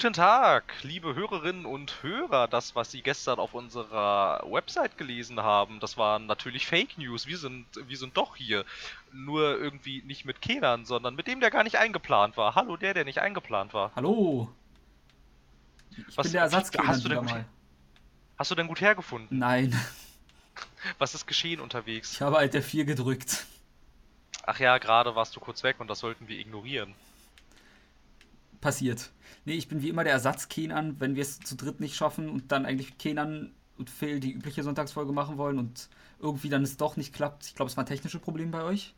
Guten Tag, liebe Hörerinnen und Hörer. Das, was Sie gestern auf unserer Website gelesen haben, das waren natürlich Fake News. Wir sind, wir sind doch hier. Nur irgendwie nicht mit Kenan, sondern mit dem, der gar nicht eingeplant war. Hallo, der, der nicht eingeplant war. Hallo. Ich Was- bin der Ersatz hast du denn gut- mal. Hast du denn gut hergefunden? Nein, Was ist geschehen unterwegs? ich habe halt der 4 gedrückt. Ach ja, gerade warst du kurz weg und das sollten wir ignorieren. Passiert. Nee, ich bin wie immer der Ersatz Kenan, wenn wir es zu dritt nicht schaffen und dann eigentlich Kenan und Phil die übliche Sonntagsfolge machen wollen und irgendwie dann es doch nicht klappt. Ich glaube, es war ein technisches Problem bei euch.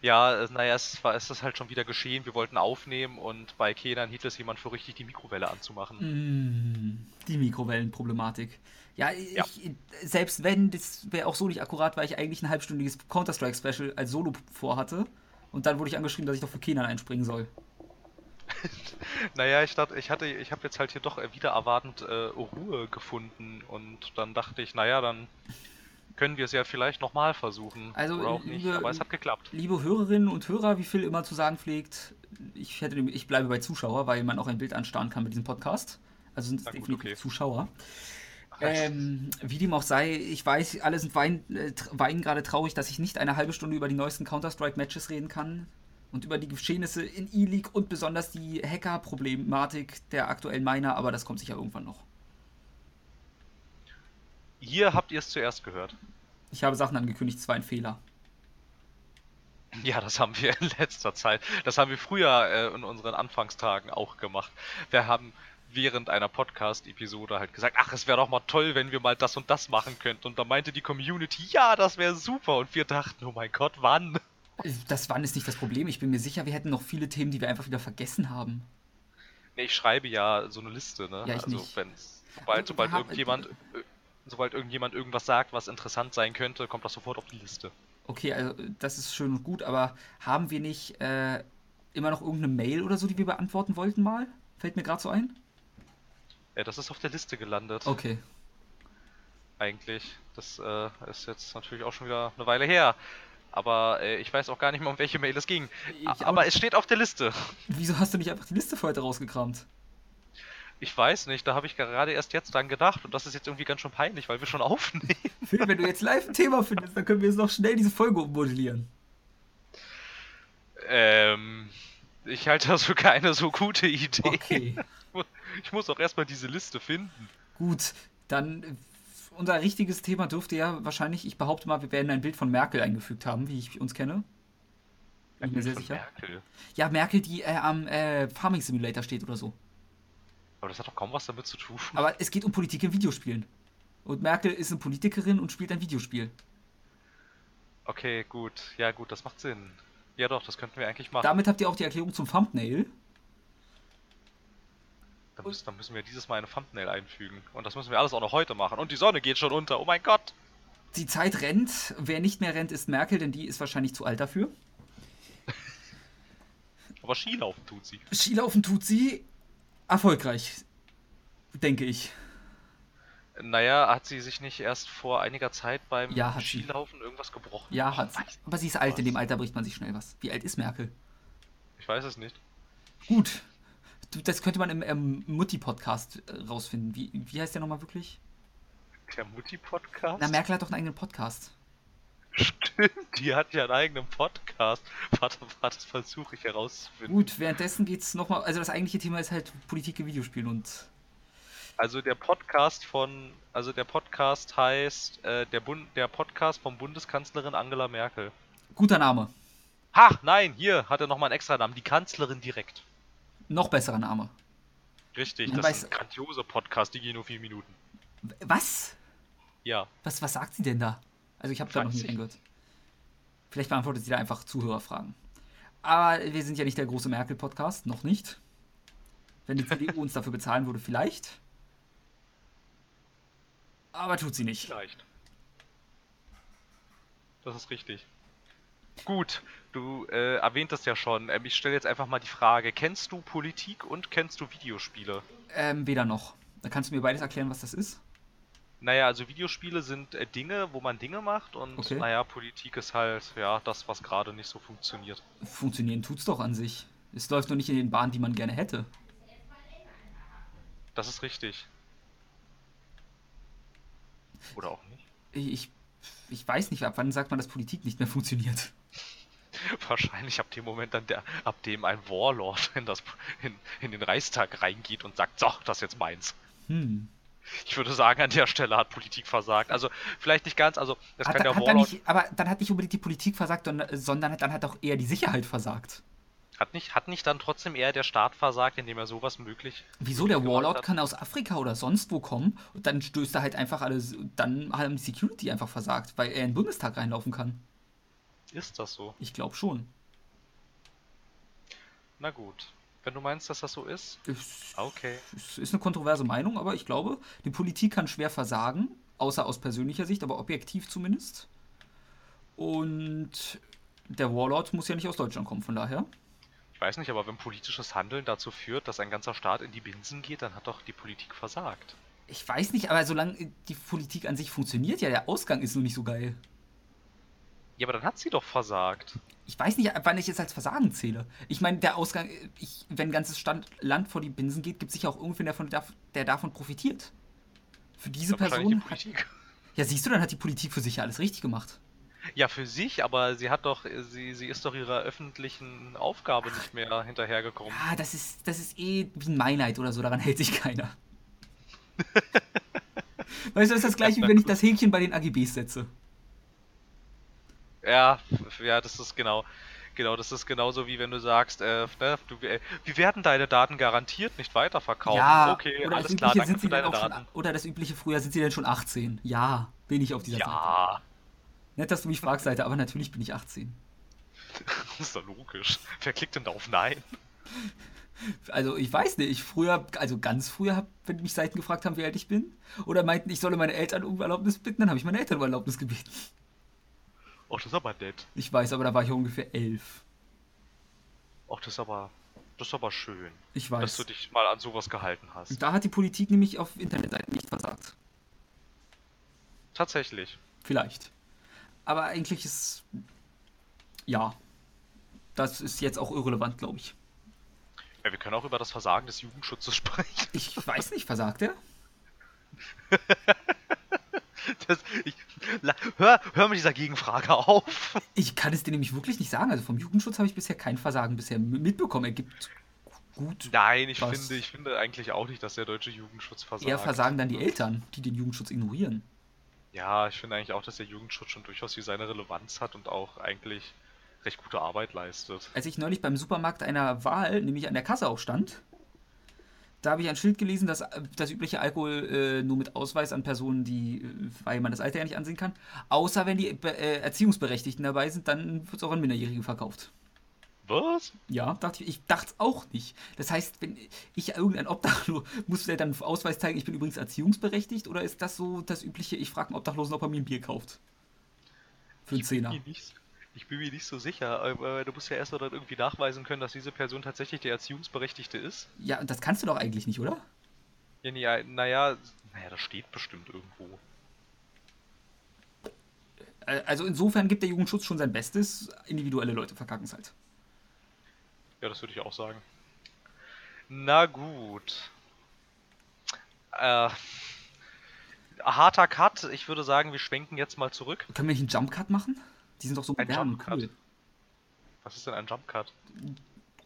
Ja, äh, naja, es war, es ist halt schon wieder geschehen. Wir wollten aufnehmen und bei Kenan hielt es jemand für richtig, die Mikrowelle anzumachen. Mm, die Mikrowellenproblematik. Ja, ich, Ja. selbst wenn, das wäre auch so nicht akkurat, weil ich eigentlich ein halbstündiges Counter-Strike-Special als Solo vorhatte. Und dann wurde ich angeschrieben, dass ich doch für Kenan einspringen soll. Naja, ich dachte, ich hatte, ich habe jetzt halt hier doch wieder erwartend äh, Ruhe gefunden und dann dachte ich, naja, dann können wir es ja vielleicht nochmal versuchen. Also, Oder auch nicht, liebe- aber es hat geklappt. Liebe Hörerinnen und Hörer, wie Phil immer zu sagen pflegt, ich, hätte, ich bleibe bei Zuschauer, weil man auch ein Bild anstarren kann mit diesem Podcast. Also sind es definitiv okay. Zuschauer. Ähm, wie dem auch sei, ich weiß, alle sind wein, äh, weinen gerade traurig, dass ich nicht eine halbe Stunde über die neuesten Counter-Strike-Matches reden kann und über die Geschehnisse in E-League und besonders die Hacker-Problematik der aktuellen Miner, aber das kommt sicher irgendwann noch. Hier habt ihr es zuerst gehört. Ich habe Sachen angekündigt, es war ein Fehler. Ja, das haben wir in letzter Zeit. Das haben wir früher äh, in unseren Anfangstagen auch gemacht. Wir haben während einer Podcast-Episode halt gesagt, ach, es wäre doch mal toll, wenn wir mal das und das machen könnten. Und da meinte die Community, ja, das wäre super. Und wir dachten, oh mein Gott, wann? Das wann ist nicht das Problem. Ich bin mir sicher, wir hätten noch viele Themen, die wir einfach wieder vergessen haben. Nee, ich schreibe ja so eine Liste, ne? Ja, ich also nicht. wenn's, sobald, sobald haben- irgendjemand, äh, sobald irgendjemand irgendwas sagt, was interessant sein könnte, kommt das sofort auf die Liste. Okay, also das ist schön und gut, aber haben wir nicht äh, immer noch irgendeine Mail oder so, die wir beantworten wollten mal? Fällt mir gerade so ein? Ja, das ist auf der Liste gelandet, Okay. eigentlich. Das äh, ist jetzt natürlich auch schon wieder eine Weile her. Aber äh, ich weiß auch gar nicht mehr, um welche Mail es ging. Ich Aber es steht auf der Liste. Wieso hast du nicht einfach die Liste für heute rausgekramt? Ich weiß nicht, da habe ich gerade erst jetzt dran gedacht und das ist jetzt irgendwie ganz schön peinlich, weil wir schon aufnehmen. Phil, wenn du jetzt live ein Thema findest, dann können wir jetzt noch schnell diese Folge ummodellieren. Ähm, ich halte das für keine so gute Idee. Okay. Ich muss auch erstmal diese Liste finden. Gut, dann unser richtiges Thema dürfte ja wahrscheinlich, ich behaupte mal, wir werden ein Bild von Merkel eingefügt haben, wie ich uns kenne. Bin ich mir sehr sicher. Merkel. Ja, Merkel, die äh, am äh, Farming Simulator steht oder so. Aber das hat doch kaum was damit zu tun. Aber es geht um Politik in Videospielen. Und Merkel ist eine Politikerin und spielt ein Videospiel. Okay, gut. Ja, gut, das macht Sinn. Ja, doch, das könnten wir eigentlich machen. Damit habt ihr auch die Erklärung zum Thumbnail. Dann müssen, dann müssen wir dieses Mal eine Thumbnail einfügen. Und das müssen wir alles auch noch heute machen. Und die Sonne geht schon unter. Oh mein Gott. Die Zeit rennt. Wer nicht mehr rennt, ist Merkel, denn die ist wahrscheinlich zu alt dafür. Aber Skilaufen tut sie. Skilaufen tut sie erfolgreich. Denke ich. Naja, hat sie sich nicht erst vor einiger Zeit beim Ja, hat sie. Skilaufen irgendwas gebrochen? Ja, hat sie. Aber sie ist alt, in was. dem Alter bricht man sich schnell was. Wie alt ist Merkel? Ich weiß es nicht. Gut. Das könnte man im ähm, Mutti-Podcast äh, rausfinden. Wie, wie heißt der nochmal wirklich? Der Mutti-Podcast? Na, Merkel hat doch einen eigenen Podcast. Stimmt, die hat ja einen eigenen Podcast. Warte, warte, das versuche ich herauszufinden. Gut, währenddessen geht's nochmal. Also, das eigentliche Thema ist halt Politik in Videospielen und. Also der Podcast von, also der Podcast heißt, äh, der, Bund, der Podcast von Bundeskanzlerin Angela Merkel. Guter Name. Ha, nein, hier hat er nochmal einen extra Namen, die Kanzlerin direkt. Noch besserer Name. Richtig, das ist ein grandioser Podcast, die gehen nur vier Minuten. Was? Ja, Was, was sagt sie denn da? Also ich habe da noch nie reingehört. Vielleicht beantwortet sie da einfach Zuhörerfragen. Aber wir sind ja nicht der große Merkel-Podcast, noch nicht. Wenn die CDU uns dafür bezahlen würde, vielleicht. Aber tut sie nicht. vielleicht. Das ist richtig. Gut, du äh, erwähntest ja schon. Ähm, ich stelle jetzt einfach mal die Frage: Kennst du Politik und kennst du Videospiele? Ähm, weder noch. Da kannst du mir beides erklären, was das ist? Naja, also Videospiele sind äh, Dinge, wo man Dinge macht und Okay. naja, Politik ist halt ja das, was gerade nicht so funktioniert. Funktionieren tut's doch an sich. Es läuft nur nicht in den Bahnen, die man gerne hätte. Das ist richtig. Oder auch nicht? Ich, ich weiß nicht, ab wann sagt man, dass Politik nicht mehr funktioniert. Wahrscheinlich ab dem Moment, dann der, ab dem ein Warlord in, das, in, in den Reichstag reingeht und sagt, so, das ist jetzt meins. Hm. Ich würde sagen, an der Stelle hat Politik versagt. Also vielleicht nicht ganz, also das hat, kann der Warlord... Nicht, aber dann hat nicht unbedingt die Politik versagt, sondern dann hat auch eher die Sicherheit versagt. Hat nicht, hat nicht dann trotzdem eher der Staat versagt, indem er sowas möglich. Wieso? Der Warlord hat? kann aus Afrika oder sonst wo kommen und dann stößt er halt einfach alles. Dann haben die Security einfach versagt, weil er in den Bundestag reinlaufen kann. Ist das so? Ich glaube schon. Na gut. Wenn du meinst, dass das so ist? Es, okay. Es ist eine kontroverse Meinung, aber ich glaube, die Politik kann schwer versagen, außer aus persönlicher Sicht, aber objektiv zumindest. Und der Warlord muss ja nicht aus Deutschland kommen, von daher. Ich weiß nicht, aber wenn politisches Handeln dazu führt, dass ein ganzer Staat in die Binsen geht, dann hat doch die Politik versagt. Ich weiß nicht, aber solange die Politik an sich funktioniert, ja, der Ausgang ist nur nicht so geil. Ja, aber dann hat sie doch versagt. Ich weiß nicht, wann ich es als Versagen zähle. Ich meine, der Ausgang, ich, wenn ein ganzes Stand, Land vor die Binsen geht, gibt es sicher auch irgendwen, der, von, der davon profitiert. Für diese Person. Hat, ja, siehst du, dann hat die Politik für sich ja alles richtig gemacht. Ja, für sich, aber sie hat doch, sie, sie ist doch ihrer öffentlichen Aufgabe nicht mehr hinterhergekommen. Ja, das ist, das ist eh wie ein Meinheit oder so, daran hält sich keiner. weißt du, das ist das gleiche, wie wenn ich das Häkchen bei den AGBs setze. Ja, ja, das ist genau. Genau, das ist genauso wie wenn du sagst, äh, ne, du, äh, wir werden deine Daten garantiert nicht weiterverkaufen. Ja, okay, alles klar, danke für deine Daten. Schon, oder das übliche früher, sind sie denn schon 18? Ja, bin ich auf dieser ja. Seite. Ja. Nett, dass du mich fragst, Seite, aber natürlich bin ich 18. das ist doch logisch. Wer klickt denn da auf Nein? Also ich weiß nicht, früher, also ganz früher, wenn mich Seiten gefragt haben, wie alt ich bin, oder meinten, ich solle meine Eltern um Erlaubnis bitten, dann habe ich meine Eltern um Erlaubnis gebeten. Ach, das ist aber nett. Ich weiß, aber da war ich ungefähr elf. Ach, das ist aber, das ist aber schön. Ich weiß. Dass du dich mal an sowas gehalten hast. Da hat die Politik nämlich auf Internetseiten nicht versagt. Tatsächlich. Vielleicht. Aber eigentlich ist. Ja. Das ist jetzt auch irrelevant, glaube ich. Ja, wir können auch über das Versagen des Jugendschutzes sprechen. Ich weiß nicht, versagt er? das, ich, hör, hör mit dieser Gegenfrage auf. Ich kann es dir nämlich wirklich nicht sagen. Also vom Jugendschutz habe ich bisher kein Versagen bisher mitbekommen. Er gibt gut. Nein, ich finde, ich finde eigentlich auch nicht, dass der deutsche Jugendschutz versagt. Eher versagen dann die Eltern, die den Jugendschutz ignorieren. Ja, ich finde eigentlich auch, dass der Jugendschutz schon durchaus wie seine Relevanz hat und auch eigentlich recht gute Arbeit leistet. Als ich neulich beim Supermarkt einer Wahl, nämlich an der Kasse auch stand, da habe ich ein Schild gelesen, dass das übliche Alkohol äh, nur mit Ausweis an Personen, die, äh, weil man das Alter ja nicht ansehen kann, außer wenn die äh, Erziehungsberechtigten dabei sind, dann wird es auch an Minderjährige verkauft. Was? Ja, dachte ich, ich dachte es auch nicht. Das heißt, wenn ich irgendein Obdachlos, muss der dann Ausweis zeigen, ich bin übrigens erziehungsberechtigt oder ist das so das übliche, ich frage einen Obdachlosen, ob er mir ein Bier kauft? Für einen Zehner. Ich, ich bin mir nicht so sicher, aber du musst ja erst mal dann irgendwie nachweisen können, dass diese Person tatsächlich der Erziehungsberechtigte ist. Ja, das kannst du doch eigentlich nicht, oder? Ja, naja, naja, naja, das steht bestimmt irgendwo. Also insofern gibt der Jugendschutz schon sein Bestes, individuelle Leute verkacken es halt. Ja, das würde ich auch sagen. Na gut. Äh, harter Cut. Ich würde sagen, wir schwenken jetzt mal zurück. Können wir nicht einen Jump Cut machen? Die sind doch so modern und cool. Was ist denn ein Jump Cut? Du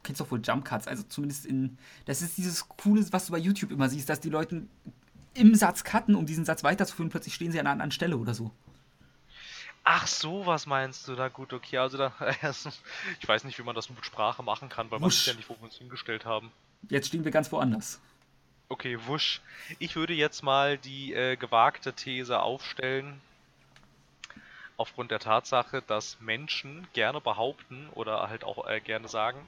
kennst doch wohl Jump Cuts, also zumindest in. Das ist dieses Coole, was du bei YouTube immer siehst, dass die Leute im Satz cutten, um diesen Satz weiterzuführen, plötzlich stehen sie an einer anderen Stelle oder so. Ach so, was meinst du? Na gut, okay, also da, ich weiß nicht, wie man das mit Sprache machen kann, weil wusch. man sieht ja nicht, wo wir uns hingestellt haben. Jetzt stehen wir ganz woanders. Okay, wusch. Ich würde jetzt mal die äh, gewagte These aufstellen, aufgrund der Tatsache, dass Menschen gerne behaupten oder halt auch äh, gerne sagen,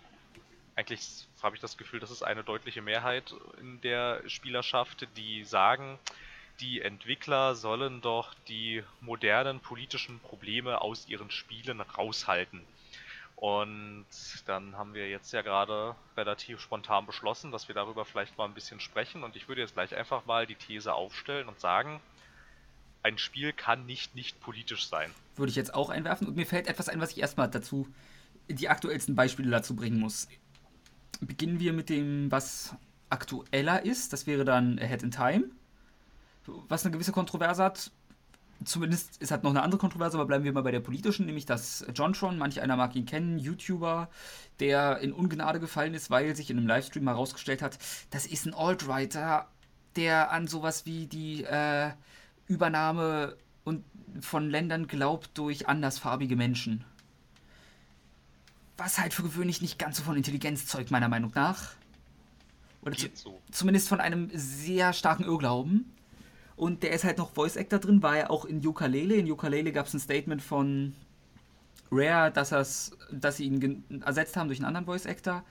eigentlich habe ich das Gefühl, das ist eine deutliche Mehrheit in der Spielerschaft, die sagen, die Entwickler sollen doch die modernen politischen Probleme aus ihren Spielen raushalten. Und dann haben wir jetzt ja gerade relativ spontan beschlossen, dass wir darüber vielleicht mal ein bisschen sprechen. Und ich würde jetzt gleich einfach mal die These aufstellen und sagen, ein Spiel kann nicht nicht politisch sein. Würde ich jetzt auch einwerfen. Und mir fällt etwas ein, was ich erstmal dazu, die aktuellsten Beispiele dazu bringen muss. Beginnen wir mit dem, was aktueller ist. Das wäre dann Ahead in Time. Was eine gewisse Kontroverse hat. Zumindest, es hat noch eine andere Kontroverse, aber bleiben wir mal bei der politischen, nämlich dass Jontron, manch einer mag ihn kennen, YouTuber, der in Ungnade gefallen ist, weil sich in einem Livestream herausgestellt hat, das ist ein Alt-Writer, der an sowas wie die äh, Übernahme und von Ländern glaubt durch andersfarbige Menschen. Was halt für gewöhnlich nicht ganz so von Intelligenz zeugt, meiner Meinung nach. Oder zu, so. zumindest von einem sehr starken Irrglauben. Und der ist halt noch Voice Actor drin, war er auch in Ukulele. In Ukulele gab es ein Statement von Rare, dass, dass sie ihn ersetzt haben durch einen anderen Voice Actor.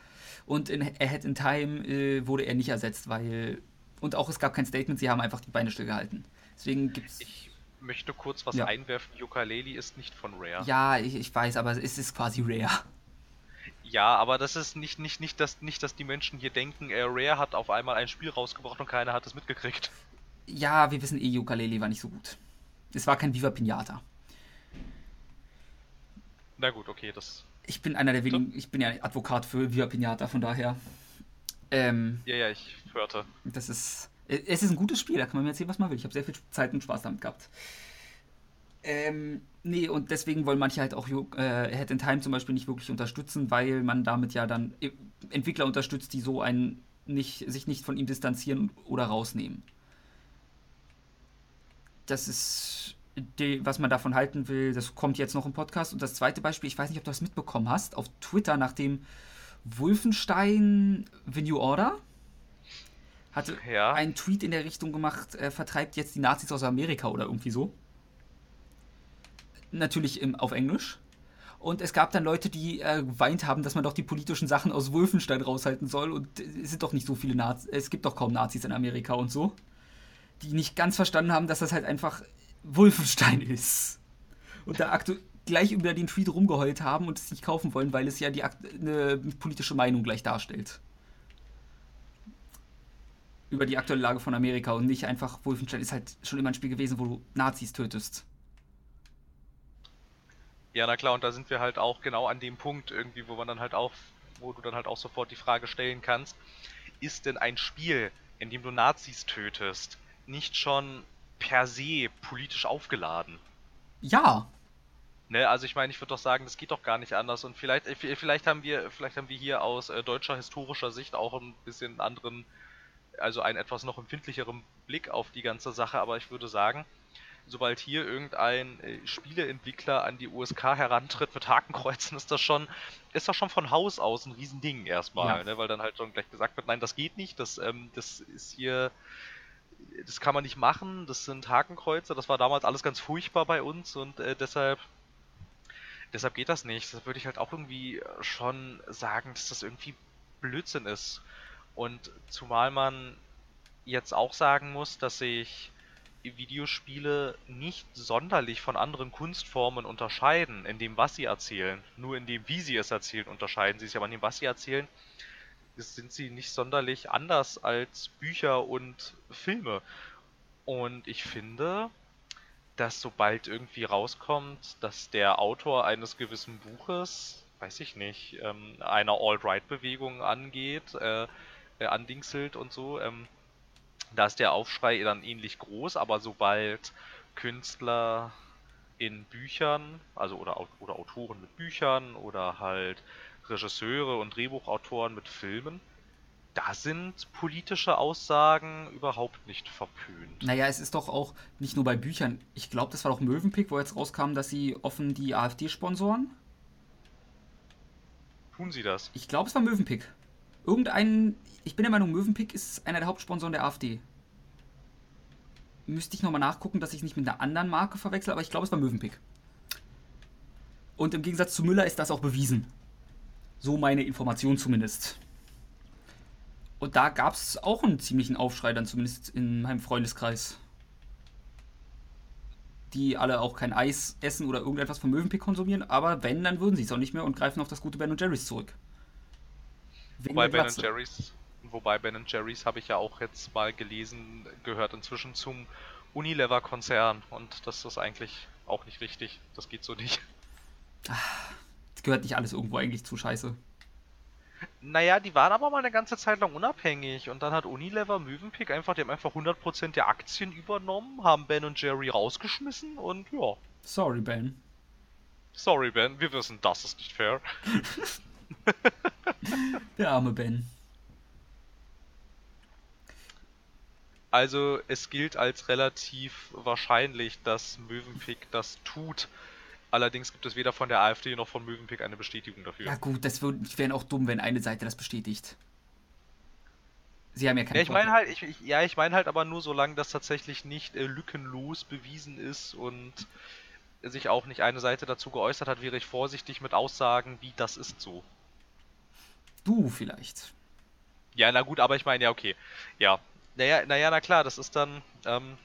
Und in Ahead in Time äh, wurde er nicht ersetzt, weil. Und auch es gab kein Statement, sie haben einfach die Beine stillgehalten. Deswegen gibt's. Ich möchte kurz was ja. einwerfen. Ukulele ist nicht von Rare. Ja, ich, ich weiß, aber es ist quasi Rare. Ja, aber das ist nicht, nicht, nicht, dass, nicht, dass die Menschen hier denken, äh, Rare hat auf einmal ein Spiel rausgebracht und keiner hat es mitgekriegt. Ja, wir wissen eh, Ukulele war nicht so gut. Es war kein Viva Pinata. Na gut, okay, das. Ich bin einer der wenigen, ich bin ja Advokat für Viva Pinata, von daher. Ähm, ja, ja, ich hörte. Das ist. Es ist ein gutes Spiel, da kann man mir erzählen, was man will. Ich habe sehr viel Zeit und Spaß damit gehabt. Ähm, nee, und deswegen wollen manche halt auch äh, Head in Time zum Beispiel nicht wirklich unterstützen, weil man damit ja dann e-, Entwickler unterstützt, die so einen nicht, sich nicht von ihm distanzieren oder rausnehmen. Das ist, die, was man davon halten will, das kommt jetzt noch im Podcast. Und das zweite Beispiel, ich weiß nicht, ob du das mitbekommen hast, auf Twitter, nachdem Wolfenstein The New Order hatte ja. einen Tweet in der Richtung gemacht, äh, vertreibt jetzt die Nazis aus Amerika oder irgendwie so natürlich im, auf Englisch. Und es gab dann Leute, die äh, geweint haben, dass man doch die politischen Sachen aus Wolfenstein raushalten soll. Und es sind doch nicht so viele Nazis, es gibt doch kaum Nazis in Amerika und so. Die nicht ganz verstanden haben, dass das halt einfach Wolfenstein ist. Und da gleich über den Tweet rumgeheult haben und es nicht kaufen wollen, weil es ja die eine politische Meinung gleich darstellt. Über die aktuelle Lage von Amerika und nicht einfach Wolfenstein ist halt schon immer ein Spiel gewesen, wo du Nazis tötest. Ja, na klar, und da sind wir halt auch genau an dem Punkt irgendwie, wo man dann halt auch, wo du dann halt auch sofort die Frage stellen kannst, ist denn ein Spiel, in dem du Nazis tötest, nicht schon per se politisch aufgeladen? Ja. Ne, also ich meine, ich würde doch sagen, das geht doch gar nicht anders und vielleicht, äh, vielleicht haben wir, vielleicht haben wir hier aus äh, deutscher historischer Sicht auch ein bisschen anderen, also einen etwas noch empfindlicheren Blick auf die ganze Sache, aber ich würde sagen, sobald hier irgendein äh, Spieleentwickler an die USK herantritt mit Hakenkreuzen, ist das schon, ist das schon von Haus aus ein Riesending erstmal, ja. ne? weil dann halt schon gleich gesagt wird, nein, das geht nicht, das, ähm, das ist hier, das kann man nicht machen, das sind Hakenkreuze, das war damals alles ganz furchtbar bei uns und äh, deshalb, deshalb geht das nicht. Das würde ich halt auch irgendwie schon sagen, dass das irgendwie Blödsinn ist. Und zumal man jetzt auch sagen muss, dass sich Videospiele nicht sonderlich von anderen Kunstformen unterscheiden, in dem, was sie erzählen. Nur in dem, wie sie es erzählen, unterscheiden sie sich, aber in dem, was sie erzählen, sind sie nicht sonderlich anders als Bücher und Filme. Und ich finde, dass sobald irgendwie rauskommt, dass der Autor eines gewissen Buches, weiß ich nicht, ähm, einer Alt-Right-Bewegung angeht, äh, äh, andingselt und so, ähm, da ist der Aufschrei dann ähnlich groß, aber sobald Künstler in Büchern, also oder, oder Autoren mit Büchern oder halt Regisseure und Drehbuchautoren mit Filmen, da sind politische Aussagen überhaupt nicht verpönt. Naja, es ist doch auch nicht nur bei Büchern. Ich glaube, das war doch Mövenpick, wo jetzt rauskam, dass sie offen die AfD sponsoren. Tun sie das? Ich glaube, es war Mövenpick. Irgendein, ich bin der Meinung, Mövenpick ist einer der Hauptsponsoren der AfD. Müsste ich nochmal nachgucken, dass ich es nicht mit einer anderen Marke verwechsel, aber ich glaube, es war Mövenpick. Und im Gegensatz zu Müller ist das auch bewiesen. So meine Information zumindest. Und da gab es auch einen ziemlichen Aufschrei, dann zumindest in meinem Freundeskreis. Die alle auch kein Eis essen oder irgendetwas von Mövenpick konsumieren, aber wenn, dann würden sie es auch nicht mehr und greifen auf das gute Ben Jerry's zurück. Wobei Ben Jerry's, wobei Ben Jerry's habe ich ja auch jetzt mal gelesen, gehört inzwischen zum Unilever-Konzern und das ist eigentlich auch nicht richtig. Das geht so nicht. Das gehört nicht alles irgendwo eigentlich zu Scheiße. Naja, die waren aber mal eine ganze Zeit lang unabhängig und dann hat Unilever Mövenpick einfach, die haben einfach 100% der Aktien übernommen, haben Ben und Jerry rausgeschmissen und ja. Sorry, Ben. Sorry, Ben, wir wissen, das ist nicht fair. der arme Ben. Also es gilt als relativ wahrscheinlich, dass Mövenpick das tut. Allerdings gibt es weder von der AfD noch von Mövenpick eine Bestätigung dafür. Ja gut, das wäre auch dumm, wenn eine Seite das bestätigt. Sie haben ja keine. Ja, ich meine halt, ich, ich, ja, ich meine halt aber nur, solange das tatsächlich nicht äh, lückenlos bewiesen ist und sich auch nicht eine Seite dazu geäußert hat, wäre ich vorsichtig mit Aussagen, wie das ist so. Du vielleicht. Ja, na gut, aber ich meine, ja, okay. Ja, naja, naja, na klar, das ist dann. Ähm,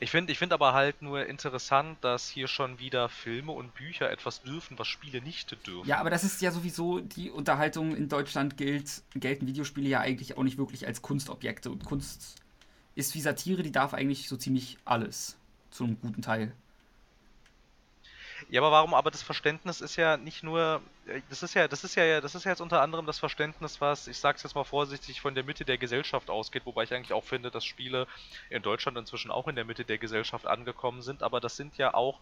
ich finde ich find aber halt nur interessant, dass hier schon wieder Filme und Bücher etwas dürfen, was Spiele nicht dürfen. Ja, aber das ist ja sowieso die Unterhaltung in Deutschland gilt, gelten Videospiele ja eigentlich auch nicht wirklich als Kunstobjekte. Und Kunst ist wie Satire, die darf eigentlich so ziemlich alles. Zu einem guten Teil. Ja, aber warum? Aber das Verständnis ist ja nicht nur, äh, das ist ja, das ist ja, das ist ja jetzt unter anderem das Verständnis, was, ich sag's jetzt mal vorsichtig, von der Mitte der Gesellschaft ausgeht, wobei ich eigentlich auch finde, dass Spiele in Deutschland inzwischen auch in der Mitte der Gesellschaft angekommen sind, aber das sind ja auch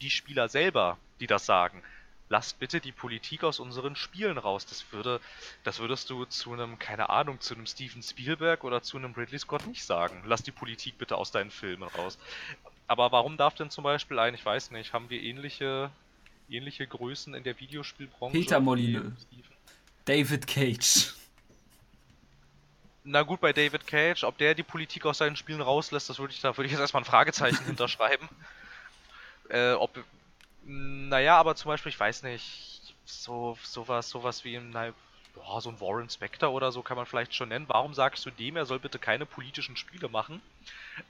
die Spieler selber, die das sagen. Lasst bitte die Politik aus unseren Spielen raus. Das würde, das würdest du zu einem, keine Ahnung, zu einem Steven Spielberg oder zu einem Ridley Scott nicht sagen. Lass die Politik bitte aus deinen Filmen raus. Aber warum darf denn zum Beispiel ein, ich weiß nicht, haben wir ähnliche, ähnliche Größen in der Videospielbranche? Peter Molyneux. David Cage. Na gut, bei David Cage, ob der die Politik aus seinen Spielen rauslässt, das würde ich da würde ich jetzt erstmal ein Fragezeichen hinterschreiben. Äh, ob naja, aber zum Beispiel, ich weiß nicht, so sowas, sowas wie ein, na, boah, so ein Warren Spector oder so kann man vielleicht schon nennen. Warum sagst du dem, er soll bitte keine politischen Spiele machen?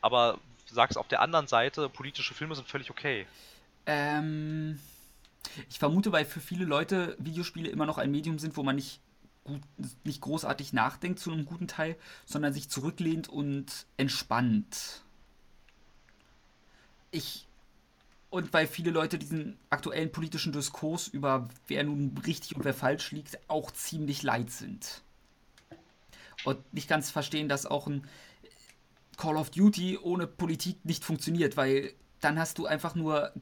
Aber sagst auf der anderen Seite, politische Filme sind völlig okay. Ähm, ich vermute, weil für viele Leute Videospiele immer noch ein Medium sind, wo man nicht gut, nicht großartig nachdenkt zu einem guten Teil, sondern sich zurücklehnt und entspannt. Ich und weil viele Leute diesen aktuellen politischen Diskurs über wer nun richtig und wer falsch liegt, auch ziemlich leid sind. Und nicht ganz verstehen, dass auch ein Call of Duty ohne Politik nicht funktioniert, weil dann hast du einfach nur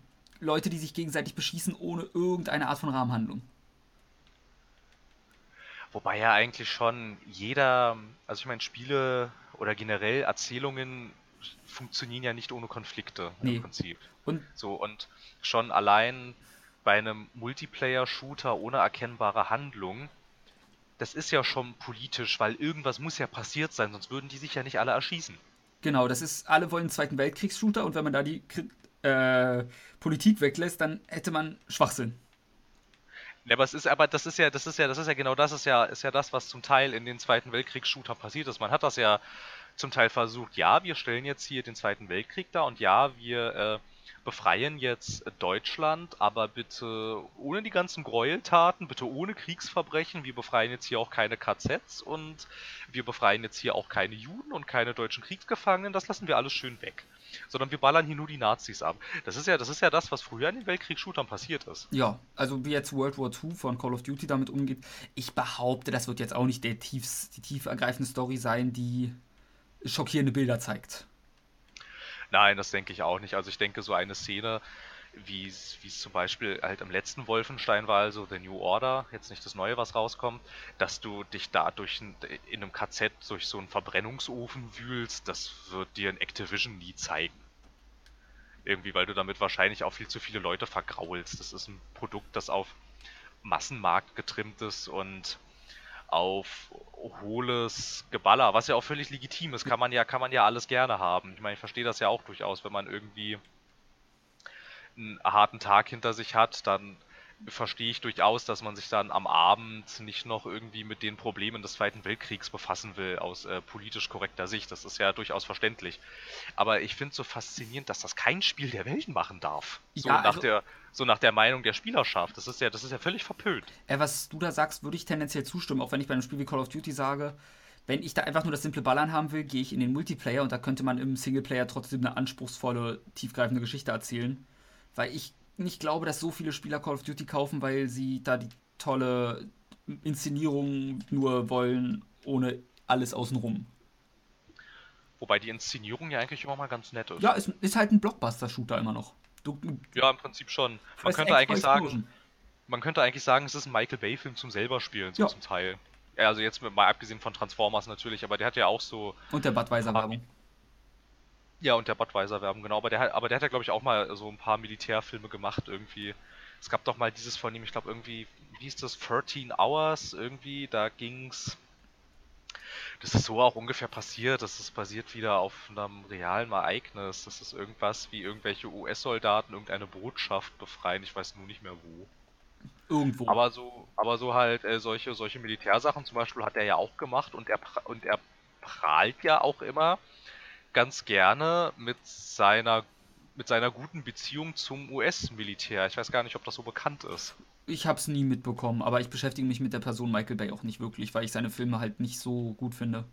Leute, die sich gegenseitig beschießen, ohne irgendeine Art von Rahmenhandlung. Wobei ja eigentlich schon jeder, also ich meine, Spiele oder generell Erzählungen funktionieren ja nicht ohne Konflikte nee. im Prinzip. Und so und schon allein bei einem Multiplayer-Shooter ohne erkennbare Handlung, das ist ja schon politisch, weil irgendwas muss ja passiert sein, sonst würden die sich ja nicht alle erschießen. Genau, das ist, alle wollen einen Zweiten Weltkriegs-Shooter und wenn man da die äh, Politik weglässt, dann hätte man Schwachsinn. Ja, aber es ist, aber das ist ja, das ist ja, das ist ja genau das ist ja, ist ja das, was zum Teil in den Zweiten Weltkriegs-Shootern passiert ist. Man hat das ja zum Teil versucht, ja, wir stellen jetzt hier den Zweiten Weltkrieg da und ja, wir äh, befreien jetzt Deutschland, aber bitte ohne die ganzen Gräueltaten, bitte ohne Kriegsverbrechen. Wir befreien jetzt hier auch keine KZs und wir befreien jetzt hier auch keine Juden und keine deutschen Kriegsgefangenen. Das lassen wir alles schön weg. Sondern wir ballern hier nur die Nazis ab. Das ist ja, das ist ja das, was früher in den Weltkriegsshootern passiert ist. Ja, also wie jetzt World War II von Call of Duty damit umgeht. Ich behaupte, das wird jetzt auch nicht der tiefs, die tief ergreifende Story sein, die schockierende Bilder zeigt. Nein, das denke ich auch nicht. Also ich denke, so eine Szene, wie es zum Beispiel halt im letzten Wolfenstein war, also The New Order, jetzt nicht das Neue, was rauskommt, dass du dich da durch ein, in einem KZ durch so einen Verbrennungsofen wühlst, das wird dir ein Activision nie zeigen. Irgendwie, weil du damit wahrscheinlich auch viel zu viele Leute vergraulst. Das ist ein Produkt, das auf Massenmarkt getrimmt ist und auf hohles Geballer, was ja auch völlig legitim ist, kann man ja, kann man ja alles gerne haben. Ich meine, ich verstehe das ja auch durchaus, wenn man irgendwie einen harten Tag hinter sich hat, dann verstehe ich durchaus, dass man sich dann am Abend nicht noch irgendwie mit den Problemen des Zweiten Weltkriegs befassen will, aus äh, politisch korrekter Sicht. Das ist ja durchaus verständlich. Aber ich finde es so faszinierend, dass das kein Spiel der Welt machen darf. So, ja, nach, also, der, so nach der Meinung der Spielerschaft. Das ist ja, das ist ja völlig verpönt. Äh, was du da sagst, würde ich tendenziell zustimmen, auch wenn ich bei einem Spiel wie Call of Duty sage, wenn ich da einfach nur das simple Ballern haben will, gehe ich in den Multiplayer und da könnte man im Singleplayer trotzdem eine anspruchsvolle, tiefgreifende Geschichte erzählen. Weil ich nicht glaube, dass so viele Spieler Call of Duty kaufen, weil sie da die tolle Inszenierung nur wollen, ohne alles außenrum. Wobei die Inszenierung ja eigentlich immer mal ganz nett ist. Ja, es ist halt ein Blockbuster-Shooter immer noch. Du, ja, im Prinzip schon. Man könnte eigentlich sagen, man könnte eigentlich sagen, es ist ein Michael Bay-Film zum selber spielen, so ja. zum Teil. Ja, also jetzt mal abgesehen von Transformers natürlich, aber der hat ja auch so. Und der Budweiser-Werbung. Ja, und der Budweiser-Werbung, genau. Aber der, hat, aber der hat ja, glaube ich, auch mal so ein paar Militärfilme gemacht irgendwie. Es gab doch mal dieses von ihm, ich glaube irgendwie, wie hieß das, 13 Hours irgendwie, da ging's. Das ist so auch ungefähr passiert. Das ist basiert wieder auf einem realen Ereignis. Das ist irgendwas wie irgendwelche US-Soldaten irgendeine Botschaft befreien. Ich weiß nur nicht mehr wo. Irgendwo. Aber so, aber so halt äh, solche, solche Militärsachen zum Beispiel hat er ja auch gemacht und er und er prahlt ja auch immer ganz gerne mit seiner mit seiner guten Beziehung zum US-Militär. Ich weiß gar nicht, ob das so bekannt ist. Ich habe es nie mitbekommen, aber ich beschäftige mich mit der Person Michael Bay auch nicht wirklich, weil ich seine Filme halt nicht so gut finde.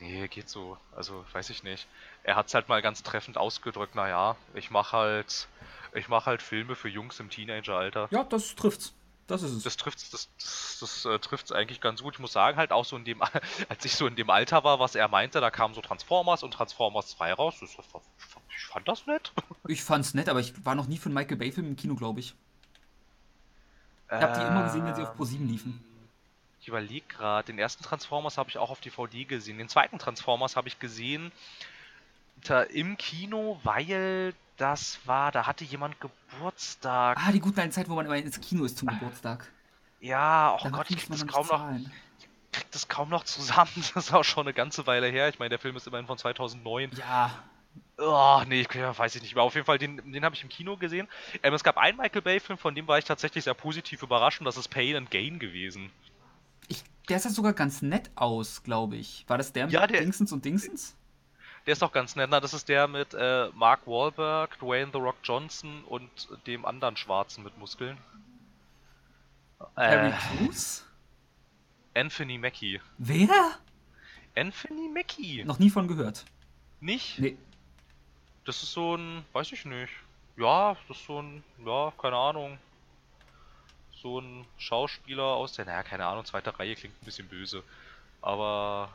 Nee, geht so. Also, weiß ich nicht. Er hat es halt mal ganz treffend ausgedrückt, naja, ich mache halt ich mache halt Filme für Jungs im Teenageralter. Ja, das trifft's. Das ist es. Das trifft's, das, das, das äh, trifft's eigentlich ganz gut. Ich muss sagen, halt auch so in dem, als ich so in dem Alter war, was er meinte, da kamen so Transformers und Transformers 2 raus. Das, ich fand das nett. Ich fand's nett, aber ich war noch nie für einen Michael Bay-Film im Kino, glaube ich. Ich habe die immer gesehen, wenn sie auf Pro 7 liefen. Ich überlege gerade, den ersten Transformers habe ich auch auf DVD gesehen. Den zweiten Transformers habe ich gesehen im Kino, weil das war, da hatte jemand Geburtstag. Ah, die guten alten Zeit, wo man immer ins Kino ist zum Geburtstag. Ja, oh Gott, ich krieg das kaum noch, krieg das kaum noch zusammen. Das ist auch schon eine ganze Weile her. Ich meine, der Film ist immerhin von 2009. Ja. Oh, nee, weiß ich nicht mehr. Auf jeden Fall, den, den habe ich im Kino gesehen. Ähm, es gab einen Michael Bay-Film, von dem war ich tatsächlich sehr positiv überrascht und das ist Pain and Gain gewesen. Ich, der sah sogar ganz nett aus, glaube ich. War das der mit ja, der, Dingsens und Dingsens? Der ist doch ganz nett. Na, das ist der mit äh, Mark Wahlberg, Dwayne The Rock Johnson und dem anderen Schwarzen mit Muskeln. Harry äh, Cruz? Anthony Mackie. Wer? Anthony Mackie. Noch nie von gehört. Nicht? Nee. Das ist so ein, weiß ich nicht. Ja, das ist so ein, ja, keine Ahnung. So ein Schauspieler aus der, naja, keine Ahnung, zweite Reihe klingt ein bisschen böse. Aber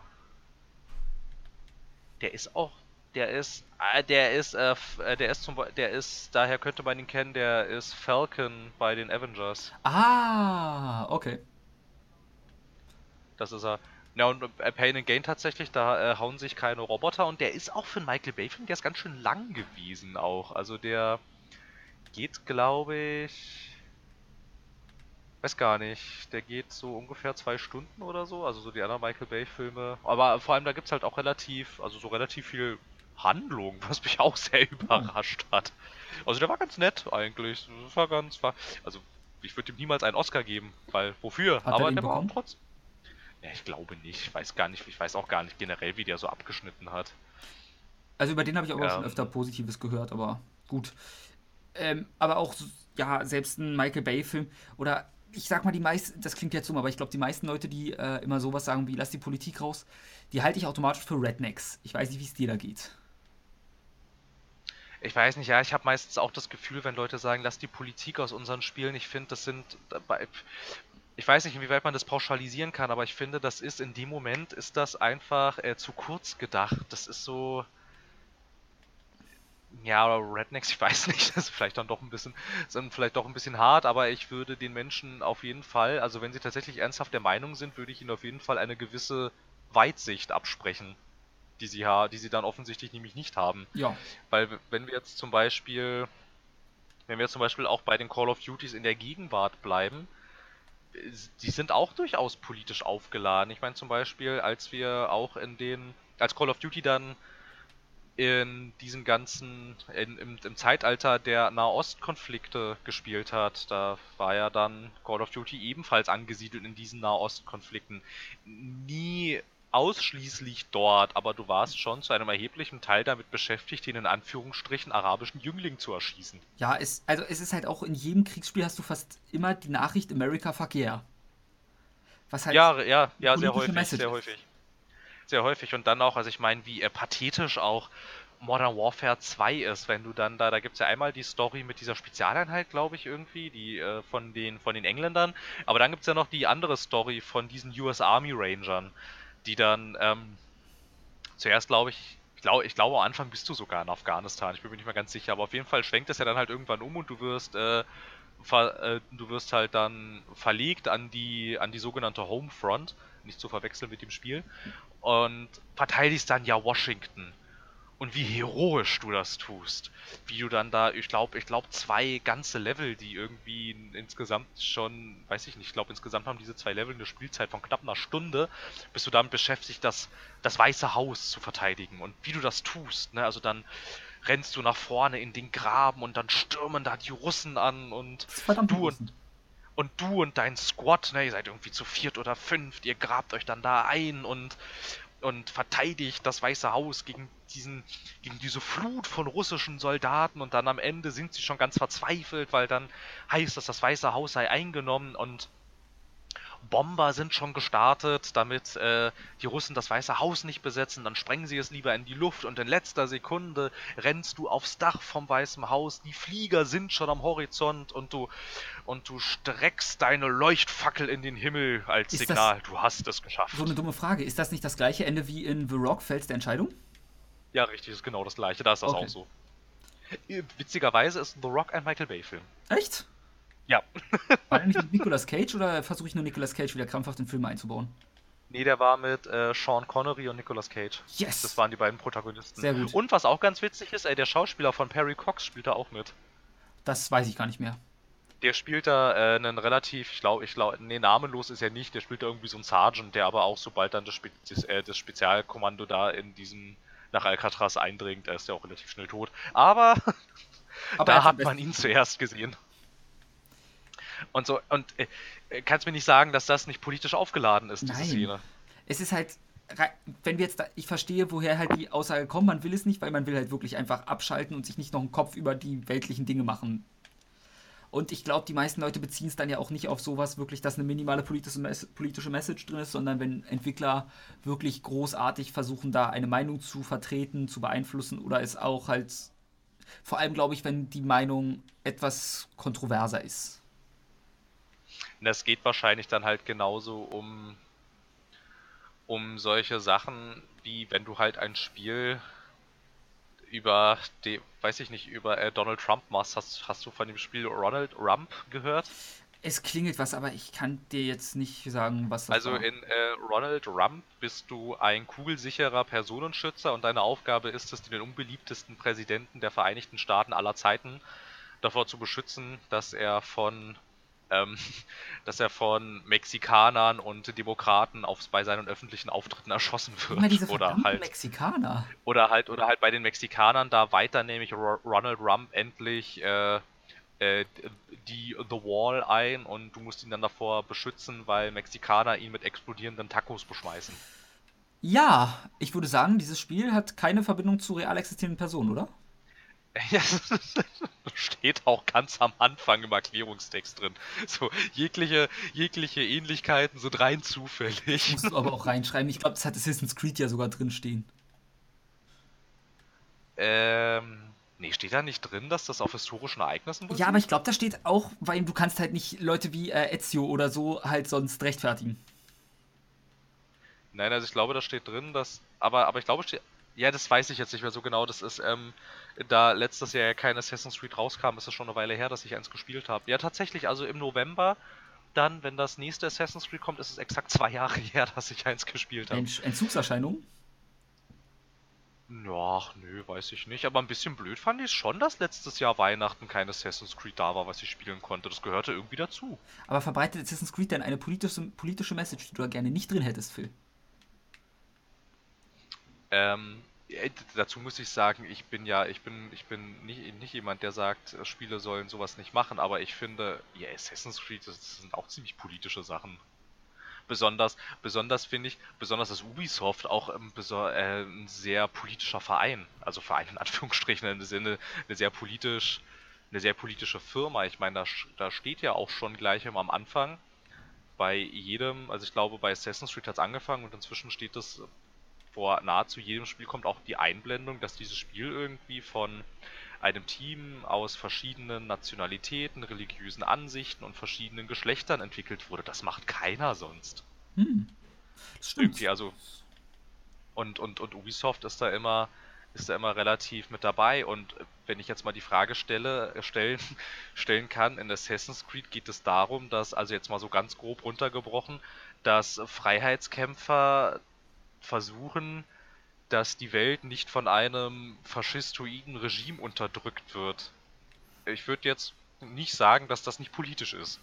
der ist auch, der ist, äh, der ist, äh, äh, der ist zum der ist, daher könnte man ihn kennen, der ist Falcon bei den Avengers. Ah, okay. Das ist er. Ja, und äh, Pain and Gain tatsächlich, da äh, hauen sich keine Roboter und der ist auch für einen Michael Bay-Film, der ist ganz schön lang gewesen auch. Also der geht, glaube ich, Weiß gar nicht. Der geht so ungefähr zwei Stunden oder so. Also so die anderen Michael Bay-Filme. Aber vor allem da gibt es halt auch relativ, also so relativ viel Handlung, was mich auch sehr überrascht hat. Also der war ganz nett eigentlich. Das war ganz, war, also ich würde ihm niemals einen Oscar geben, weil wofür? Hat Aber der war auch trotzdem. Ja, ich glaube nicht. Ich weiß gar nicht, ich weiß auch gar nicht generell, wie der so abgeschnitten hat. Also über den habe ich auch ja. schon öfter Positives gehört, aber gut. Ähm, aber auch, ja, selbst ein Michael Bay-Film oder ich sag mal, die meisten, das klingt jetzt dumm, aber ich glaube, die meisten Leute, die äh, immer sowas sagen wie, lass die Politik raus, die halte ich automatisch für Rednecks. Ich weiß nicht, wie es dir da geht. Ich weiß nicht, ja, ich habe meistens auch das Gefühl, wenn Leute sagen, lass die Politik aus unseren Spielen, ich finde, das sind. Ich weiß nicht, inwieweit man das pauschalisieren kann, aber ich finde, das ist in dem Moment, ist das einfach äh, zu kurz gedacht. Das ist so ja, oder Rednecks, ich weiß nicht, das ist vielleicht dann doch ein bisschen, sind vielleicht doch ein bisschen hart, aber ich würde den Menschen auf jeden Fall, also wenn sie tatsächlich ernsthaft der Meinung sind, würde ich ihnen auf jeden Fall eine gewisse Weitsicht absprechen, die sie ha die sie dann offensichtlich nämlich nicht haben. Ja. Weil wenn wir jetzt zum Beispiel, wenn wir jetzt zum Beispiel auch bei den Call of Duties in der Gegenwart bleiben, die sind auch durchaus politisch aufgeladen. Ich meine zum Beispiel, als wir auch in den, als Call of Duty dann in diesem ganzen, in, im, im, Zeitalter der Nahostkonflikte gespielt hat. Da war ja dann Call of Duty ebenfalls angesiedelt in diesen Nahostkonflikten. Nie ausschließlich dort, aber du warst schon zu einem erheblichen Teil damit beschäftigt, den in Anführungsstrichen arabischen Jüngling zu erschießen. Ja, es, also es ist halt auch in jedem Kriegsspiel hast du fast immer die Nachricht America fuck yeah. Was halt ja, ja, ja, sehr häufig, Message sehr häufig sehr häufig. Und dann auch, also ich meine, wie äh, pathetisch auch Modern Warfare 2 ist, wenn du dann da, da gibt es ja einmal die Story mit dieser Spezialeinheit, glaube ich, irgendwie, die äh, von, den, von den Engländern, aber dann gibt es ja noch die andere Story von diesen US Army Rangern, die dann ähm, zuerst, glaube ich, ich glaube, ich glaube, am Anfang bist du sogar in Afghanistan, ich bin mir nicht mehr ganz sicher, aber auf jeden Fall schwenkt es ja dann halt irgendwann um und du wirst, äh, äh, du wirst halt dann verlegt an die, an die sogenannte Homefront, nicht zu verwechseln mit dem Spiel, und verteidigst dann ja Washington und wie heroisch du das tust. Wie du dann da, ich glaube, ich glaube, zwei ganze Level, die irgendwie insgesamt schon, weiß ich nicht, ich glaube, insgesamt haben diese zwei Level eine Spielzeit von knapp einer Stunde, bist du damit beschäftigt, das, das Weiße Haus zu verteidigen. Und wie du das tust, ne, also dann rennst du nach vorne in den Graben und dann stürmen da die Russen an und du und, und du und dein Squad, ne, ihr seid irgendwie zu viert oder fünft, ihr grabt euch dann da ein und und verteidigt das Weiße Haus gegen diesen, gegen diese Flut von russischen Soldaten und dann am Ende sind sie schon ganz verzweifelt, weil dann heißt es, das Weiße Haus sei eingenommen und Bomber sind schon gestartet, damit äh, die Russen das Weiße Haus nicht besetzen. Dann sprengen sie es lieber in die Luft und in letzter Sekunde rennst du aufs Dach vom Weißen Haus. Die Flieger sind schon am Horizont und du und du streckst deine Leuchtfackel in den Himmel als ist Signal. Du hast es geschafft. So eine dumme Frage. Ist das nicht das gleiche Ende wie in The Rock Fels der Entscheidung? Ja, richtig, ist genau das gleiche. Da ist das okay. auch so. Witzigerweise ist The Rock ein Michael Bay-Film. Echt? Ja. War der nicht mit Nicolas Cage oder versuche ich nur Nicolas Cage wieder krampfhaft in Filme einzubauen? Nee, der war mit äh, Sean Connery und Nicolas Cage. Yes! Das waren die beiden Protagonisten. Sehr gut. Und was auch ganz witzig ist, ey, der Schauspieler von Perry Cox spielt da auch mit. Das weiß ich gar nicht mehr. Der spielt da äh, einen relativ, ich glaube, ich glaube, nee, namenlos ist er nicht. Der spielt da irgendwie so einen Sergeant, der aber auch sobald dann das, Spe das, äh, das Spezialkommando da in diesem nach Alcatraz eindringt, er ist ja auch relativ schnell tot. Aber, aber da hat man ihn zuerst gesehen. Und so, und äh, kannst mir nicht sagen, dass das nicht politisch aufgeladen ist, Nein. diese Szene. Es ist halt, wenn wir jetzt da, ich verstehe, woher halt die Aussage kommt, man will es nicht, weil man will halt wirklich einfach abschalten und sich nicht noch einen Kopf über die weltlichen Dinge machen. Und ich glaube, die meisten Leute beziehen es dann ja auch nicht auf sowas wirklich, dass eine minimale politische, politische Message drin ist, sondern wenn Entwickler wirklich großartig versuchen, da eine Meinung zu vertreten, zu beeinflussen oder es auch halt, vor allem glaube ich, wenn die Meinung etwas kontroverser ist. Das geht wahrscheinlich dann halt genauso um, um solche Sachen, wie wenn du halt ein Spiel über die, weiß ich nicht, über äh, Donald Trump machst. Hast, hast du von dem Spiel Ronald Rump gehört? Es klingelt was, aber ich kann dir jetzt nicht sagen, was das Also war. in äh, Ronald Rump bist du ein kugelsicherer Personenschützer und deine Aufgabe ist es, den unbeliebtesten Präsidenten der Vereinigten Staaten aller Zeiten davor zu beschützen, dass er von ähm, dass er von Mexikanern und Demokraten auf, bei seinen öffentlichen Auftritten erschossen wird. Immer diese oder halt Mexikaner. Oder halt oder halt bei den Mexikanern da weiter nämlich Ronald Rump endlich äh, äh, die The Wall ein und du musst ihn dann davor beschützen, weil Mexikaner ihn mit explodierenden Tacos beschmeißen. Ja, ich würde sagen, dieses Spiel hat keine Verbindung zu real existierenden Personen, oder? Ja, steht auch ganz am Anfang im Erklärungstext drin. So, jegliche, jegliche Ähnlichkeiten sind rein zufällig. Musst du aber auch reinschreiben. Ich glaube, das hat Assassin's Creed ja sogar drin stehen. Ähm. Nee, steht da nicht drin, dass das auf historischen Ereignissen basiert? Ja, aber ich glaube, da steht auch, weil du kannst halt nicht Leute wie äh, Ezio oder so halt sonst rechtfertigen. Nein, also ich glaube, da steht drin, dass. Aber, aber ich glaube, steht, ja, das weiß ich jetzt nicht mehr so genau. Das ist, ähm, da letztes Jahr ja kein Assassin's Creed rauskam, ist es schon eine Weile her, dass ich eins gespielt habe. Ja, tatsächlich, also im November, dann, wenn das nächste Assassin's Creed kommt, ist es exakt zwei Jahre her, dass ich eins gespielt habe. Entzugserscheinung? Ja, nö, weiß ich nicht. Aber ein bisschen blöd fand ich es schon, dass letztes Jahr Weihnachten kein Assassin's Creed da war, was ich spielen konnte. Das gehörte irgendwie dazu. Aber verbreitet Assassin's Creed denn eine politische, politische Message, die du da gerne nicht drin hättest, Phil? Ähm, dazu muss ich sagen, ich bin ja, ich bin, ich bin nicht, nicht jemand, der sagt, äh, Spiele sollen sowas nicht machen, aber ich finde, ja, Assassin's Creed, das sind auch ziemlich politische Sachen. Besonders, besonders finde ich, besonders ist Ubisoft auch ähm, äh, ein sehr politischer Verein. Also Verein in Anführungsstrichen im Sinne, eine sehr politisch, eine sehr politische Firma. Ich meine, da, da steht ja auch schon gleich am Anfang bei jedem, also ich glaube bei Assassin's Creed hat es angefangen und inzwischen steht es vor nahezu jedem Spiel kommt auch die Einblendung, dass dieses Spiel irgendwie von einem Team aus verschiedenen Nationalitäten, religiösen Ansichten und verschiedenen Geschlechtern entwickelt wurde. Das macht keiner sonst. Hm. Das stimmt. Irgendwie, also und, und, und Ubisoft ist da immer ist da immer relativ mit dabei und wenn ich jetzt mal die Frage stelle, äh, stellen, stellen kann, in Assassin's Creed geht es darum, dass, also jetzt mal so ganz grob runtergebrochen, dass Freiheitskämpfer versuchen, dass die Welt nicht von einem faschistoiden Regime unterdrückt wird. Ich würde jetzt nicht sagen, dass das nicht politisch ist.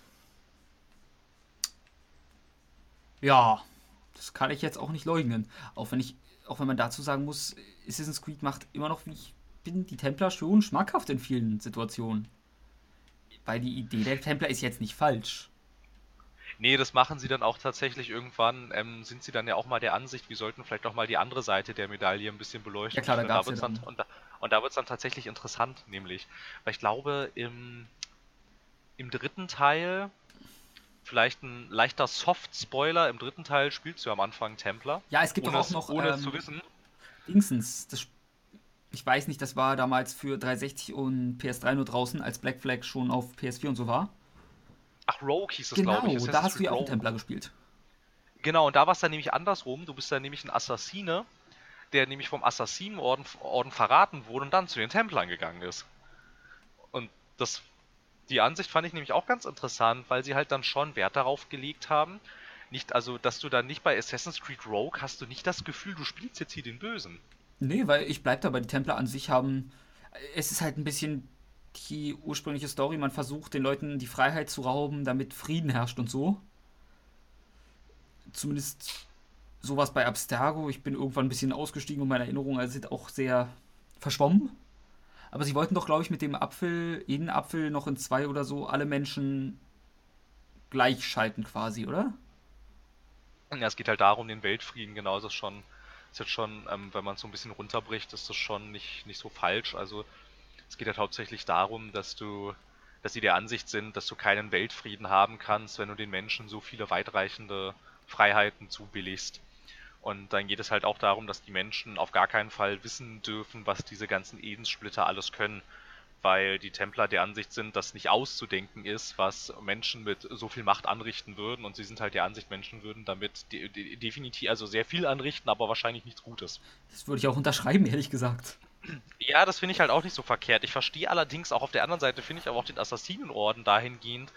Ja, das kann ich jetzt auch nicht leugnen. Auch wenn ich, auch wenn man dazu sagen muss, Assassin's Creed macht immer noch, wie ich bin, die Templer schon schmackhaft in vielen Situationen. Weil die Idee der Templer ist jetzt nicht falsch. Nee, das machen sie dann auch tatsächlich irgendwann. Ähm, sind sie dann ja auch mal der Ansicht, wir sollten vielleicht auch mal die andere Seite der Medaille ein bisschen beleuchten. Ja klar, und, da dann, und, da, und da wird es dann tatsächlich interessant, nämlich. Weil ich glaube, im, im dritten Teil, vielleicht ein leichter Soft-Spoiler, im dritten Teil spielst du am Anfang Templer. Ja, es gibt ohne, auch noch. Ohne ähm, zu wissen. Dingsens, das, ich weiß nicht, das war damals für 360 und PS3 nur draußen, als Black Flag schon auf PS4 und so war. Ach, Rogue hieß es, genau, glaube ich. Genau, da hast du ja auch einen Templer gespielt. Genau, und da war es dann nämlich andersrum. Du bist dann nämlich ein Assassine, der nämlich vom Assassinenorden Orden verraten wurde und dann zu den Templern gegangen ist. Und das, die Ansicht fand ich nämlich auch ganz interessant, weil sie halt dann schon Wert darauf gelegt haben, nicht, also, dass du dann nicht bei Assassin's Creed Rogue hast du nicht das Gefühl, du spielst jetzt hier den Bösen. Nee, weil ich bleib dabei, die Templer an sich haben. Es ist halt ein bisschen die ursprüngliche Story, man versucht den Leuten die Freiheit zu rauben, damit Frieden herrscht und so. Zumindest sowas bei Abstergo. Ich bin irgendwann ein bisschen ausgestiegen und meine Erinnerungen also sind auch sehr verschwommen. Aber sie wollten doch, glaube ich, mit dem Apfel, jeden Apfel noch in zwei oder so, alle Menschen gleichschalten quasi, oder? Ja, es geht halt darum, den Weltfrieden, genau, das ist schon, ist jetzt schon, ähm, wenn man es so ein bisschen runterbricht, ist das schon nicht, nicht so falsch. Also es geht halt hauptsächlich darum, dass du, dass sie der Ansicht sind, dass du keinen Weltfrieden haben kannst, wenn du den Menschen so viele weitreichende Freiheiten zubilligst. Und dann geht es halt auch darum, dass die Menschen auf gar keinen Fall wissen dürfen, was diese ganzen Edenssplitter alles können. Weil die Templer der Ansicht sind, dass nicht auszudenken ist, was Menschen mit so viel Macht anrichten würden. Und sie sind halt der Ansicht, Menschen würden damit de de definitiv, also sehr viel anrichten, aber wahrscheinlich nichts Gutes. Das würde ich auch unterschreiben, ehrlich gesagt. Ja, das finde ich halt auch nicht so verkehrt. Ich verstehe allerdings auch auf der anderen Seite, finde ich aber auch den Assassinenorden dahingehend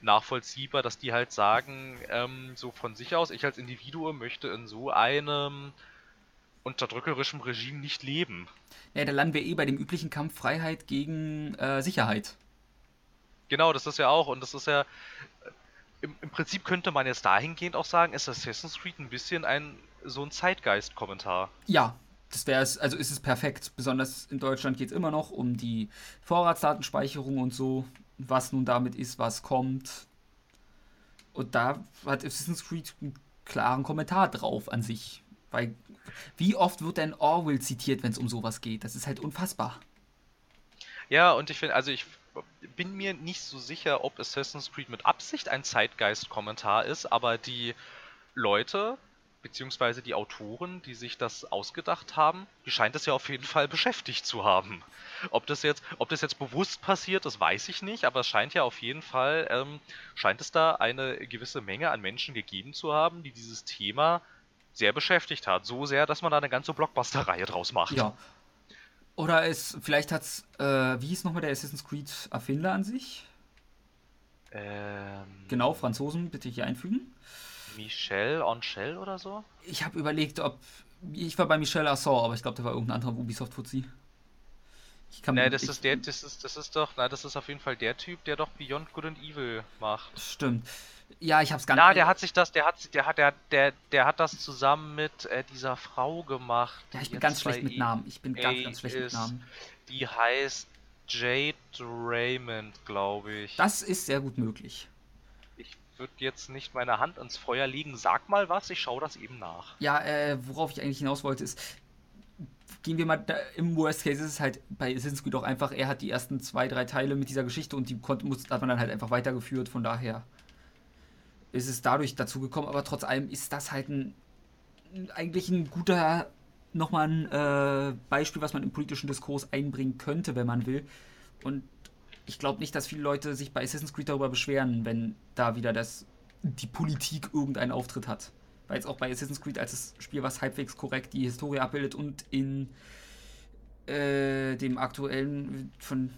nachvollziehbar, dass die halt sagen, ähm, so von sich aus, ich als Individuum möchte in so einem unterdrückerischen Regime nicht leben. Ja, da landen wir eh bei dem üblichen Kampf Freiheit gegen äh, Sicherheit. Genau, das ist ja auch, und das ist ja, im, im Prinzip könnte man jetzt dahingehend auch sagen, ist Assassin's Creed ein bisschen ein, so ein Zeitgeist-Kommentar. Ja, das wäre es, also ist es perfekt. Besonders in Deutschland geht es immer noch um die Vorratsdatenspeicherung und so, was nun damit ist, was kommt. Und da hat Assassin's Creed einen klaren Kommentar drauf an sich. Weil, wie oft wird denn Orwell zitiert, wenn es um sowas geht? Das ist halt unfassbar. Ja, und ich finde, also ich bin mir nicht so sicher, ob Assassin's Creed mit Absicht ein Zeitgeist-Kommentar ist, aber die Leute, beziehungsweise die Autoren, die sich das ausgedacht haben, die scheint es ja auf jeden Fall beschäftigt zu haben. Ob das jetzt, ob das jetzt bewusst passiert, das weiß ich nicht, aber es scheint ja auf jeden Fall, ähm, scheint es da eine gewisse Menge an Menschen gegeben zu haben, die dieses Thema sehr beschäftigt hat. So sehr, dass man da eine ganze Blockbuster-Reihe draus macht. Ja. Oder es, vielleicht hat es, äh, wie hieß nochmal der Assassin's Creed Erfinder an sich? Ähm, genau, Franzosen, bitte hier einfügen. Michel Onchel oder so? Ich habe überlegt, ob. Ich war bei Michel Assor, aber ich glaube, der war irgendein anderer Ubisoft-Fuzzi. Ich kann nee, das ich, ist der, das ist, das ist doch, na, das ist auf jeden Fall der Typ, der doch Beyond Good and Evil macht. Stimmt. Ja, ich hab's gar nicht. Na, der hat sich das, der hat, der hat, der, der, der hat das zusammen mit äh, dieser Frau gemacht. Ja, ich bin ganz schlecht mit Namen. Ich bin ganz, ganz schlecht ist, mit Namen. Die heißt Jade Raymond, glaube ich. Das ist sehr gut möglich würde jetzt nicht meine Hand ins Feuer legen. Sag mal was, ich schaue das eben nach. Ja, äh, worauf ich eigentlich hinaus wollte, ist, gehen wir mal, da, im Worst Case ist es halt bei Creed auch einfach, er hat die ersten zwei, drei Teile mit dieser Geschichte und die konnte, muss, hat man dann halt einfach weitergeführt, von daher ist es dadurch dazu gekommen, aber trotz allem ist das halt ein, eigentlich ein guter nochmal ein äh, Beispiel, was man im politischen Diskurs einbringen könnte, wenn man will. Und ich glaube nicht, dass viele Leute sich bei Assassin's Creed darüber beschweren, wenn da wieder das, die Politik irgendeinen Auftritt hat. Weil jetzt auch bei Assassin's Creed als das Spiel, was halbwegs korrekt die Historie abbildet und in äh, dem aktuellen von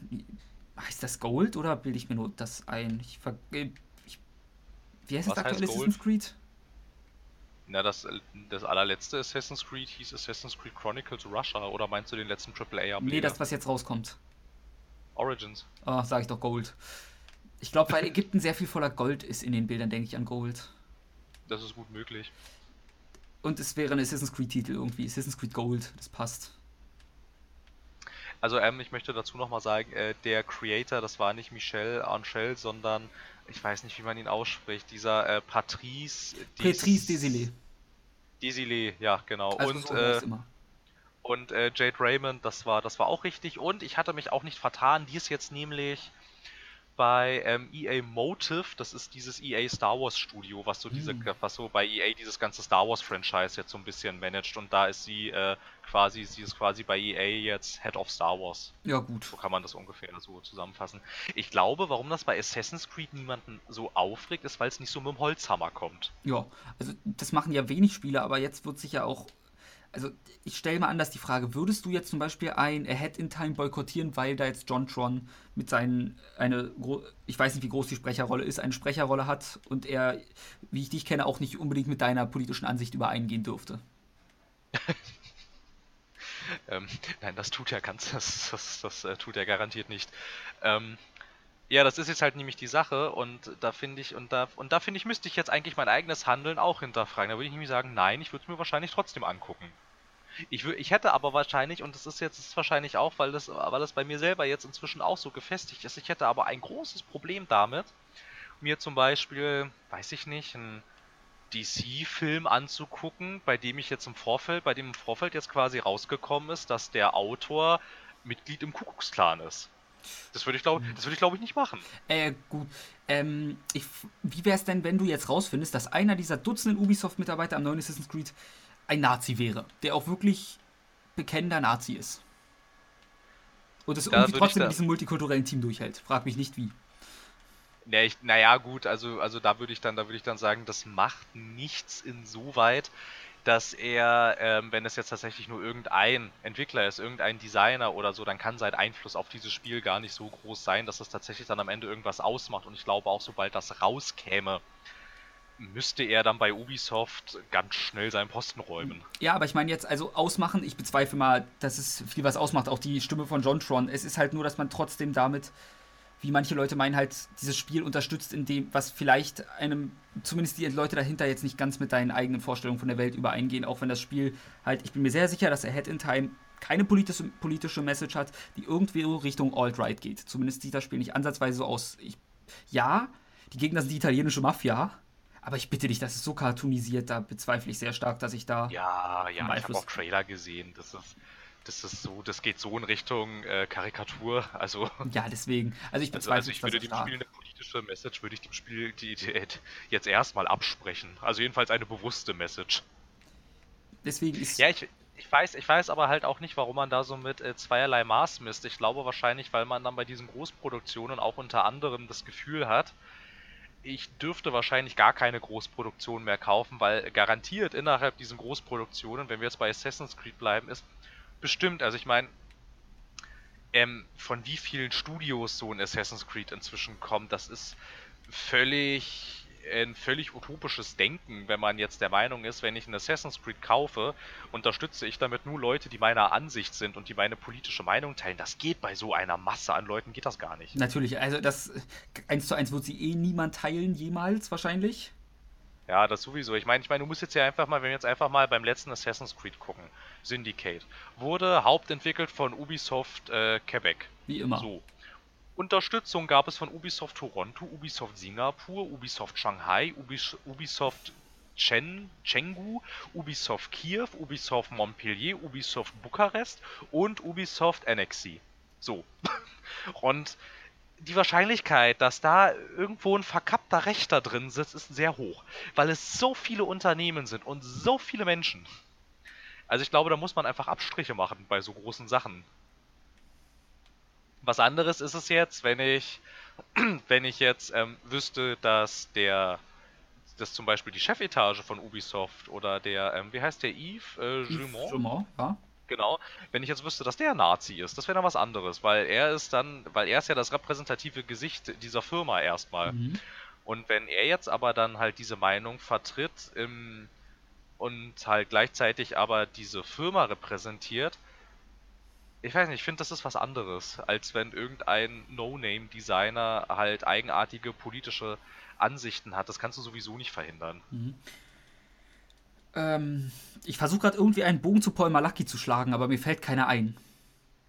heißt das Gold oder bilde ich mir nur das ein? Ich, äh, ich wie heißt was das aktuelle Assassin's Creed? Na, das, das allerletzte Assassin's Creed hieß Assassin's Creed Chronicles Russia oder meinst du den letzten AAA-Ableger? Nee, das, was jetzt rauskommt. Origins. Oh, sag ich doch Gold. Ich glaube, weil Ägypten sehr viel voller Gold ist in den Bildern, denke ich an Gold. Das ist gut möglich. Und es wäre ein Assassin's Creed-Titel irgendwie. Assassin's Creed Gold, das passt. Also, ähm, ich möchte dazu nochmal sagen, äh, der Creator, das war nicht Michel Angel, sondern ich weiß nicht, wie man ihn ausspricht. Dieser äh, Patrice. Patrice Desilets. Desilets, ja, genau. Also und so äh, und äh, Jade Raymond, das war, das war auch richtig. Und ich hatte mich auch nicht vertan. Die ist jetzt nämlich bei ähm, EA Motive, das ist dieses EA Star Wars Studio, was so diese, hm. was so bei EA dieses ganze Star Wars Franchise jetzt so ein bisschen managt und da ist sie äh, quasi, sie ist quasi bei EA jetzt Head of Star Wars. Ja gut. So kann man das ungefähr so zusammenfassen. Ich glaube, warum das bei Assassin's Creed niemanden so aufregt, ist, weil es nicht so mit dem Holzhammer kommt. Ja, also das machen ja wenig Spiele, aber jetzt wird sich ja auch also ich stelle mal anders die Frage, würdest du jetzt zum Beispiel ein Ahead in Time boykottieren, weil da jetzt John Tron mit seinen, eine, ich weiß nicht, wie groß die Sprecherrolle ist, eine Sprecherrolle hat und er, wie ich dich kenne, auch nicht unbedingt mit deiner politischen Ansicht übereingehen dürfte? ähm, nein, das tut er ganz, das, das, das äh, tut er garantiert nicht. Ähm, ja, das ist jetzt halt nämlich die Sache und da finde ich, und da, und da finde ich, müsste ich jetzt eigentlich mein eigenes Handeln auch hinterfragen. Da würde ich nämlich sagen, nein, ich würde es mir wahrscheinlich trotzdem angucken. Ich, ich hätte aber wahrscheinlich, und das ist jetzt ist wahrscheinlich auch, weil das, weil das bei mir selber jetzt inzwischen auch so gefestigt ist, ich hätte aber ein großes Problem damit, mir zum Beispiel, weiß ich nicht, einen DC-Film anzugucken, bei dem ich jetzt im Vorfeld, bei dem im Vorfeld jetzt quasi rausgekommen ist, dass der Autor Mitglied im Kuckucksklan ist. Das würde ich glaube würd ich, glaub ich, nicht machen. Äh, gut. Ähm, ich, wie wäre es denn, wenn du jetzt rausfindest, dass einer dieser Dutzenden Ubisoft-Mitarbeiter am neuen Assassin's Creed ein Nazi wäre, der auch wirklich bekennender Nazi ist. Und das da irgendwie trotzdem in diesem multikulturellen Team durchhält. Frag mich nicht wie. Nee, ich, naja, gut, also, also da würde ich dann, da würde ich dann sagen, das macht nichts insoweit, dass er, ähm, wenn es jetzt tatsächlich nur irgendein Entwickler ist, irgendein Designer oder so, dann kann sein Einfluss auf dieses Spiel gar nicht so groß sein, dass es tatsächlich dann am Ende irgendwas ausmacht. Und ich glaube auch, sobald das rauskäme, müsste er dann bei Ubisoft ganz schnell seinen Posten räumen. Ja, aber ich meine jetzt, also ausmachen, ich bezweifle mal, dass es viel was ausmacht, auch die Stimme von John Tron. Es ist halt nur, dass man trotzdem damit, wie manche Leute meinen, halt dieses Spiel unterstützt, in dem, was vielleicht einem, zumindest die Leute dahinter jetzt nicht ganz mit deinen eigenen Vorstellungen von der Welt übereingehen, auch wenn das Spiel halt, ich bin mir sehr sicher, dass Ahead in Time keine politische, politische Message hat, die irgendwie Richtung Alt-Right geht. Zumindest sieht das Spiel nicht ansatzweise so aus. Ich, ja, die Gegner sind die italienische Mafia, aber ich bitte dich, das ist so cartoonisiert, da bezweifle ich sehr stark, dass ich da. Ja, ja, ich habe auch Trailer gesehen. Das ist, das ist so, das geht so in Richtung äh, Karikatur. Also. Ja, deswegen. Also ich bezweifle Also, also ich würde dem Spiel eine politische Message, würde ich dem Spiel die, die, die jetzt erstmal absprechen. Also jedenfalls eine bewusste Message. Deswegen ist. Ja, ich, ich weiß, ich weiß aber halt auch nicht, warum man da so mit äh, zweierlei Maß misst. Ich glaube wahrscheinlich, weil man dann bei diesen Großproduktionen auch unter anderem das Gefühl hat, ich dürfte wahrscheinlich gar keine Großproduktion mehr kaufen, weil garantiert innerhalb diesen Großproduktionen, wenn wir jetzt bei Assassin's Creed bleiben, ist bestimmt, also ich meine, ähm, von wie vielen Studios so ein Assassin's Creed inzwischen kommt, das ist völlig ein völlig utopisches Denken, wenn man jetzt der Meinung ist, wenn ich ein Assassin's Creed kaufe, unterstütze ich damit nur Leute, die meiner Ansicht sind und die meine politische Meinung teilen. Das geht bei so einer Masse an Leuten, geht das gar nicht. Natürlich, also das eins zu eins wird sie eh niemand teilen, jemals wahrscheinlich. Ja, das sowieso. Ich meine, ich meine, du musst jetzt ja einfach mal, wenn wir jetzt einfach mal beim letzten Assassin's Creed gucken, Syndicate, wurde hauptentwickelt von Ubisoft äh, Quebec. Wie immer. So. Unterstützung gab es von Ubisoft Toronto, Ubisoft Singapur, Ubisoft Shanghai, Ubisoft Chen, Chengdu, Ubisoft Kiew, Ubisoft Montpellier, Ubisoft Bukarest und Ubisoft Annecy. So. Und die Wahrscheinlichkeit, dass da irgendwo ein verkappter Rechter drin sitzt, ist sehr hoch, weil es so viele Unternehmen sind und so viele Menschen. Also ich glaube, da muss man einfach Abstriche machen bei so großen Sachen. Was anderes ist es jetzt, wenn ich, wenn ich jetzt ähm, wüsste, dass der, dass zum Beispiel die Chefetage von Ubisoft oder der, ähm, wie heißt der, Yves äh, Gilmont? Gilmont, ja. Genau, wenn ich jetzt wüsste, dass der Nazi ist, das wäre dann was anderes, weil er ist dann, weil er ist ja das repräsentative Gesicht dieser Firma erstmal. Mhm. Und wenn er jetzt aber dann halt diese Meinung vertritt im, und halt gleichzeitig aber diese Firma repräsentiert, ich weiß nicht, ich finde, das ist was anderes, als wenn irgendein No-Name-Designer halt eigenartige politische Ansichten hat. Das kannst du sowieso nicht verhindern. Mhm. Ähm, ich versuche gerade irgendwie einen Bogen zu Paul Malaki zu schlagen, aber mir fällt keiner ein.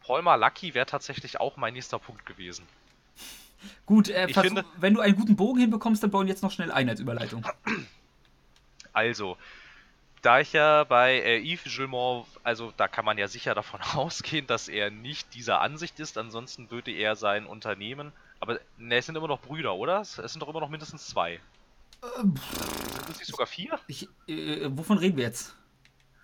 Paul Malaki wäre tatsächlich auch mein nächster Punkt gewesen. Gut, äh, versuch, finde, wenn du einen guten Bogen hinbekommst, dann bauen jetzt noch schnell ein als Überleitung. Also, da ich ja bei äh, Yves Gilmont, also da kann man ja sicher davon ausgehen, dass er nicht dieser Ansicht ist, ansonsten würde er sein Unternehmen, aber ne, es sind immer noch Brüder, oder? Es sind doch immer noch mindestens zwei. Ähm, sind es nicht sogar vier? Ich, äh, wovon reden wir jetzt?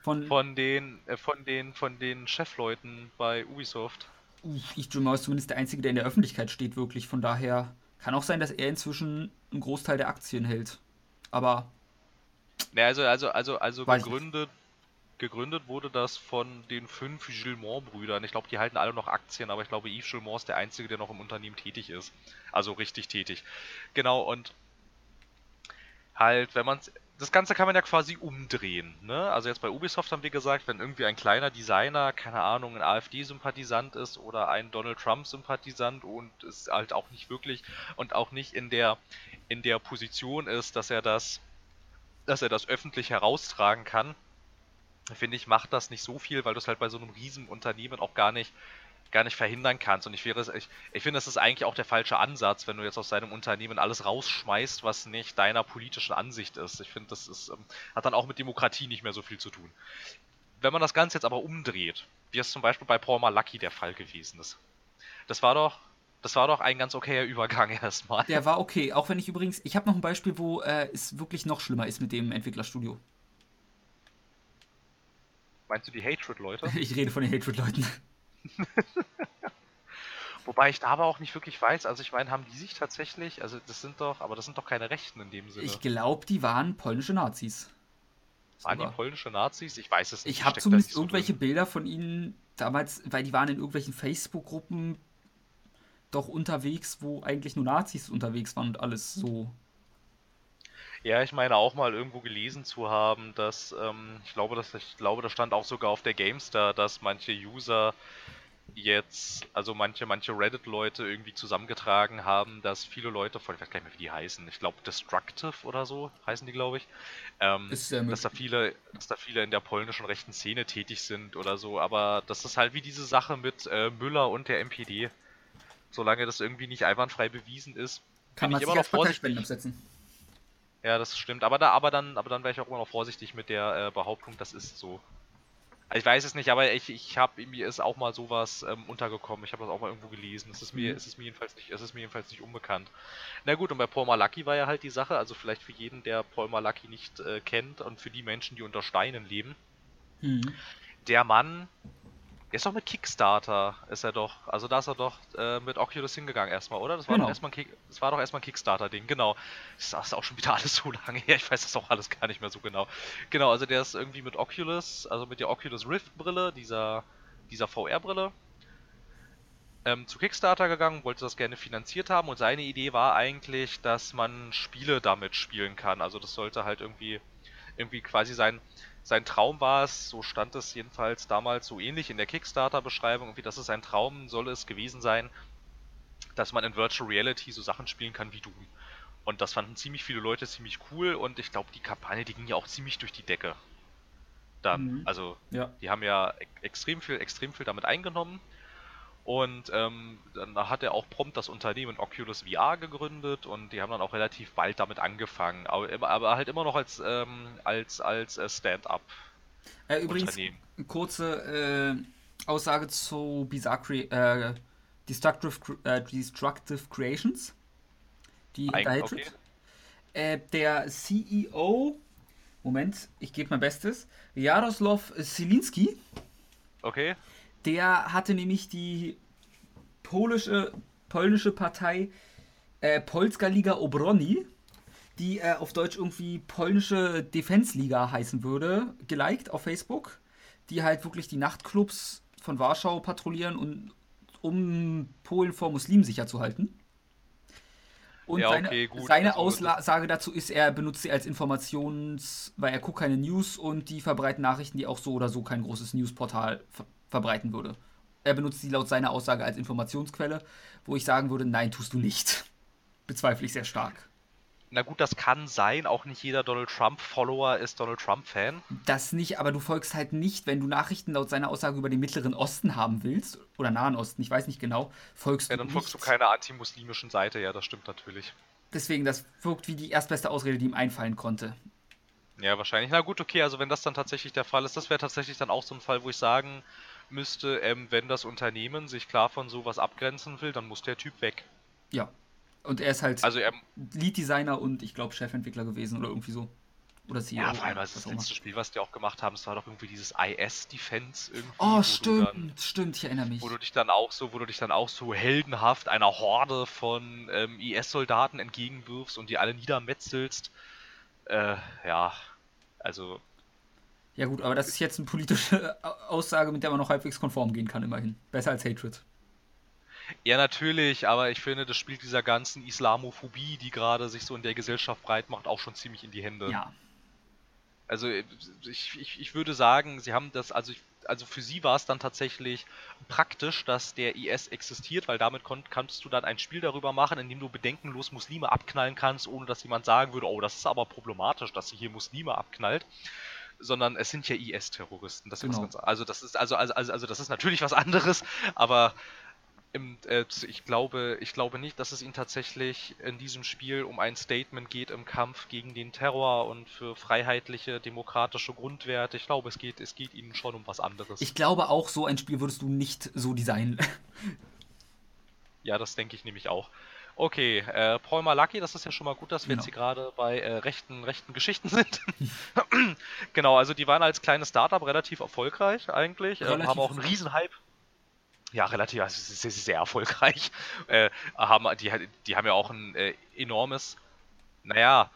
Von, von den, äh, von den, von den Chefleuten bei Ubisoft. Yves Gilmont ist zumindest der Einzige, der in der Öffentlichkeit steht, wirklich. Von daher kann auch sein, dass er inzwischen einen Großteil der Aktien hält. Aber Ne, also, also, also, also gegründet, gegründet wurde das von den fünf Gilmont-Brüdern. Ich glaube, die halten alle noch Aktien, aber ich glaube, Yves Gilmont ist der Einzige, der noch im Unternehmen tätig ist. Also richtig tätig. Genau, und halt, wenn man das Ganze kann man ja quasi umdrehen. Ne? Also jetzt bei Ubisoft haben wir gesagt, wenn irgendwie ein kleiner Designer, keine Ahnung, ein AfD-Sympathisant ist oder ein Donald Trump-Sympathisant und es halt auch nicht wirklich und auch nicht in der in der Position ist, dass er das dass er das öffentlich heraustragen kann, finde ich, macht das nicht so viel, weil du es halt bei so einem Riesenunternehmen auch gar nicht, gar nicht verhindern kannst. Und ich wäre ich, ich finde, das ist eigentlich auch der falsche Ansatz, wenn du jetzt aus deinem Unternehmen alles rausschmeißt, was nicht deiner politischen Ansicht ist. Ich finde, das ist, ähm, hat dann auch mit Demokratie nicht mehr so viel zu tun. Wenn man das Ganze jetzt aber umdreht, wie es zum Beispiel bei Paul Malaki der Fall gewesen ist. Das war doch das war doch ein ganz okayer Übergang erstmal. Der war okay, auch wenn ich übrigens, ich habe noch ein Beispiel, wo äh, es wirklich noch schlimmer ist mit dem Entwicklerstudio. Meinst du die Hatred-Leute? Ich rede von den Hatred-Leuten. Wobei ich da aber auch nicht wirklich weiß, also ich meine, haben die sich tatsächlich, also das sind doch, aber das sind doch keine Rechten in dem Sinne. Ich glaube, die waren polnische Nazis. Waren die polnische Nazis? Ich weiß es nicht. Ich habe zumindest irgendwelche drin. Bilder von ihnen damals, weil die waren in irgendwelchen Facebook-Gruppen doch unterwegs, wo eigentlich nur Nazis unterwegs waren und alles so. Ja, ich meine auch mal irgendwo gelesen zu haben, dass ähm, ich glaube, dass ich glaube, das stand auch sogar auf der Gamestar, dass manche User jetzt, also manche, manche Reddit-Leute irgendwie zusammengetragen haben, dass viele Leute von, ich weiß gar nicht mehr, wie die heißen, ich glaube Destructive oder so heißen die, glaube ich, ähm, dass da viele, dass da viele in der polnischen rechten Szene tätig sind oder so, aber das ist halt wie diese Sache mit äh, Müller und der MPD solange das irgendwie nicht einwandfrei bewiesen ist, kann bin man ich immer noch vorsichtig. Absetzen. Ja, das stimmt. Aber da, aber dann, aber dann wäre ich auch immer noch vorsichtig mit der äh, Behauptung, das ist so. Also ich weiß es nicht, aber ich, ich habe mir ist auch mal sowas ähm, untergekommen. Ich habe das auch mal irgendwo gelesen. Es ist mir, mhm. es ist mir jedenfalls nicht, es ist mir jedenfalls nicht unbekannt. Na gut, und bei Paul Malaki war ja halt die Sache, also vielleicht für jeden, der Paul Malaki nicht äh, kennt und für die Menschen, die unter Steinen leben. Mhm. Der Mann er ist doch mit Kickstarter, ist er doch. Also da ist er doch äh, mit Oculus hingegangen erstmal, oder? Das war, genau. doch, erstmal ein das war doch erstmal ein Kickstarter-Ding, genau. Das ist auch schon wieder alles so lange her, ich weiß das auch alles gar nicht mehr so genau. Genau, also der ist irgendwie mit Oculus, also mit der Oculus Rift-Brille, dieser, dieser VR-Brille, ähm, zu Kickstarter gegangen, wollte das gerne finanziert haben und seine Idee war eigentlich, dass man Spiele damit spielen kann. Also das sollte halt irgendwie, irgendwie quasi sein sein Traum war es, so stand es jedenfalls damals so ähnlich in der Kickstarter-Beschreibung, wie das ist sein Traum, soll es gewesen sein, dass man in Virtual Reality so Sachen spielen kann wie Doom. Und das fanden ziemlich viele Leute ziemlich cool und ich glaube, die Kampagne, die ging ja auch ziemlich durch die Decke. Dann, mhm. also, ja. die haben ja extrem viel, extrem viel damit eingenommen. Und ähm, dann hat er auch prompt das Unternehmen Oculus VR gegründet und die haben dann auch relativ bald damit angefangen, aber, aber halt immer noch als, ähm, als, als äh, Stand-up. Äh, übrigens, kurze äh, Aussage zu Bizarre äh, Destructive, äh, Destructive Creations, die Ein, okay. Äh, der CEO Moment, ich gebe mein Bestes. Jaroslav Silinski. Okay. Der hatte nämlich die polische, polnische Partei äh, Polska Liga Obroni, die äh, auf Deutsch irgendwie polnische Defense Liga heißen würde, geliked auf Facebook, die halt wirklich die Nachtclubs von Warschau patrouillieren und um Polen vor Muslimen sicher zu halten. Und Ja, seine, okay, gut, seine also Aussage dazu ist, er benutzt sie als Informations-, weil er guckt keine News und die verbreiten Nachrichten, die auch so oder so kein großes Newsportal verbreiten würde. Er benutzt sie laut seiner Aussage als Informationsquelle, wo ich sagen würde, nein, tust du nicht. Bezweifle ich sehr stark. Na gut, das kann sein. Auch nicht jeder Donald Trump-Follower ist Donald Trump-Fan. Das nicht, aber du folgst halt nicht, wenn du Nachrichten laut seiner Aussage über den Mittleren Osten haben willst, oder Nahen Osten, ich weiß nicht genau, folgst Ja, du dann folgst du nicht. keiner antimuslimischen Seite. Ja, das stimmt natürlich. Deswegen, das wirkt wie die erstbeste Ausrede, die ihm einfallen konnte. Ja, wahrscheinlich. Na gut, okay, also wenn das dann tatsächlich der Fall ist, das wäre tatsächlich dann auch so ein Fall, wo ich sagen müsste, ähm, wenn das Unternehmen sich klar von sowas abgrenzen will, dann muss der Typ weg. Ja. Und er ist halt Also er, Lead-Designer und ich glaube Chefentwickler gewesen oder irgendwie so. Oder CEO. ja, vor allem das immer. letzte Spiel, was die auch gemacht haben, es war doch irgendwie dieses IS-Defense irgendwie. Oh, stimmt, Dann, stimmt, ich erinnere mich. wo du dich dann auch so, wo du dich dann auch so heldenhaft einer Horde von ähm, IS-Soldaten entgegenwirfst und die alle niedermetzelst. Äh, ja, also Ja gut, aber das ist jetzt eine politische Aussage, mit der man noch halbwegs konform gehen kann, immerhin. Besser als Hatred. Ja, natürlich, aber ich finde, das spielt dieser ganzen Islamophobie, die gerade sich so in der Gesellschaft breit macht, auch schon ziemlich in die Hände. Ja. Also äh, ich, ich, ich würde sagen, sie haben das, also ich, also für sie war es dann tatsächlich praktisch, dass der IS existiert, weil damit kon kannst du dann ein Spiel darüber machen, in dem du bedenkenlos Muslime abknallen kannst, ohne dass jemand sagen würde, oh, das ist aber problematisch, dass sie hier Muslime abknallt. Sondern es sind ja IS-Terroristen. Das Genau. ganz, also das ist also, also, also, also das ist natürlich was anderes, aber im, äh, ich, glaube, ich glaube nicht, dass es ihnen tatsächlich in diesem Spiel um ein Statement geht im Kampf gegen den Terror und für freiheitliche, demokratische Grundwerte. Ich glaube, es geht, es geht ihnen schon um was anderes. Ich glaube auch, so ein Spiel würdest du nicht so designen. ja, das denke ich nämlich auch. Okay, äh, Paul Malaki, das ist ja schon mal gut, dass wir Genau. jetzt hier gerade bei äh, rechten, rechten Geschichten sind. genau, also die waren als kleines Startup relativ erfolgreich eigentlich, ähm, Relativ haben auch einen Riesenhype. Ja, relativ, also sehr, sehr, sehr erfolgreich. Äh, haben, die, die haben ja auch ein äh, enormes, naja,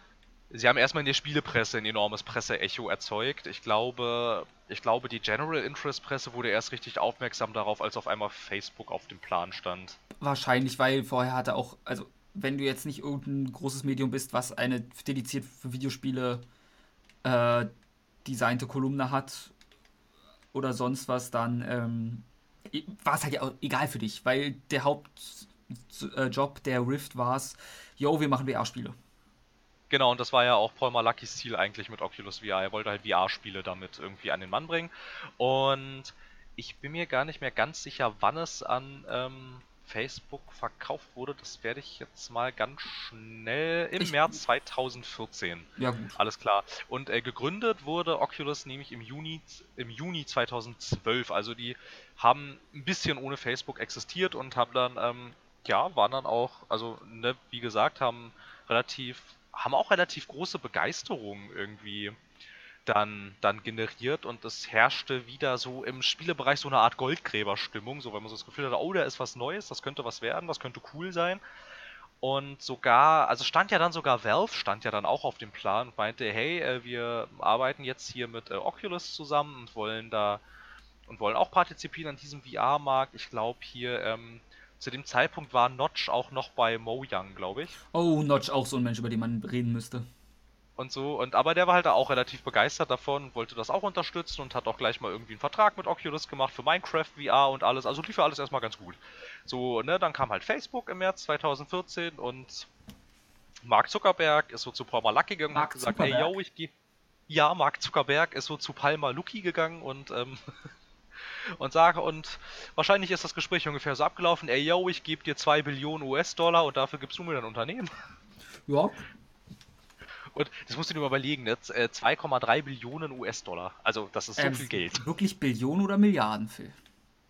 sie haben erstmal in der Spielepresse ein enormes Presseecho erzeugt. Ich glaube, ich glaube, die General Interest Presse wurde erst richtig aufmerksam darauf, als auf einmal Facebook auf dem Plan stand. Wahrscheinlich, weil vorher hatte auch, also wenn du jetzt nicht irgendein großes Medium bist, was eine dediziert für Videospiele äh, designte Kolumne hat oder sonst was, dann ähm, war es halt ja egal für dich, weil der Hauptjob der Rift war es, yo, wir machen VR-Spiele. Genau, und das war ja auch Paul Malakis Ziel eigentlich mit Oculus VR. Er wollte halt VR-Spiele damit irgendwie an den Mann bringen. Und ich bin mir gar nicht mehr ganz sicher, wann es an ähm, Facebook verkauft wurde. Das werde ich jetzt mal ganz schnell im Ich- März 2014. Ja gut. Alles klar. Und äh, gegründet wurde Oculus nämlich im Juni, im Juni 2012. Also die haben ein bisschen ohne Facebook existiert und haben dann, ähm, ja, waren dann auch, also ne, wie gesagt, haben relativ, haben auch relativ große Begeisterung irgendwie dann, dann generiert und es herrschte wieder so im Spielebereich so eine Art Goldgräberstimmung, so weil man so das Gefühl hatte, oh, da ist was Neues, das könnte was werden, das könnte cool sein. Und sogar, also stand ja dann sogar Valve, stand ja dann auch auf dem Plan und meinte, hey, äh, wir arbeiten jetzt hier mit äh, Oculus zusammen und wollen da und wollen auch partizipieren an diesem VR-Markt. Ich glaube hier, ähm, zu dem Zeitpunkt war Notch auch noch bei Mojang, glaube ich. Oh, Notch auch so ein Mensch, über den man reden müsste. Und so, und aber der war halt auch relativ begeistert davon und wollte das auch unterstützen und hat auch gleich mal irgendwie einen Vertrag mit Oculus gemacht für Minecraft VR und alles. Also lief ja alles erstmal ganz gut. So, ne, dann kam halt Facebook im März 2014 und Mark Zuckerberg ist so zu Palmer Lucky gegangen und Mark hat gesagt, Zuckerberg? ey yo, ich gehe. Ja, Mark Zuckerberg ist so zu Palmer Lucky gegangen und ähm, und sage, und wahrscheinlich ist das Gespräch ungefähr so abgelaufen, ey yo, ich gebe dir 2 Billionen US-Dollar und dafür gibst du mir dein Unternehmen. Ja, Und das musst du dir mal überlegen, ne? Z- äh, 2,3 Billionen US-Dollar. Also, das ist so ähm, viel Geld. Wirklich Billionen oder Milliarden, Phil?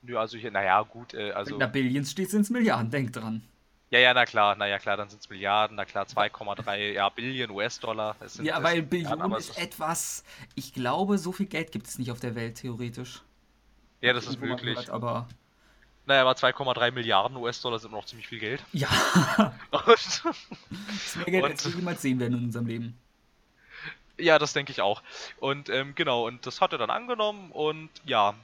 Nö, also hier, naja, gut, äh, also. Wenn da Billions steht, sind es Milliarden, denk dran. Ja, ja, na klar, na ja klar, dann sind es Milliarden, na klar, 2,3 ja, Billion US-Dollar. Ja, weil Billionen ist etwas, ich glaube, so viel Geld gibt es nicht auf der Welt, theoretisch. Ja, das ist möglich. Gehört, aber naja, aber 2,3 Milliarden US-Dollar sind noch ziemlich viel Geld. Ja. das ist mehr Geld, und, als wir jemals sehen werden in unserem Leben. Ja, das denke ich auch. Und ähm, genau, und das hat er dann angenommen und ja,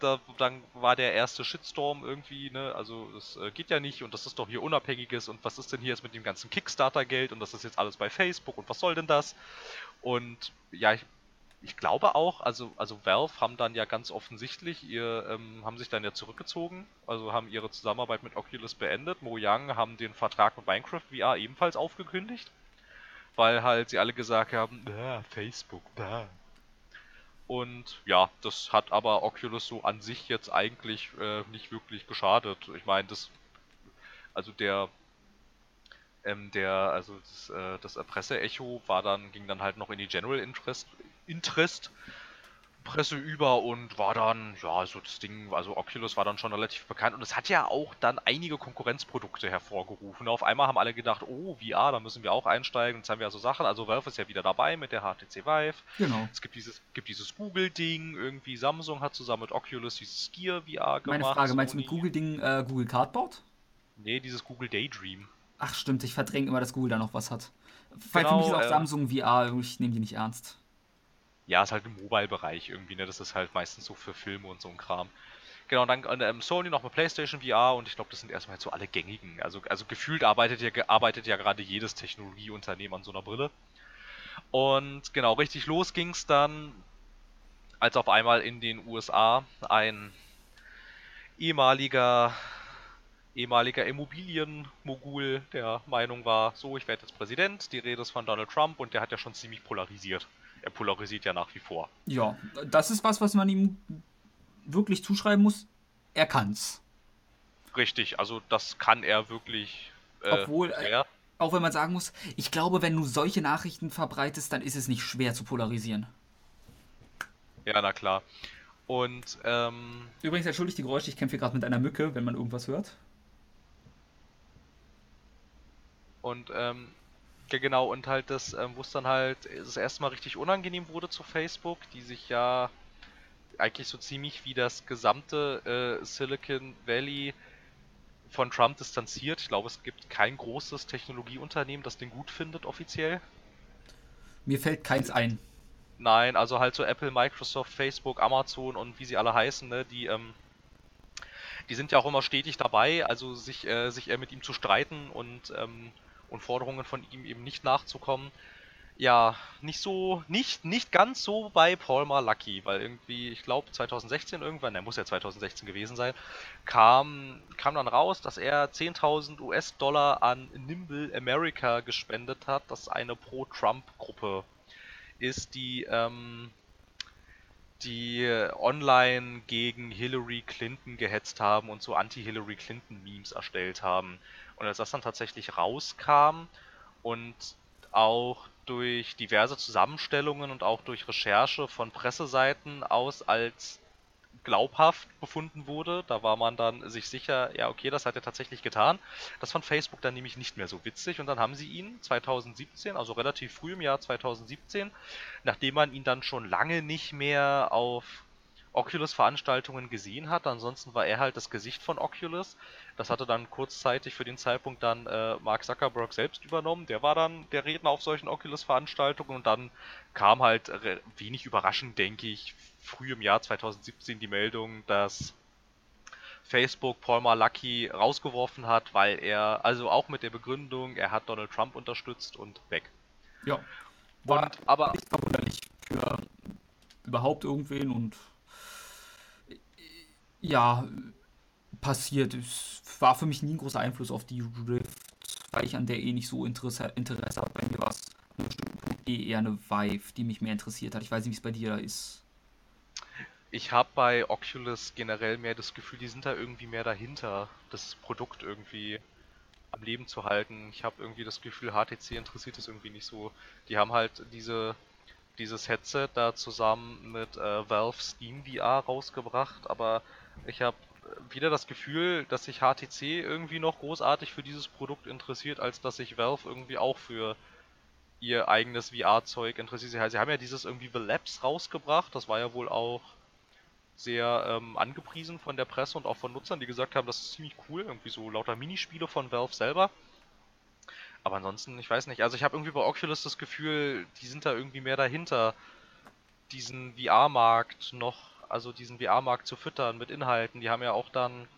da, dann war der erste Shitstorm irgendwie, ne, also das äh, geht ja nicht und das ist doch hier Unabhängiges und was ist denn hier jetzt mit dem ganzen Kickstarter-Geld und das ist jetzt alles bei Facebook und was soll denn das? Und ja, ich ich glaube auch, also, also Valve haben dann ja ganz offensichtlich ihr, ähm, haben sich dann ja zurückgezogen, also haben ihre Zusammenarbeit mit Oculus beendet. Mojang haben den Vertrag mit Minecraft VR ebenfalls aufgekündigt, weil halt sie alle gesagt haben, ah, Facebook, da. Und ja, das hat aber Oculus so an sich jetzt eigentlich äh, nicht wirklich geschadet. Ich meine, das, also der, ähm, der, also das, äh, das Presseecho war dann, ging dann halt noch in die General Interest, Interest Presse über und war dann, ja, so das Ding, also Oculus war dann schon relativ bekannt und es hat ja auch dann einige Konkurrenzprodukte hervorgerufen. Auf einmal haben alle gedacht, oh, VR, da müssen wir auch einsteigen. Jetzt haben wir ja so Sachen, also Valve ist ja wieder dabei mit der HTC Vive. Genau. Es gibt dieses, gibt dieses Google-Ding, irgendwie Samsung hat zusammen mit Oculus dieses Gear VR gemacht. Meine Frage, meinst du mit Google-Ding äh, Google Cardboard? Nee, dieses Google Daydream. Ach stimmt, ich verdränge immer, dass Google da noch was hat. Weil genau, für mich ist auch äh, Samsung VR, ich nehme die nicht ernst ja, ist halt im Mobile-Bereich irgendwie, ne? Das ist halt meistens so für Filme und so ein Kram. Genau, dann ähm, Sony noch mit PlayStation VR und ich glaube, das sind erstmal so alle gängigen. Also, also gefühlt arbeitet ja, arbeitet ja gerade jedes Technologieunternehmen an so einer Brille. Und genau, richtig los ging es dann, als auf einmal in den USA ein ehemaliger ehemaliger Immobilienmogul der Meinung war, so, ich werde jetzt Präsident, die Rede ist von Donald Trump und der hat ja schon ziemlich polarisiert er polarisiert ja nach wie vor. Ja, das ist was, was man ihm wirklich zuschreiben muss. Er kann's. Richtig, also das kann er wirklich. Äh, Obwohl, äh, auch wenn man sagen muss, ich glaube, wenn du solche Nachrichten verbreitest, dann ist es nicht schwer zu polarisieren. Ja, na klar. Und, ähm. Übrigens, entschuldigt die Geräusche, ich kämpfe gerade mit einer Mücke, wenn man irgendwas hört. Und, ähm, ja, genau, und halt das, ähm, wo es dann halt das erste Mal richtig unangenehm wurde zu Facebook, die sich ja eigentlich so ziemlich wie das gesamte äh, Silicon Valley von Trump distanziert. Ich glaube, es gibt kein großes Technologieunternehmen, das den gut findet offiziell. Mir fällt keins ein. Nein, also halt so Apple, Microsoft, Facebook, Amazon und wie sie alle heißen, ne, die, ähm, die sind ja auch immer stetig dabei, also sich, äh, sich eher mit ihm zu streiten und ähm, und Forderungen von ihm eben nicht nachzukommen. Ja, nicht so, nicht, nicht ganz so bei Paul Lucky, weil irgendwie, ich glaube 2016 irgendwann, der muss ja 2016 gewesen sein, kam, kam dann raus, dass er 10.000 US-Dollar an Nimble America gespendet hat, das eine Pro-Trump-Gruppe ist, die ähm, die online gegen Hillary Clinton gehetzt haben und so Anti-Hillary Clinton-Memes erstellt haben. Und als das dann tatsächlich rauskam und auch durch diverse Zusammenstellungen und auch durch Recherche von Presseseiten aus als glaubhaft befunden wurde. Da war man dann sich sicher, ja, okay, das hat er tatsächlich getan. Das fand Facebook dann nämlich nicht mehr so witzig und dann haben sie ihn 2017, also relativ früh im Jahr 2017, nachdem man ihn dann schon lange nicht mehr auf Oculus-Veranstaltungen gesehen hat, ansonsten war er halt das Gesicht von Oculus. Das hatte dann kurzzeitig für den Zeitpunkt dann äh, Mark Zuckerberg selbst übernommen. Der war dann der Redner auf solchen Oculus-Veranstaltungen und dann kam halt wenig überraschend, denke ich, früh im Jahr 2017 die Meldung, dass Facebook Paul Malaki rausgeworfen hat, weil er, also auch mit der Begründung, er hat Donald Trump unterstützt und weg. Ja. War und, aber nicht verwunderlich für überhaupt irgendwen und ja, passiert. Es war für mich nie ein großer Einfluss auf die Rift, weil ich an der eh nicht so Interesse, Interesse habe. Bei mir war es eh eher eine Vive, die mich mehr interessiert hat. Ich weiß nicht, wie es bei dir ist. Ich habe bei Oculus generell mehr das Gefühl, die sind da irgendwie mehr dahinter, das Produkt irgendwie am Leben zu halten. Ich habe irgendwie das Gefühl, HTC interessiert es irgendwie nicht so. Die haben halt diese dieses Headset da zusammen mit äh, Valve Steam VR rausgebracht, aber ich habe wieder das Gefühl, dass sich HTC irgendwie noch großartig für dieses Produkt interessiert, als dass sich Valve irgendwie auch für ihr eigenes VR-Zeug interessiert. Sie haben ja dieses irgendwie The Labs rausgebracht, das war ja wohl auch sehr ähm, angepriesen von der Presse und auch von Nutzern, die gesagt haben, das ist ziemlich cool, irgendwie so lauter Minispiele von Valve selber. Aber ansonsten, ich weiß nicht, also ich habe irgendwie bei Oculus das Gefühl, die sind da irgendwie mehr dahinter, diesen VR-Markt noch, also diesen VR-Markt zu füttern mit Inhalten. Die haben ja auch dann,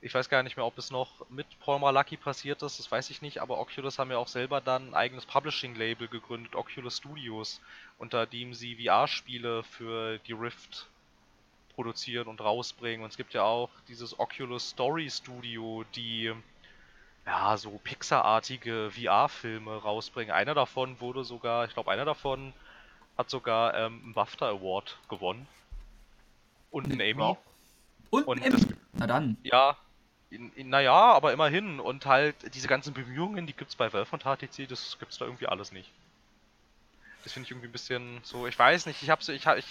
ich weiß gar nicht mehr, ob es noch mit Paul Malaki passiert ist, das weiß ich nicht, aber Oculus haben ja auch selber dann ein eigenes Publishing-Label gegründet, Oculus Studios, unter dem sie VR-Spiele für die Rift produzieren und rausbringen. Und es gibt ja auch dieses Oculus Story Studio, die ja so Pixar-artige VR-Filme rausbringen. Einer davon wurde sogar, ich glaube, einer davon hat sogar ähm, einen BAFTA Award gewonnen. Und einen Emmy. Und, und Emmy. Na dann. Ja, naja, aber immerhin. Und halt diese ganzen Bemühungen, die gibt es bei Valve und HTC, das gibt es da irgendwie alles nicht. Das finde ich irgendwie ein bisschen so, ich weiß nicht, ich habe so, ich, ich,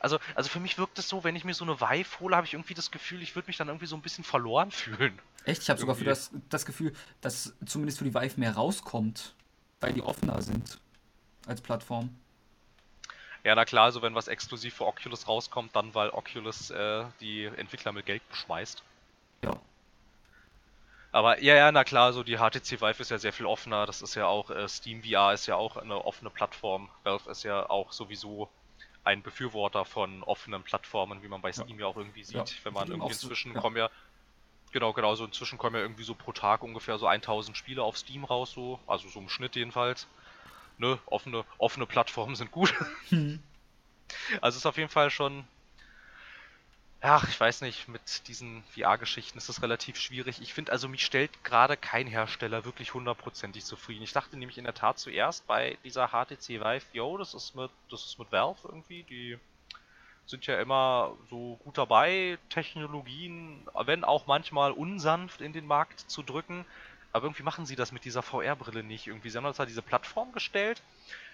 also, also für mich wirkt es so, wenn ich mir so eine Vive hole, habe ich irgendwie das Gefühl, ich würde mich dann irgendwie so ein bisschen verloren fühlen. Echt? Ich habe sogar für das, das Gefühl, dass zumindest für die Vive mehr rauskommt, weil die offener sind als Plattform. Ja, na klar, also wenn was exklusiv für Oculus rauskommt, dann weil Oculus äh, die Entwickler mit Geld beschmeißt. Ja. Aber ja, ja, na klar, so die HTC Vive ist ja sehr viel offener. Das ist ja auch, äh, Steam VR ist ja auch eine offene Plattform. Valve ist ja auch sowieso ein Befürworter von offenen Plattformen, wie man bei Steam ja, ja auch irgendwie sieht. Ja, wenn man irgendwie inzwischen so, kommen ja, genau, genau, so inzwischen kommen ja irgendwie so pro Tag ungefähr so 1000 Spiele auf Steam raus, so, also so im Schnitt jedenfalls. Ne, offene, offene Plattformen sind gut. Hm. Also ist auf jeden Fall schon ja, ich weiß nicht, mit diesen VR-Geschichten ist das relativ schwierig. Ich finde also, mich stellt gerade kein Hersteller wirklich hundertprozentig zufrieden. Ich dachte nämlich in der Tat zuerst bei dieser HTC Vive, yo, das ist mit, das ist mit Valve irgendwie, die sind ja immer so gut dabei, Technologien, wenn auch manchmal unsanft in den Markt zu drücken. Aber irgendwie machen sie das mit dieser VR-Brille nicht. Irgendwie, sie haben da zwar diese Plattform gestellt,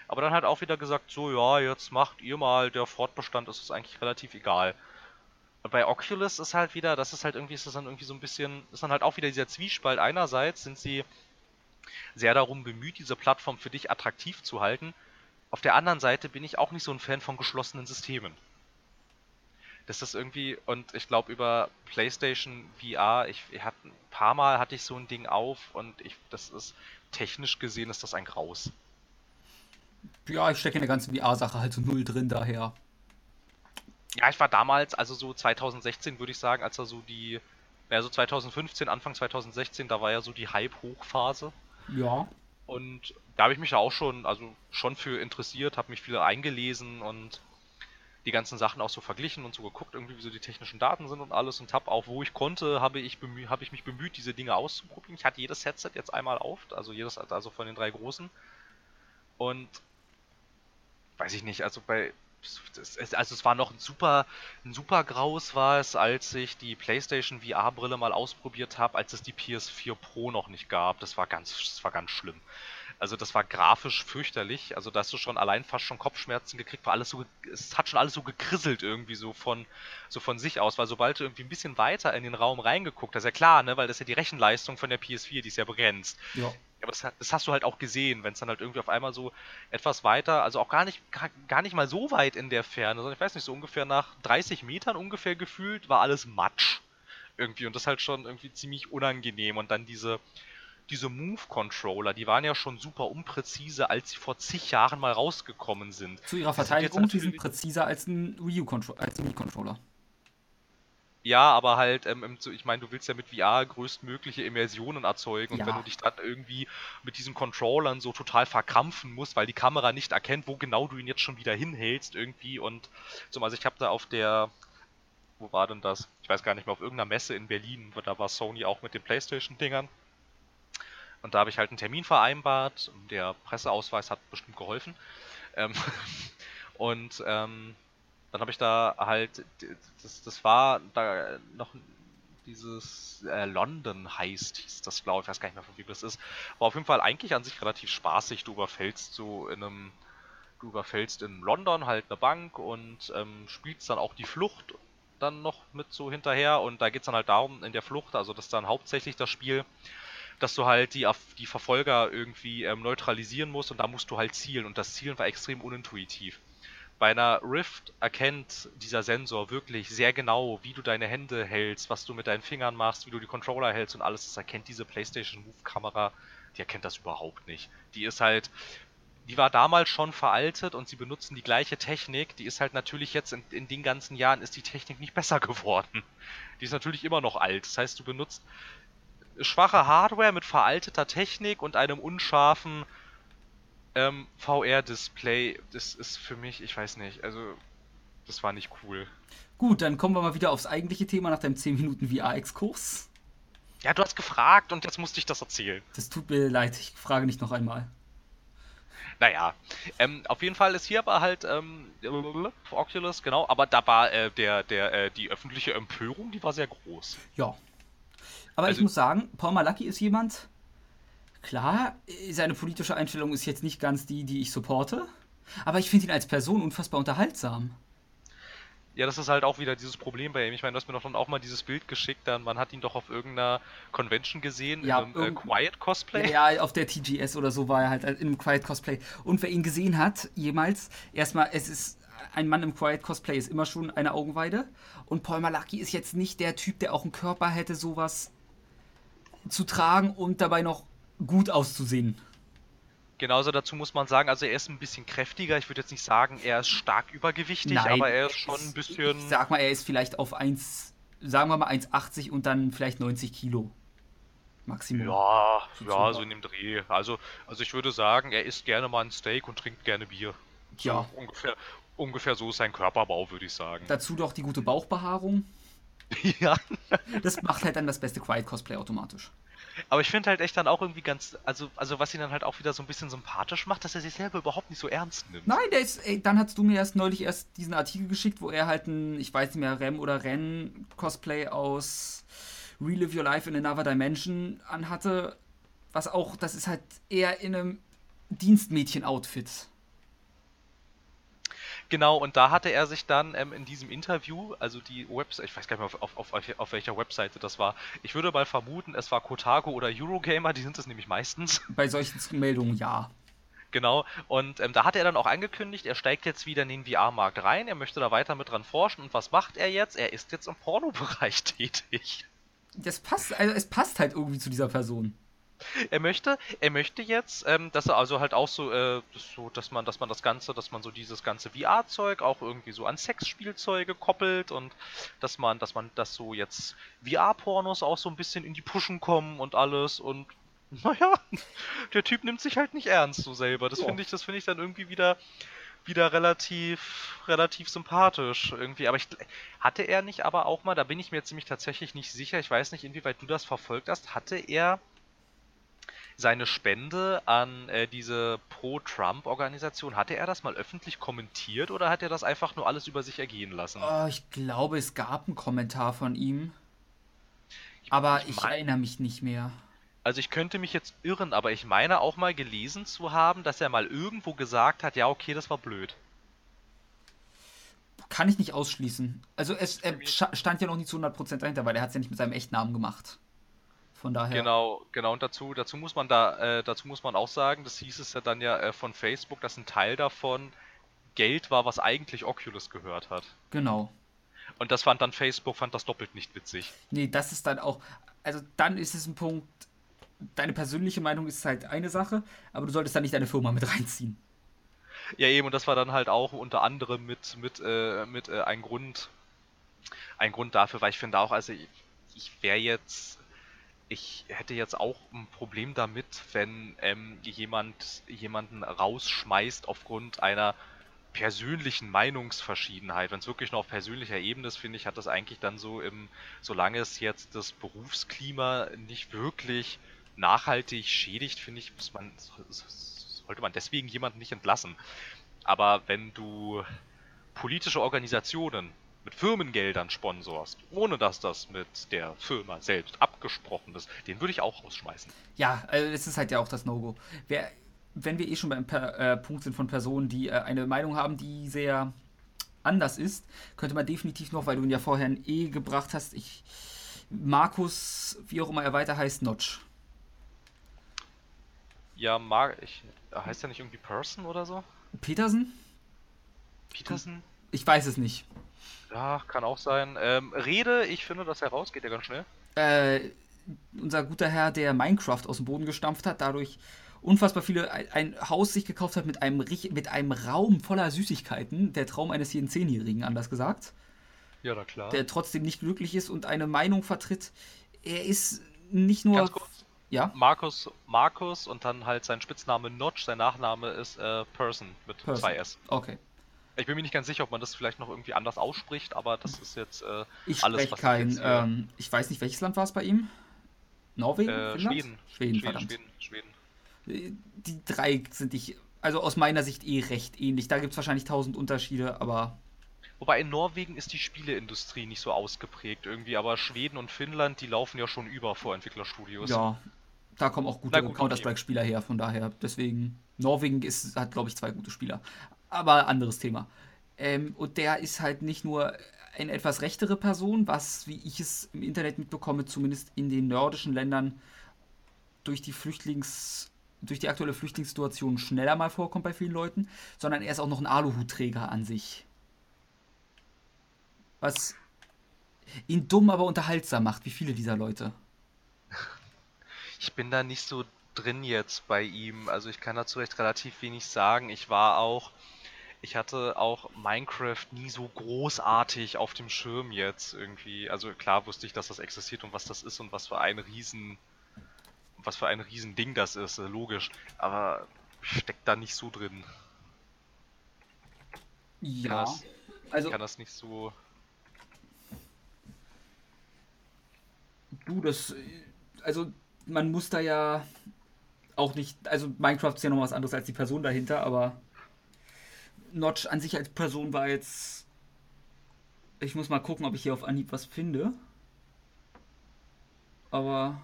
aber dann halt auch wieder gesagt, so, ja, jetzt macht ihr mal, der Fortbestand ist es eigentlich relativ egal bei Oculus ist halt wieder, das ist halt irgendwie, ist das dann irgendwie so ein bisschen, ist dann halt auch wieder dieser Zwiespalt. Einerseits sind sie sehr darum bemüht, diese Plattform für dich attraktiv zu halten. Auf der anderen Seite bin ich auch nicht so ein Fan von geschlossenen Systemen. Das ist irgendwie, und ich glaube über PlayStation VR, ich, ich hatte ein paar Mal hatte ich so ein Ding auf und ich, das ist technisch gesehen ist das ein Graus. Ja, ich stecke in der ganzen VR-Sache halt so null drin, daher ja, ich war damals, also so 2016 würde ich sagen, als er so die, ja so 2015, Anfang 2016, da war ja so die Hype-Hochphase. Ja. Und da habe ich mich ja auch schon, also schon für interessiert, habe mich viel eingelesen und die ganzen Sachen auch so verglichen und so geguckt, irgendwie wie so die technischen Daten sind und alles und habe auch, wo ich konnte, habe ich, hab ich mich bemüht, diese Dinge auszuprobieren. Ich hatte jedes Headset jetzt einmal auf, also jedes, also von den drei großen. Und weiß ich nicht, also bei also es war noch ein super, ein super Graus war es, als ich die PlayStation VR-Brille mal ausprobiert habe, als es die PS4 Pro noch nicht gab. Das war ganz, das war ganz schlimm. Also das war grafisch fürchterlich. Also da hast du schon allein fast schon Kopfschmerzen gekriegt, war alles so, es hat schon alles so gekrisselt irgendwie so von, so von sich aus, weil sobald du irgendwie ein bisschen weiter in den Raum reingeguckt hast, ja klar, ne, weil das ist ja die Rechenleistung von der PS4, die ist ja begrenzt. Ja. Aber das, das, hast du halt auch gesehen, wenn es dann halt irgendwie auf einmal so etwas weiter, also auch gar nicht, gar, gar nicht mal so weit in der Ferne, sondern ich weiß nicht, so ungefähr nach 30 Metern ungefähr gefühlt, war alles Matsch. Irgendwie. Und das halt schon irgendwie ziemlich unangenehm. Und dann diese, diese Move-Controller, die waren ja schon super unpräzise, als sie vor zig Jahren mal rausgekommen sind. Zu ihrer Verteidigung, die sind präziser als ein Wii-Controller. Ja, aber halt, ähm, ich meine, du willst ja mit VR größtmögliche Immersionen erzeugen und ja. wenn du dich dann irgendwie mit diesen Controllern so total verkrampfen musst, weil die Kamera nicht erkennt, wo genau du ihn jetzt schon wieder hinhältst irgendwie und so, also ich habe da auf der, wo war denn das? Ich weiß gar nicht mehr, auf irgendeiner Messe in Berlin, da war Sony auch mit den Playstation-Dingern und da habe ich halt einen Termin vereinbart, der Presseausweis hat bestimmt geholfen ähm, und ähm, dann habe ich da halt, das, das war da noch dieses äh, London heißt, hieß das glaube ich, weiß gar nicht mehr von wie das ist. War auf jeden Fall eigentlich an sich relativ spaßig. Du überfällst so in einem, du überfällst in London halt eine Bank und ähm, spielst dann auch die Flucht dann noch mit so hinterher und da geht es dann halt darum, in der Flucht, also das ist dann hauptsächlich das Spiel, dass du halt die, die Verfolger irgendwie ähm, neutralisieren musst und da musst du halt zielen und das Zielen war extrem unintuitiv. Bei einer Rift erkennt dieser Sensor wirklich sehr genau, wie du deine Hände hältst, was du mit deinen Fingern machst, wie du die Controller hältst und alles. Das erkennt diese PlayStation Move Kamera, die erkennt das überhaupt nicht. Die ist halt, die war damals schon veraltet und sie benutzen die gleiche Technik. Die ist halt natürlich jetzt in, in den ganzen Jahren ist die Technik nicht besser geworden. Die ist natürlich immer noch alt. Das heißt, du benutzt schwache Hardware mit veralteter Technik und einem unscharfen ähm, VR-Display. Das ist für mich, ich weiß nicht, also das war nicht cool. Gut, dann kommen wir mal wieder aufs eigentliche Thema nach deinem 10 Minuten VR-Exkurs. Ja, du hast gefragt und jetzt musste ich das erzählen. Das tut mir leid, ich frage nicht noch einmal. Naja, ähm, auf jeden Fall ist hier aber halt ähm, Oculus, genau, aber da war äh, der, der, äh, die öffentliche Empörung, die war sehr groß. Ja, aber also, ich muss sagen, Paul Malaki ist jemand, klar, seine politische Einstellung ist jetzt nicht ganz die, die ich supporte, aber ich finde ihn als Person unfassbar unterhaltsam. Ja, das ist halt auch wieder dieses Problem bei ihm. Ich meine, du hast mir doch dann auch mal dieses Bild geschickt, dann man hat ihn doch auf irgendeiner Convention gesehen, ja, in einem äh, Quiet Cosplay. Ja, ja, auf der TGS oder so war er halt in einem Quiet Cosplay. Und wer ihn gesehen hat, jemals, erstmal, es ist ein Mann im Quiet Cosplay ist immer schon eine Augenweide. Und Paul Malaki ist jetzt nicht der Typ, der auch einen Körper hätte, sowas zu tragen und dabei noch gut auszusehen. Genauso dazu muss man sagen, also er ist ein bisschen kräftiger. Ich würde jetzt nicht sagen, er ist stark übergewichtig, Nein, aber er ist schon ein bisschen. Ich sag mal, er ist vielleicht auf 1, sagen wir mal 1,80 und dann vielleicht 90 Kilo. Maximum. Ja, ja, so in dem Dreh. Also, also ich würde sagen, er isst gerne mal ein Steak und trinkt gerne Bier. So ja. Ungefähr, ungefähr so ist sein Körperbau, würde ich sagen. Dazu doch die gute Bauchbehaarung. ja. Das macht halt dann das beste Quiet Cosplay automatisch. Aber ich finde halt echt dann auch irgendwie ganz, also, also was ihn dann halt auch wieder so ein bisschen sympathisch macht, dass er sich selber überhaupt nicht so ernst nimmt. Nein, der ist, ey, dann hast du mir erst neulich erst diesen Artikel geschickt, wo er halt ein, ich weiß nicht mehr, Rem oder Ren Cosplay aus Relive Your Life in Another Dimension anhatte. Was auch, das ist halt eher in einem Dienstmädchen-Outfit. Genau, und da hatte er sich dann ähm, in diesem Interview, also die Website, ich weiß gar nicht mehr, auf, auf, auf, auf, welcher Webseite das war. Ich würde mal vermuten, es war Kotaku oder Eurogamer, die sind es nämlich meistens. Bei solchen Meldungen ja. Genau, und ähm, da hat er dann auch angekündigt, er steigt jetzt wieder in den VR-Markt rein, er möchte da weiter mit dran forschen. Und was macht er jetzt? Er ist jetzt im Pornobereich tätig. Das passt, also es passt halt irgendwie zu dieser Person. Er möchte, er möchte jetzt, ähm, dass er also halt auch so, äh, so, dass man, dass man das Ganze, dass man so dieses ganze VR-Zeug auch irgendwie so an Sexspielzeuge koppelt und dass man, dass man, dass so jetzt VR-Pornos auch so ein bisschen in die Pushen kommen und alles und naja, der Typ nimmt sich halt nicht ernst so selber. Das ja. finde ich, das finde ich dann irgendwie wieder, wieder relativ, relativ sympathisch irgendwie. Aber ich hatte er nicht aber auch mal, da bin ich mir ziemlich tatsächlich nicht sicher. Ich weiß nicht, inwieweit du das verfolgt hast. Hatte er seine Spende an äh, diese Pro-Trump-Organisation, hatte er das mal öffentlich kommentiert oder hat er das einfach nur alles über sich ergehen lassen? Oh, ich glaube, es gab einen Kommentar von ihm. Aber ich, ich mein, erinnere mich nicht mehr. Also ich könnte mich jetzt irren, aber ich meine auch mal gelesen zu haben, dass er mal irgendwo gesagt hat, ja, okay, das war blöd. Kann ich nicht ausschließen. Also es er stand ja noch nicht zu 100% dahinter, weil er hat es ja nicht mit seinem echten Namen gemacht. Von daher. Genau, genau. Und dazu, dazu muss man da, äh, dazu muss man auch sagen, das hieß es ja dann ja äh, von Facebook, dass ein Teil davon Geld war, was eigentlich Oculus gehört hat. Genau. Und das fand dann Facebook, fand das doppelt nicht witzig. Nee, das ist dann auch, also dann ist es ein Punkt, deine persönliche Meinung ist halt eine Sache, aber du solltest da nicht deine Firma mit reinziehen. Ja, eben, und das war dann halt auch unter anderem mit, mit, äh, mit äh, ein Grund, ein Grund dafür, weil ich finde auch, also ich, ich wäre jetzt ich hätte jetzt auch ein Problem damit, wenn ähm, jemand jemanden rausschmeißt aufgrund einer persönlichen Meinungsverschiedenheit. Wenn es wirklich noch auf persönlicher Ebene ist, finde ich, hat das eigentlich dann so im, solange es jetzt das Berufsklima nicht wirklich nachhaltig schädigt, finde ich, man, sollte man deswegen jemanden nicht entlassen. Aber wenn du politische Organisationen mit Firmengeldern sponsorst, ohne dass das mit der Firma selbst abgesprochen ist, den würde ich auch rausschmeißen. Ja, also das ist halt ja auch das No-Go. wenn wir eh schon beim per, äh, Punkt sind von Personen, die äh, eine Meinung haben, die sehr anders ist, könnte man definitiv noch, weil du ihn ja vorher ein E gebracht hast, ich. Markus, wie auch immer er weiter heißt, Notch. Ja, Mar ich, heißt er nicht irgendwie Person oder so? Petersen? Petersen? Ich weiß es nicht. Ja, kann auch sein. Ähm, Rede, ich finde das heraus, geht ja ganz schnell. Äh, unser guter Herr, der Minecraft aus dem Boden gestampft hat, dadurch unfassbar viele ein Haus sich gekauft hat mit einem mit einem Raum voller Süßigkeiten, der Traum eines jeden Zehnjährigen, anders gesagt. Ja, na klar. Der trotzdem nicht glücklich ist und eine Meinung vertritt. Er ist nicht nur Ganz kurz. Ja. Markus, Markus und dann halt sein Spitzname Notch, sein Nachname ist äh, Person mit Person. zwei S. Okay. Ich bin mir nicht ganz sicher, ob man das vielleicht noch irgendwie anders ausspricht, aber das ist jetzt äh, ich alles, was kein, ich ähm, Ich weiß nicht, welches Land war es bei ihm? Norwegen? Äh, Schweden. Schweden. Schweden, Schweden, Schweden. Äh, die drei sind ich, also aus meiner Sicht eh recht ähnlich. Da gibt es wahrscheinlich tausend Unterschiede, aber. Wobei in Norwegen ist die Spieleindustrie nicht so ausgeprägt irgendwie, aber Schweden und Finnland, die laufen ja schon über vor Entwicklerstudios. Ja, da kommen auch gute gut, Counter-Strike-Spieler her, von daher. Deswegen, Norwegen ist, hat, glaube ich, zwei gute Spieler. Aber anderes Thema. Ähm, und der ist halt nicht nur eine etwas rechtere Person, was, wie ich es im Internet mitbekomme, zumindest in den nordischen Ländern durch die Flüchtlings durch die aktuelle Flüchtlingssituation schneller mal vorkommt bei vielen Leuten, sondern er ist auch noch ein Aluhutträger an sich. Was ihn dumm, aber unterhaltsam macht, wie viele dieser Leute. Ich bin da nicht so drin jetzt bei ihm, also ich kann dazu recht relativ wenig sagen. Ich war auch, ich hatte auch Minecraft nie so großartig auf dem Schirm jetzt irgendwie. Also klar wusste ich, dass das existiert und was das ist und was für ein riesen was für ein Riesending das ist, äh, logisch. Aber steckt da nicht so drin. Ja. Kann das, also. kann das nicht so. Du, das. Also, man muss da ja auch nicht. Also, Minecraft ist ja noch was anderes als die Person dahinter, aber. Notch an sich als Person war jetzt. Ich muss mal gucken, ob ich hier auf Anhieb was finde. Aber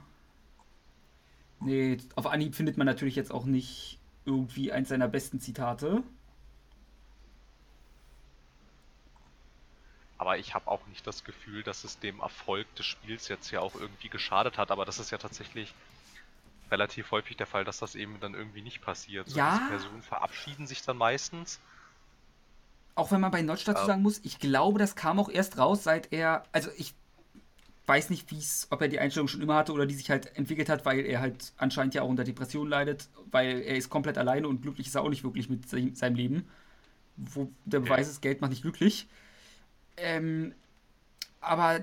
Nee, auf Anhieb findet man natürlich jetzt auch nicht irgendwie eins seiner besten Zitate. Aber ich habe auch nicht das Gefühl, dass es dem Erfolg des Spiels jetzt ja auch irgendwie geschadet hat. Aber das ist ja tatsächlich relativ häufig der Fall, dass das eben dann irgendwie nicht passiert. So, ja. Diese Personen verabschieden sich dann meistens. Auch wenn man bei Notch dazu sagen muss, ich glaube, das kam auch erst raus, seit er. Also ich weiß nicht, wie's, ob er die Einstellung schon immer hatte oder die sich halt entwickelt hat, weil er halt anscheinend ja auch unter Depressionen leidet, weil er ist komplett alleine und glücklich ist er auch nicht wirklich mit seinem Leben. Wo der Beweis ist, Geld macht nicht glücklich. Ähm, aber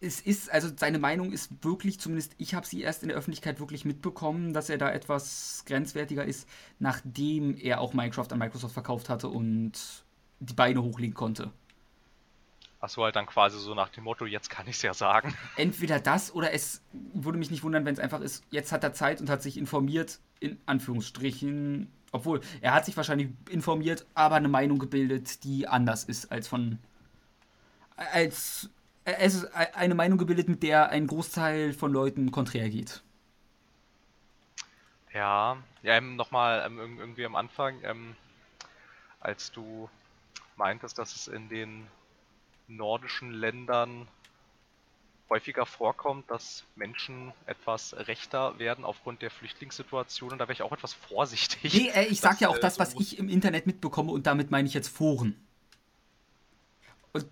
es ist, also seine Meinung ist wirklich, zumindest ich habe sie erst in der Öffentlichkeit wirklich mitbekommen, dass er da etwas grenzwertiger ist, nachdem er auch Minecraft an Microsoft verkauft hatte und die Beine hochlegen konnte. Achso, halt dann quasi so nach dem Motto, jetzt kann ich es ja sagen. Entweder das oder es würde mich nicht wundern, wenn es einfach ist, jetzt hat er Zeit und hat sich informiert, in Anführungsstrichen. Obwohl, er hat sich wahrscheinlich informiert, aber eine Meinung gebildet, die anders ist als von. als. Es ist eine Meinung gebildet, mit der ein Großteil von Leuten konträr geht. Ja, ja, ähm, nochmal ähm, irgendwie am Anfang, ähm, als du meintest, dass es in den nordischen Ländern häufiger vorkommt, dass Menschen etwas rechter werden aufgrund der Flüchtlingssituation und da wäre ich auch etwas vorsichtig. Nee, äh, ich sag ja auch äh, das, was ich im Internet mitbekomme und damit meine ich jetzt Foren. Und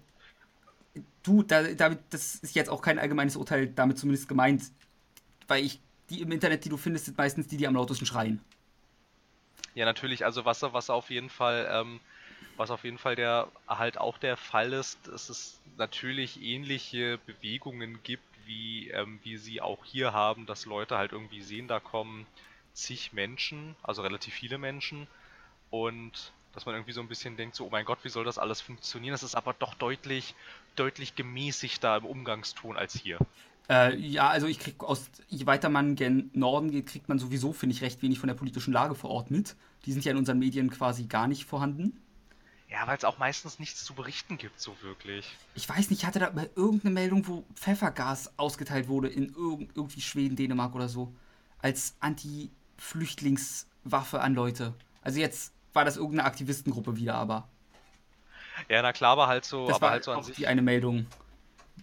du, da, damit, das ist jetzt auch kein allgemeines Urteil damit zumindest gemeint, weil ich die im Internet, die du findest, sind meistens die, die am lautesten schreien. Ja, natürlich, also was, was auf jeden Fall ähm, was auf jeden Fall der halt auch der Fall ist, dass es natürlich ähnliche Bewegungen gibt, wie, ähm, wie sie auch hier haben, dass Leute halt irgendwie sehen, da kommen zig Menschen, also relativ viele Menschen und dass man irgendwie so ein bisschen denkt, so, oh mein Gott, wie soll das alles funktionieren? Das ist aber doch deutlich, deutlich gemäßigter im Umgangston als hier. Äh, ja, also ich krieg aus, je weiter man gen Norden geht, kriegt man sowieso, finde ich, recht wenig von der politischen Lage vor Ort mit. Die sind ja in unseren Medien quasi gar nicht vorhanden. Ja, weil es auch meistens nichts zu berichten gibt, so wirklich. Ich weiß nicht, ich hatte da mal irgendeine Meldung, wo Pfeffergas ausgeteilt wurde in irg irgendwie Schweden, Dänemark oder so. Als Anti-Flüchtlingswaffe an Leute. Also jetzt war das irgendeine Aktivistengruppe wieder, aber. Ja, na klar, aber halt so, Das aber war halt so an auch sich. die eine Meldung.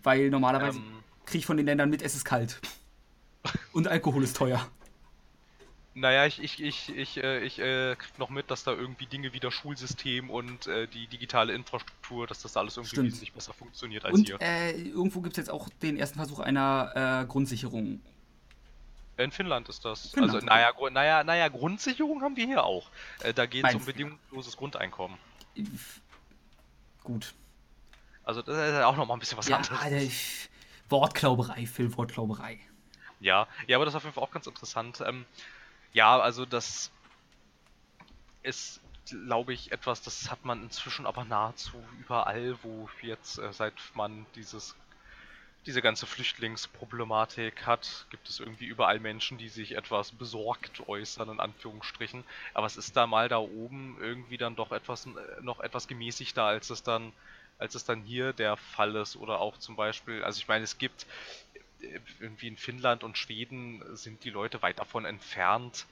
Weil normalerweise Ähm, kriege ich von den Ländern mit, es ist kalt. Und Alkohol ist teuer. Naja, ich, ich, ich, ich, äh, ich äh, krieg noch mit, dass da irgendwie Dinge wie das Schulsystem und äh, die digitale Infrastruktur, dass das alles irgendwie Stimmt. wesentlich besser funktioniert als Und hier. äh, irgendwo gibt es jetzt auch den ersten Versuch einer äh, Grundsicherung. In Finnland ist das. Finnland. Also, naja, Gru- naja, naja, Grundsicherung haben wir hier auch. Äh, da geht es um bedingungsloses Grundeinkommen. Gut. Also, das ist auch nochmal ein bisschen was Ja, anderes. Alter, Wortklauberei, Phil, Wortklauberei. Ja, ja, aber das ist auf jeden Fall auch ganz interessant. Ähm, ja, also das ist, glaube ich, etwas, das hat man inzwischen aber nahezu überall, wo jetzt, äh, seit man dieses, diese ganze Flüchtlingsproblematik hat, gibt es irgendwie überall Menschen, die sich etwas besorgt äußern, in Anführungsstrichen. Aber es ist da mal da oben irgendwie dann doch etwas, äh, noch etwas gemäßigter, als es dann, als es dann hier der Fall ist. Oder auch zum Beispiel, also ich meine, es gibt irgendwie in Finnland und Schweden sind die Leute weit davon entfernt,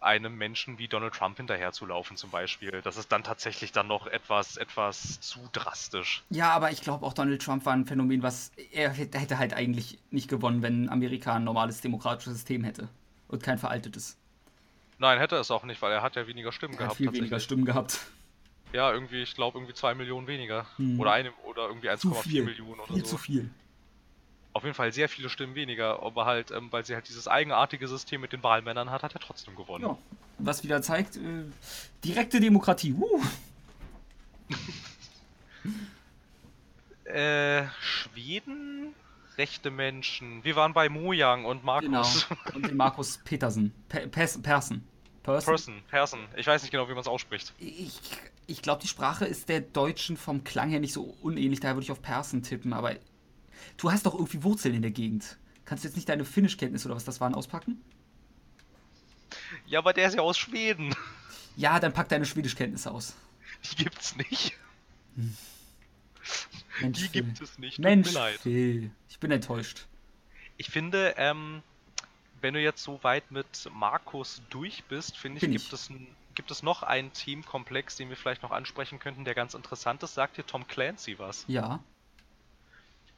einem Menschen wie Donald Trump hinterherzulaufen zum Beispiel. Das ist dann tatsächlich dann noch etwas, etwas zu drastisch. Ja, aber ich glaube auch Donald Trump war ein Phänomen, was er hätte halt eigentlich nicht gewonnen, wenn Amerika ein normales demokratisches System hätte und kein veraltetes. Nein, hätte es auch nicht, weil er hat ja weniger Stimmen Er hat gehabt. viel weniger. Stimmen gehabt. Ja, irgendwie, ich glaube, irgendwie zwei Millionen weniger. Hm. Oder eine, oder irgendwie Zu 1,4 viel. Millionen oder Viel so. zu viel. Auf jeden Fall sehr viele Stimmen weniger, aber halt, ähm, weil sie halt dieses eigenartige System mit den Wahlmännern hat, hat er trotzdem gewonnen. Ja. Was wieder zeigt, äh, direkte Demokratie. Uh. Äh, Schweden, rechte Menschen. Wir waren bei Mojang und Genau. Markus. Und den Markus Petersen. Pe Pers Persen. Person. Person, Person. Ich weiß nicht genau, wie man es ausspricht. Ich, ich glaube, die Sprache ist der Deutschen vom Klang her nicht so unähnlich, daher würde ich auf Persen tippen, aber du hast doch irgendwie Wurzeln in der Gegend. Kannst du jetzt nicht deine Finnischkenntnisse oder was das waren auspacken? Ja, aber der ist ja aus Schweden. Ja, dann pack deine Schwedischkenntnisse aus. Die gibt's nicht. Mensch, Die Phil. gibt es nicht. Tut Mensch. Phil. Ich bin enttäuscht. Ich finde, ähm, wenn du jetzt so weit mit Markus durch bist, finde ich, Bin gibt, ich. Es gibt es noch einen Themenkomplex, den wir vielleicht noch ansprechen könnten, der ganz interessant ist. Sagt dir Tom Clancy was? Ja.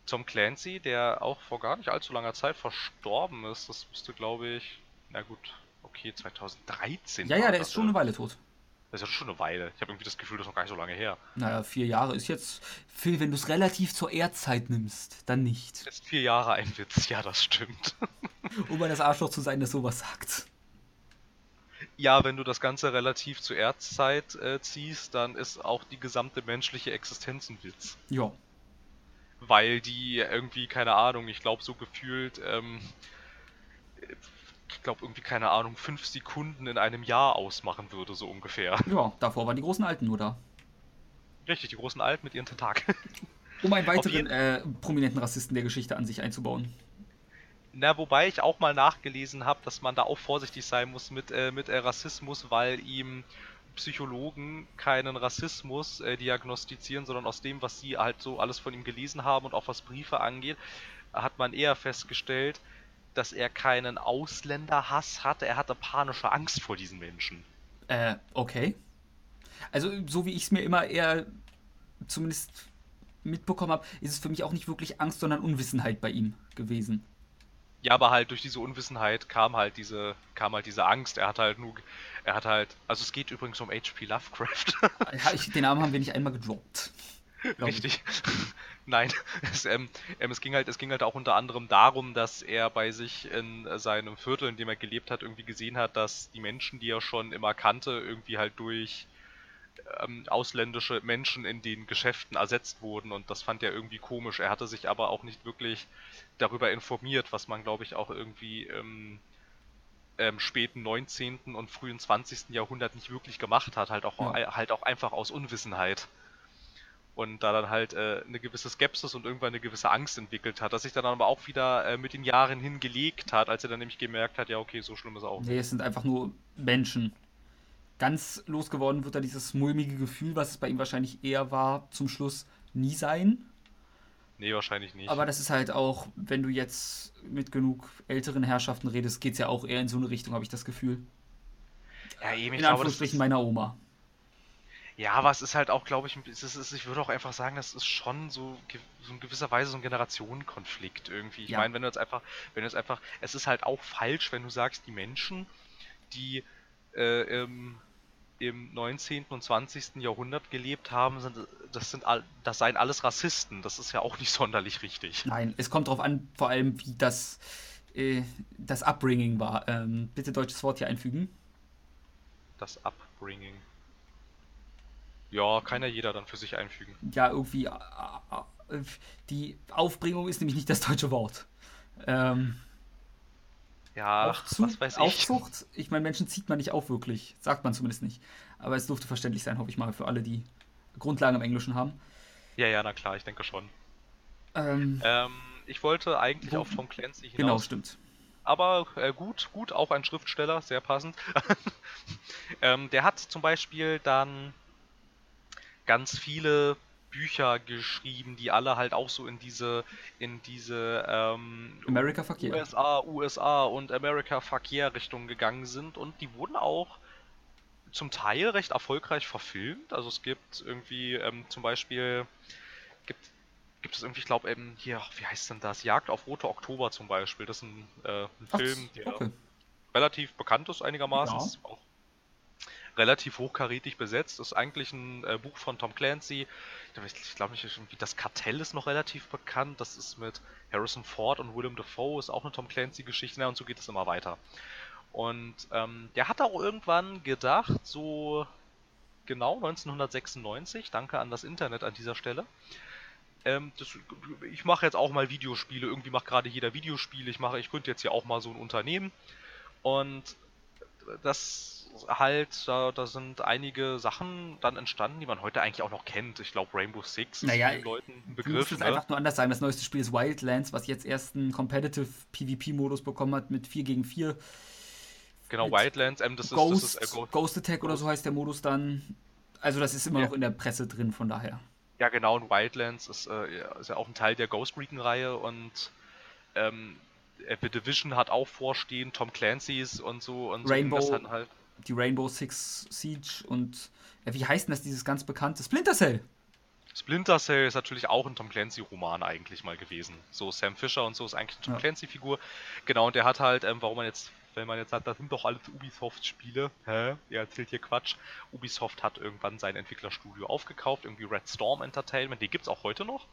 Tom Clancy, der auch vor gar nicht allzu langer Zeit verstorben ist. Das müsste, glaube ich, na gut, okay, 2013. Ja, ja, der das, ist schon eine Weile tot. Das ist ja schon eine Weile. Ich habe irgendwie das Gefühl, das ist noch gar nicht so lange her. Naja, vier Jahre ist jetzt. Phil, wenn du es relativ zur Erdzeit nimmst, dann nicht. Ist vier Jahre ein Witz, ja, das stimmt. Um mal das Arschloch zu sein, das sowas sagt. Ja, wenn du das Ganze relativ zur Erdzeit äh, ziehst, dann ist auch die gesamte menschliche Existenz ein Witz. Ja. Weil die irgendwie, keine Ahnung, ich glaube so gefühlt, ähm, ich glaube irgendwie, keine Ahnung, fünf Sekunden in einem Jahr ausmachen würde, so ungefähr. Ja, davor waren die großen Alten nur da. Richtig, die großen Alten mit ihren Tentakeln. Um einen weiteren äh, prominenten Rassisten der Geschichte an sich einzubauen. Na, wobei ich auch mal nachgelesen habe, dass man da auch vorsichtig sein muss mit, äh, mit äh, Rassismus, weil ihm Psychologen keinen Rassismus äh, diagnostizieren, sondern aus dem, was sie halt so alles von ihm gelesen haben und auch was Briefe angeht, hat man eher festgestellt, dass er keinen Ausländerhass hatte, er hatte panische Angst vor diesen Menschen. Äh, okay. Also, so wie ich es mir immer eher zumindest mitbekommen habe, ist es für mich auch nicht wirklich Angst, sondern Unwissenheit bei ihm gewesen. Ja, aber halt durch diese Unwissenheit kam halt diese, kam halt diese Angst. Er hat halt nur, er hat halt, also es geht übrigens um H.P. Lovecraft. Ja, ich, den Namen haben wir nicht einmal gedroppt. Richtig. Nein, es, ähm, ähm, es ging halt, es ging halt auch unter anderem darum, dass er bei sich in seinem Viertel, in dem er gelebt hat, irgendwie gesehen hat, dass die Menschen, die er schon immer kannte, irgendwie halt durch ähm, ausländische Menschen in den Geschäften ersetzt wurden und das fand er irgendwie komisch. Er hatte sich aber auch nicht wirklich darüber informiert, was man glaube ich auch irgendwie im ähm, späten 19. und frühen 20. Jahrhundert nicht wirklich gemacht hat, halt auch, Ja. halt auch einfach aus Unwissenheit. Und da dann halt äh, eine gewisse Skepsis und irgendwann eine gewisse Angst entwickelt hat, dass sich dann aber auch wieder äh, mit den Jahren hingelegt hat, als er dann nämlich gemerkt hat, ja okay, so schlimm ist er auch. Nee, es sind einfach nur Menschen. Ganz losgeworden wird da dieses mulmige Gefühl, was es bei ihm wahrscheinlich eher war, zum Schluss nie sein. Nee, wahrscheinlich nicht. Aber das ist halt auch, wenn du jetzt mit genug älteren Herrschaften redest, geht es ja auch eher in so eine Richtung, habe ich das Gefühl. ja, eben, ich In Anführungsstrichen ist, meiner Oma. Ja, aber es ist halt auch, glaube ich, es ist, ich würde auch einfach sagen, das ist schon so, so in gewisser Weise so ein Generationenkonflikt irgendwie. Ich ja. meine, wenn du jetzt einfach, wenn du jetzt einfach, es ist halt auch falsch, wenn du sagst, die Menschen, die äh, im, im 19. und 20. Jahrhundert gelebt haben, sind, das sind das seien alles Rassisten. Das ist ja auch nicht sonderlich richtig. Nein, es kommt darauf an, vor allem, wie das, äh, das Upbringing war. Ähm, bitte deutsches Wort hier einfügen. Das Upbringing. Ja, kann ja jeder dann für sich einfügen. Ja, irgendwie. Äh, äh, die Aufbringung ist nämlich nicht das deutsche Wort. Ähm, ja, Aufzug, was weiß ich. Aufzucht, ich meine, Menschen zieht man nicht auf wirklich. Sagt man zumindest nicht. Aber es durfte verständlich sein, hoffe ich mal, für alle, die Grundlagen im Englischen haben. Ja, ja, na klar, ich denke schon. Ähm, ähm, ich wollte eigentlich wo, auf Tom Clancy hinaus. Genau, stimmt. Aber äh, gut, gut, auch ein Schriftsteller, sehr passend. ähm, der hat zum Beispiel dann ganz viele Bücher geschrieben, die alle halt auch so in diese, in diese ähm, America Fuck yeah. USA, USA und America Fuck yeah Richtung gegangen sind und die wurden auch zum Teil recht erfolgreich verfilmt. Also es gibt irgendwie ähm, zum Beispiel gibt gibt es irgendwie, ich glaube eben hier, wie heißt denn das? Jagd auf Rote Oktober zum Beispiel. Das ist ein, äh, ein Film, der okay. relativ bekannt ist einigermaßen. Ja. Auch relativ hochkarätig besetzt. Ist eigentlich ein äh, Buch von Tom Clancy. Ich glaube nicht, irgendwie das Kartell ist noch relativ bekannt. Das ist mit Harrison Ford und Willem Dafoe, ist auch eine Tom Clancy-Geschichte. Ja, und so geht es immer weiter. Und ähm, der hat auch irgendwann gedacht, so genau 1996, danke an das Internet an dieser Stelle, ähm, das, ich mache jetzt auch mal Videospiele. Irgendwie macht gerade jeder Videospiele. Ich mache, ich gründe jetzt hier auch mal so ein Unternehmen. Und das halt, da, da sind einige Sachen dann entstanden, die man heute eigentlich auch noch kennt. Ich glaube, Rainbow Six naja, ist vielen Leuten ein Begriff. Du musst es ne? einfach nur anders sagen. Das neueste Spiel ist Wildlands, was jetzt erst einen Competitive PvP-Modus bekommen hat mit 4 gegen 4. Genau, Wildlands, ähm, das, Ghost, ist, das ist äh, Ghost Attack Ghost. oder so heißt der Modus dann. Also das ist immer ja. noch in der Presse drin, von daher. Ja, genau, und Wildlands ist, äh, ist ja auch ein Teil der Ghost Recon-Reihe und ähm, The Division hat auch vorstehen, Tom Clancy's und so und Rainbow, so, halt die Rainbow Six Siege und äh, wie heißt denn das, dieses ganz bekannte Splinter Cell? Splinter Cell ist natürlich auch ein Tom Clancy-Roman eigentlich mal gewesen. So Sam Fisher und so ist eigentlich eine Tom ja. Clancy-Figur. Genau, und der hat halt, ähm, warum man jetzt, wenn man jetzt sagt, das sind doch alles Ubisoft-Spiele, hä? Er erzählt hier Quatsch. Ubisoft hat irgendwann sein Entwicklerstudio aufgekauft, irgendwie Red Storm Entertainment, die gibt's auch heute noch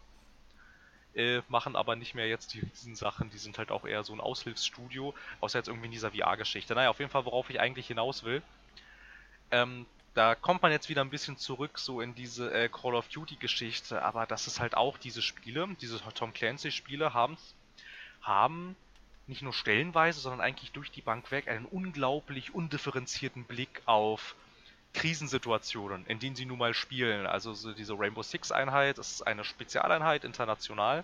äh, machen aber nicht mehr jetzt die Sachen, die sind halt auch eher so ein Aushilfsstudio, außer jetzt irgendwie in dieser VR-Geschichte. Naja, auf jeden Fall, worauf ich eigentlich hinaus will. Ähm, da kommt man jetzt wieder ein bisschen zurück so in diese äh, Call of Duty-Geschichte, aber das ist halt auch diese Spiele, diese Tom Clancy-Spiele haben, haben nicht nur stellenweise, sondern eigentlich durch die Bank weg einen unglaublich undifferenzierten Blick auf Krisensituationen, in denen sie nun mal spielen. Also so diese Rainbow Six Einheit ist eine Spezialeinheit international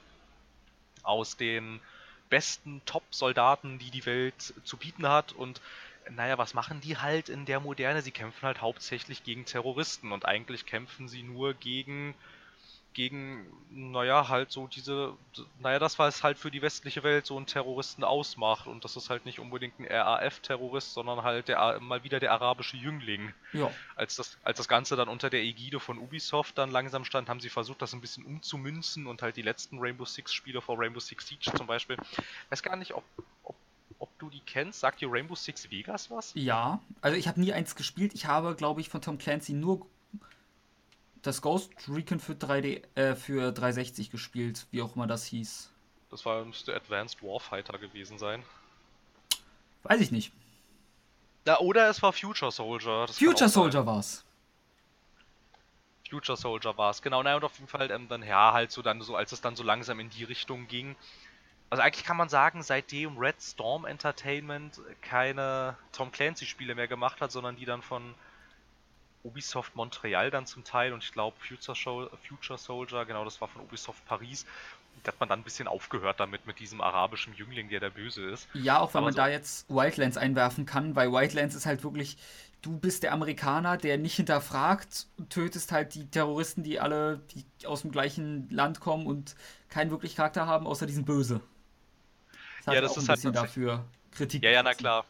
aus den besten Top-Soldaten, die die Welt zu bieten hat und naja, was machen die halt in der Moderne? Sie kämpfen halt hauptsächlich gegen Terroristen und eigentlich kämpfen sie nur gegen gegen, naja, halt so diese, naja, das, was halt für die westliche Welt so einen Terroristen ausmacht. Und das ist halt nicht unbedingt ein RAF-Terrorist, sondern halt der, mal wieder der arabische Jüngling. Ja. Als das, als das Ganze dann unter der Ägide von Ubisoft dann langsam stand, haben sie versucht, das ein bisschen umzumünzen und halt die letzten Rainbow Six-Spiele vor Rainbow Six Siege zum Beispiel. Ich weiß gar nicht, ob, ob ob du die kennst. Sagt dir Rainbow Six Vegas was? Ja, also ich habe nie eins gespielt. Ich habe, glaube ich, von Tom Clancy nur das Ghost Recon für 3D, äh, für 360 gespielt, wie auch immer das hieß. Das war, müsste Advanced Warfighter gewesen sein. Weiß ich nicht. Ja, oder es war Future Soldier. Future Soldier war's. Future Soldier war's, genau. Naja, und auf jeden Fall ähm, dann, ja, halt so dann so, als es dann so langsam in die Richtung ging. Also eigentlich kann man sagen, seitdem Red Storm Entertainment keine Tom Clancy Spiele mehr gemacht hat, sondern die dann von Ubisoft Montreal dann zum Teil und ich glaube Future, Future Soldier, genau, das war von Ubisoft Paris. Da hat man dann ein bisschen aufgehört damit, mit diesem arabischen Jüngling, der der Böse ist. Ja, auch wenn Aber man so da jetzt Wildlands einwerfen kann, weil Wildlands ist halt wirklich, du bist der Amerikaner, der nicht hinterfragt, tötest halt die Terroristen, die alle die aus dem gleichen Land kommen und keinen wirklich Charakter haben, außer diesen Böse. Das ja, das ist halt dafür Kritik. Ja, ja, na klar.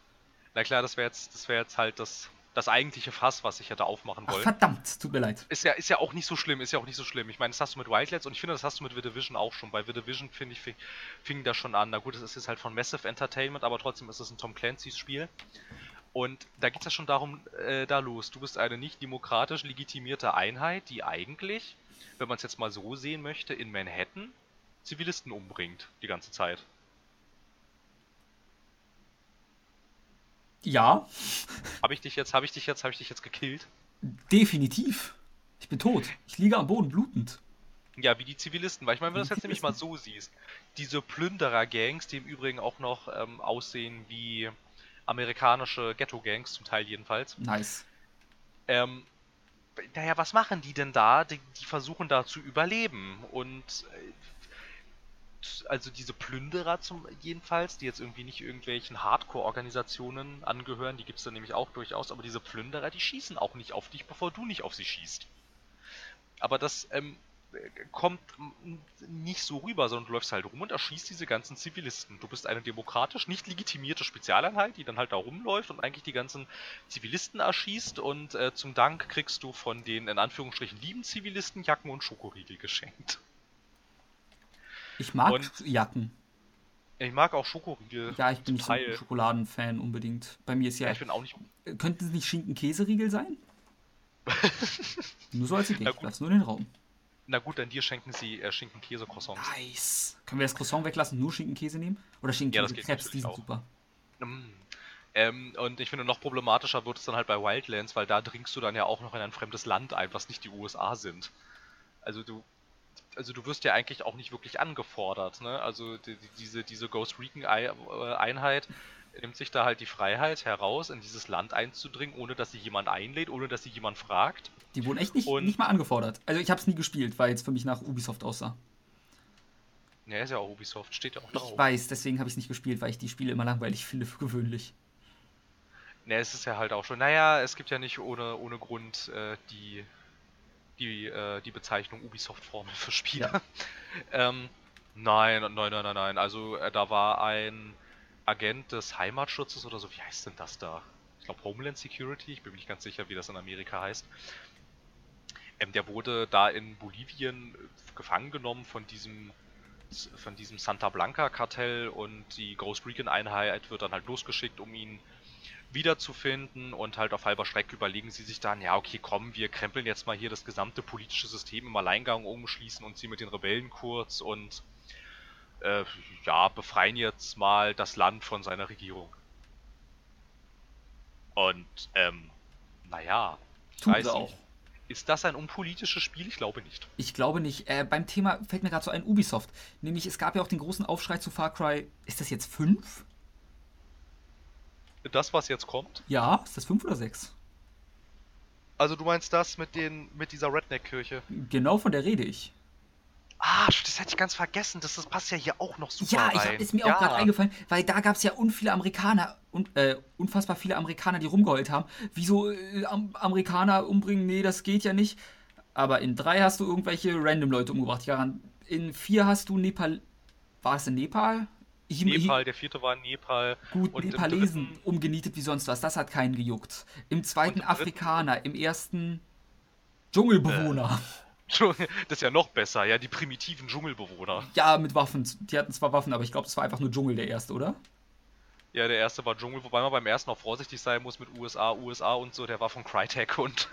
Na klar, das wäre jetzt, das wäre jetzt halt das das eigentliche Fass, was ich hätte aufmachen wollen. Ach, verdammt, tut mir leid. Ist ja, ist ja auch nicht so schlimm, ist ja auch nicht so schlimm. Ich meine, das hast du mit Wildlands und ich finde, das hast du mit The Division auch schon. Bei The Division, finde ich, fing, fing das schon an. Na gut, es ist jetzt halt von Massive Entertainment, aber trotzdem ist es ein Tom Clancy's Spiel. Und da geht es ja schon darum, äh, da los. Du bist eine nicht demokratisch legitimierte Einheit, die eigentlich, wenn man es jetzt mal so sehen möchte, in Manhattan Zivilisten umbringt die ganze Zeit. Ja. Habe ich dich jetzt, habe ich dich jetzt, habe ich dich jetzt gekillt? Definitiv. Ich bin tot. Ich liege am Boden blutend. Ja, wie die Zivilisten, weil ich meine, wenn du das jetzt nämlich mal so siehst, diese Plünderer-Gangs, die im Übrigen auch noch ähm, aussehen wie amerikanische Ghetto-Gangs, zum Teil jedenfalls. Nice. Ähm, naja, was machen die denn da? Die, die versuchen da zu überleben. Und also diese Plünderer zum jedenfalls, die jetzt irgendwie nicht irgendwelchen Hardcore-Organisationen angehören, die gibt es da nämlich auch durchaus, aber diese Plünderer, die schießen auch nicht auf dich, bevor du nicht auf sie schießt. Aber das ähm, kommt nicht so rüber, sondern du läufst halt rum und erschießt diese ganzen Zivilisten. Du bist eine demokratisch nicht legitimierte Spezialeinheit, die dann halt da rumläuft und eigentlich die ganzen Zivilisten erschießt und äh, zum Dank kriegst du von den in Anführungsstrichen lieben Zivilisten Jacken und Schokoriegel geschenkt. Ich mag und Jacken. Ich mag auch Schokoriegel. Ja, ich bin nicht so Schokoladenfan unbedingt. Bei mir ist ja. ja ich bin auch nicht. Könnten es nicht Schinken-Käseriegel sein? nur so als Idee. Lass nur den Raum. Na gut, dann dir schenken sie äh, Schinken-Käse-Croissants. Nice. Können wir das Croissant weglassen, nur Schinken-Käse nehmen? Oder Schinken-Käse-Crepes, die sind super. Mm. Ähm, und ich finde, noch problematischer wird es dann halt bei Wildlands, weil da dringst du dann ja auch noch in ein fremdes Land ein, was nicht die USA sind. Also du, also du wirst ja eigentlich auch nicht wirklich angefordert, ne? Also die, diese, diese Ghost Recon-Einheit nimmt sich da halt die Freiheit heraus, in dieses Land einzudringen, ohne dass sie jemand einlädt, ohne dass sie jemand fragt. Die wurden echt nicht, nicht mal angefordert. Also ich habe es nie gespielt, weil es für mich nach Ubisoft aussah. Ja, ist ja auch Ubisoft, steht ja auch drauf. Ich weiß, deswegen habe ich es nicht gespielt, weil ich die Spiele immer langweilig finde, für gewöhnlich. Ne, es ist ja halt auch schon. Naja, es gibt ja nicht ohne, ohne Grund äh, die, die, äh, die Bezeichnung Ubisoft-Formel für Spiele. Ja. ähm, nein, nein, nein, nein, nein. Also äh, da war ein Agent des Heimatschutzes oder so, wie heißt denn das da? Ich glaube Homeland Security, ich bin mir nicht ganz sicher, wie das in Amerika heißt. Ähm, der wurde da in Bolivien äh, gefangen genommen von diesem von diesem Santa Blanca Kartell und die Ghost Recon Einheit wird dann halt losgeschickt, um ihn wiederzufinden und halt auf halber Strecke überlegen sie sich dann, ja okay, komm, wir krempeln jetzt mal hier das gesamte politische System im Alleingang umschließen und sie mit den Rebellen kurz und äh, ja, befreien jetzt mal das Land von seiner Regierung. Und, ähm, naja, ich weiß auch. Nicht. Ist das ein unpolitisches Spiel? Ich glaube nicht. Ich glaube nicht. Äh, beim Thema fällt mir gerade so ein Ubisoft. Nämlich, es gab ja auch den großen Aufschrei zu Far Cry. Ist das jetzt 5? Das, was jetzt kommt? Ja, ist das 5 oder 6? Also du meinst das mit den mit dieser Redneck-Kirche? Genau von der rede ich. Ah, das hätte ich ganz vergessen. Das, das passt ja hier auch noch super Ja, rein. ich, ist mir ja. auch gerade eingefallen, weil da gab es ja unviele Amerikaner, un, äh, unfassbar viele Amerikaner, die rumgeheult haben. Wieso äh, Amerikaner umbringen? Nee, das geht ja nicht. Aber in drei hast du irgendwelche random Leute umgebracht. Ja, in vier hast du Nepal. War es in Nepal? Ich, Nepal, der vierte war in Nepal. Gut, und Nepalesen umgenietet wie sonst was. Das hat keinen gejuckt. Im zweiten im Afrikaner, im ersten Dschungelbewohner. Äh. Das ist ja noch besser, ja, die primitiven Dschungelbewohner. Ja, mit Waffen. Die hatten zwar Waffen, aber ich glaube, das war einfach nur Dschungel der erste, oder? Ja, der erste war Dschungel, wobei man beim ersten auch vorsichtig sein muss mit USA, USA und so. Der war von Crytek und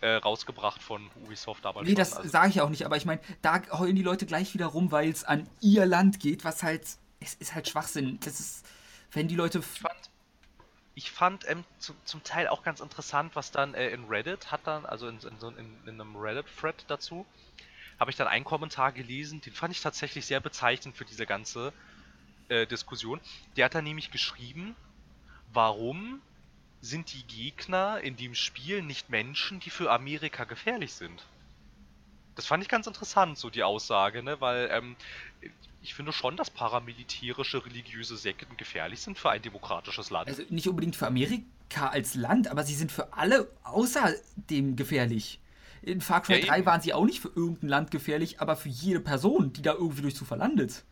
äh, rausgebracht von Ubisoft damals. Nee, schon. das also. sage ich auch nicht, aber ich meine, da heulen die Leute gleich wieder rum, weil es an ihr Land geht, was halt, es ist halt Schwachsinn. Das ist, wenn die Leute. Ich fand, ich fand ähm, zu, zum Teil auch ganz interessant, was dann äh, in Reddit hat dann, also in, in, in, in einem Reddit-Thread dazu, habe ich dann einen Kommentar gelesen, den fand ich tatsächlich sehr bezeichnend für diese ganze äh, Diskussion. Der hat dann nämlich geschrieben, warum sind die Gegner in dem Spiel nicht Menschen, die für Amerika gefährlich sind? Das fand ich ganz interessant, so die Aussage, ne? Weil ähm, ich finde schon, dass paramilitärische religiöse Sekten gefährlich sind für ein demokratisches Land. Also nicht unbedingt für Amerika als Land, aber sie sind für alle außer dem gefährlich. In Far Cry ja, 3 eben. waren sie auch nicht für irgendein Land gefährlich, aber für jede Person, die da irgendwie durch Zufall landet.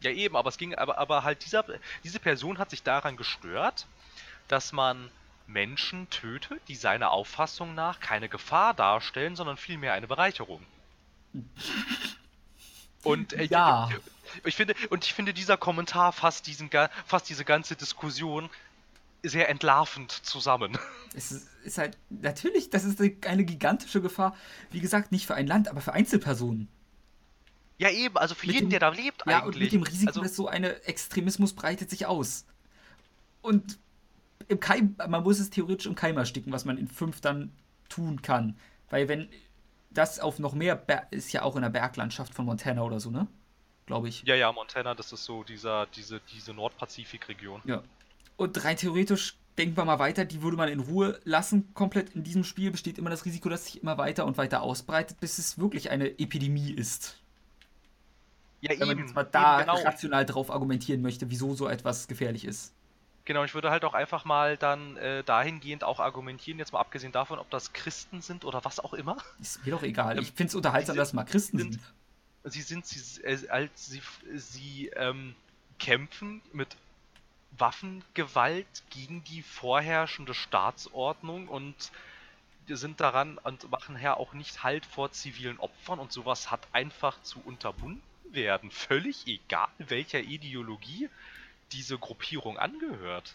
Ja, eben, aber es ging, aber, aber halt dieser, diese Person hat sich daran gestört, dass man Menschen töte, die seiner Auffassung nach keine Gefahr darstellen, sondern vielmehr eine Bereicherung. Und äh, Ja. ich finde, und ich finde, dieser Kommentar fasst, diesen, fasst diese ganze Diskussion sehr entlarvend zusammen. Es ist, ist halt, natürlich, das ist eine, gigantische Gefahr. Wie gesagt, nicht für ein Land, aber für Einzelpersonen. Ja, eben, also für Mit jeden, dem- der da lebt Ja, eigentlich. und mit dem Risiko, also, dass so eine Extremismus breitet sich aus. Und im Keim, man muss es theoretisch im Keim ersticken, was man in fünf dann tun kann. Weil wenn das auf noch mehr, Ber ist ja auch in der Berglandschaft von Montana oder so, ne? Glaube ich. Ja, ja, Montana, das ist so dieser, diese, diese Nordpazifik-Region. Ja. Und rein theoretisch, denken wir mal weiter, die würde man in Ruhe lassen. Komplett in diesem Spiel besteht immer das Risiko, dass sich immer weiter und weiter ausbreitet, bis es wirklich eine Epidemie ist. Ja, Wenn man eben, jetzt mal da genau. rational drauf argumentieren möchte, wieso so etwas gefährlich ist. Genau, ich würde halt auch einfach mal dann äh, dahingehend auch argumentieren, jetzt mal abgesehen davon, ob das Christen sind oder was auch immer. Ist mir doch egal. Ähm, Ich finde es unterhaltsam, sie dass mal Christen sind- sind. Sie sind, sie, äh, als sie, sie ähm, kämpfen mit Waffengewalt gegen die vorherrschende Staatsordnung und sind daran und machen ja auch nicht Halt vor zivilen Opfern und sowas hat einfach zu unterbunden werden. Völlig egal, welcher Ideologie diese Gruppierung angehört.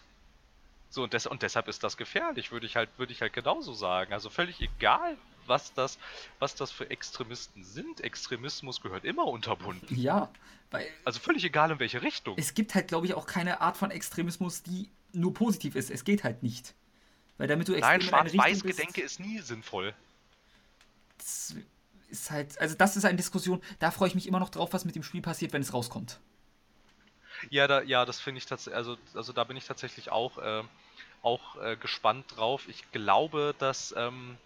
So, und, des, und deshalb ist das gefährlich, würde ich halt, würde ich halt genauso sagen. Also völlig egal, was das, was das für Extremisten sind. Extremismus gehört immer unterbunden. Ja, weil Also völlig egal in welche Richtung. es gibt halt, glaube ich, auch keine Art von Extremismus, die nur positiv ist. Es geht halt nicht. Weil damit du Nein, Schwarz-Weiß-Gedenke ist nie sinnvoll. das ist halt, also das ist eine Diskussion, da freue ich mich immer noch drauf, was mit dem Spiel passiert, wenn es rauskommt. Ja, da, ja, das finde ich tatsächlich, also, also da bin ich tatsächlich auch, äh, auch äh, gespannt drauf. Ich glaube, dass, ähm,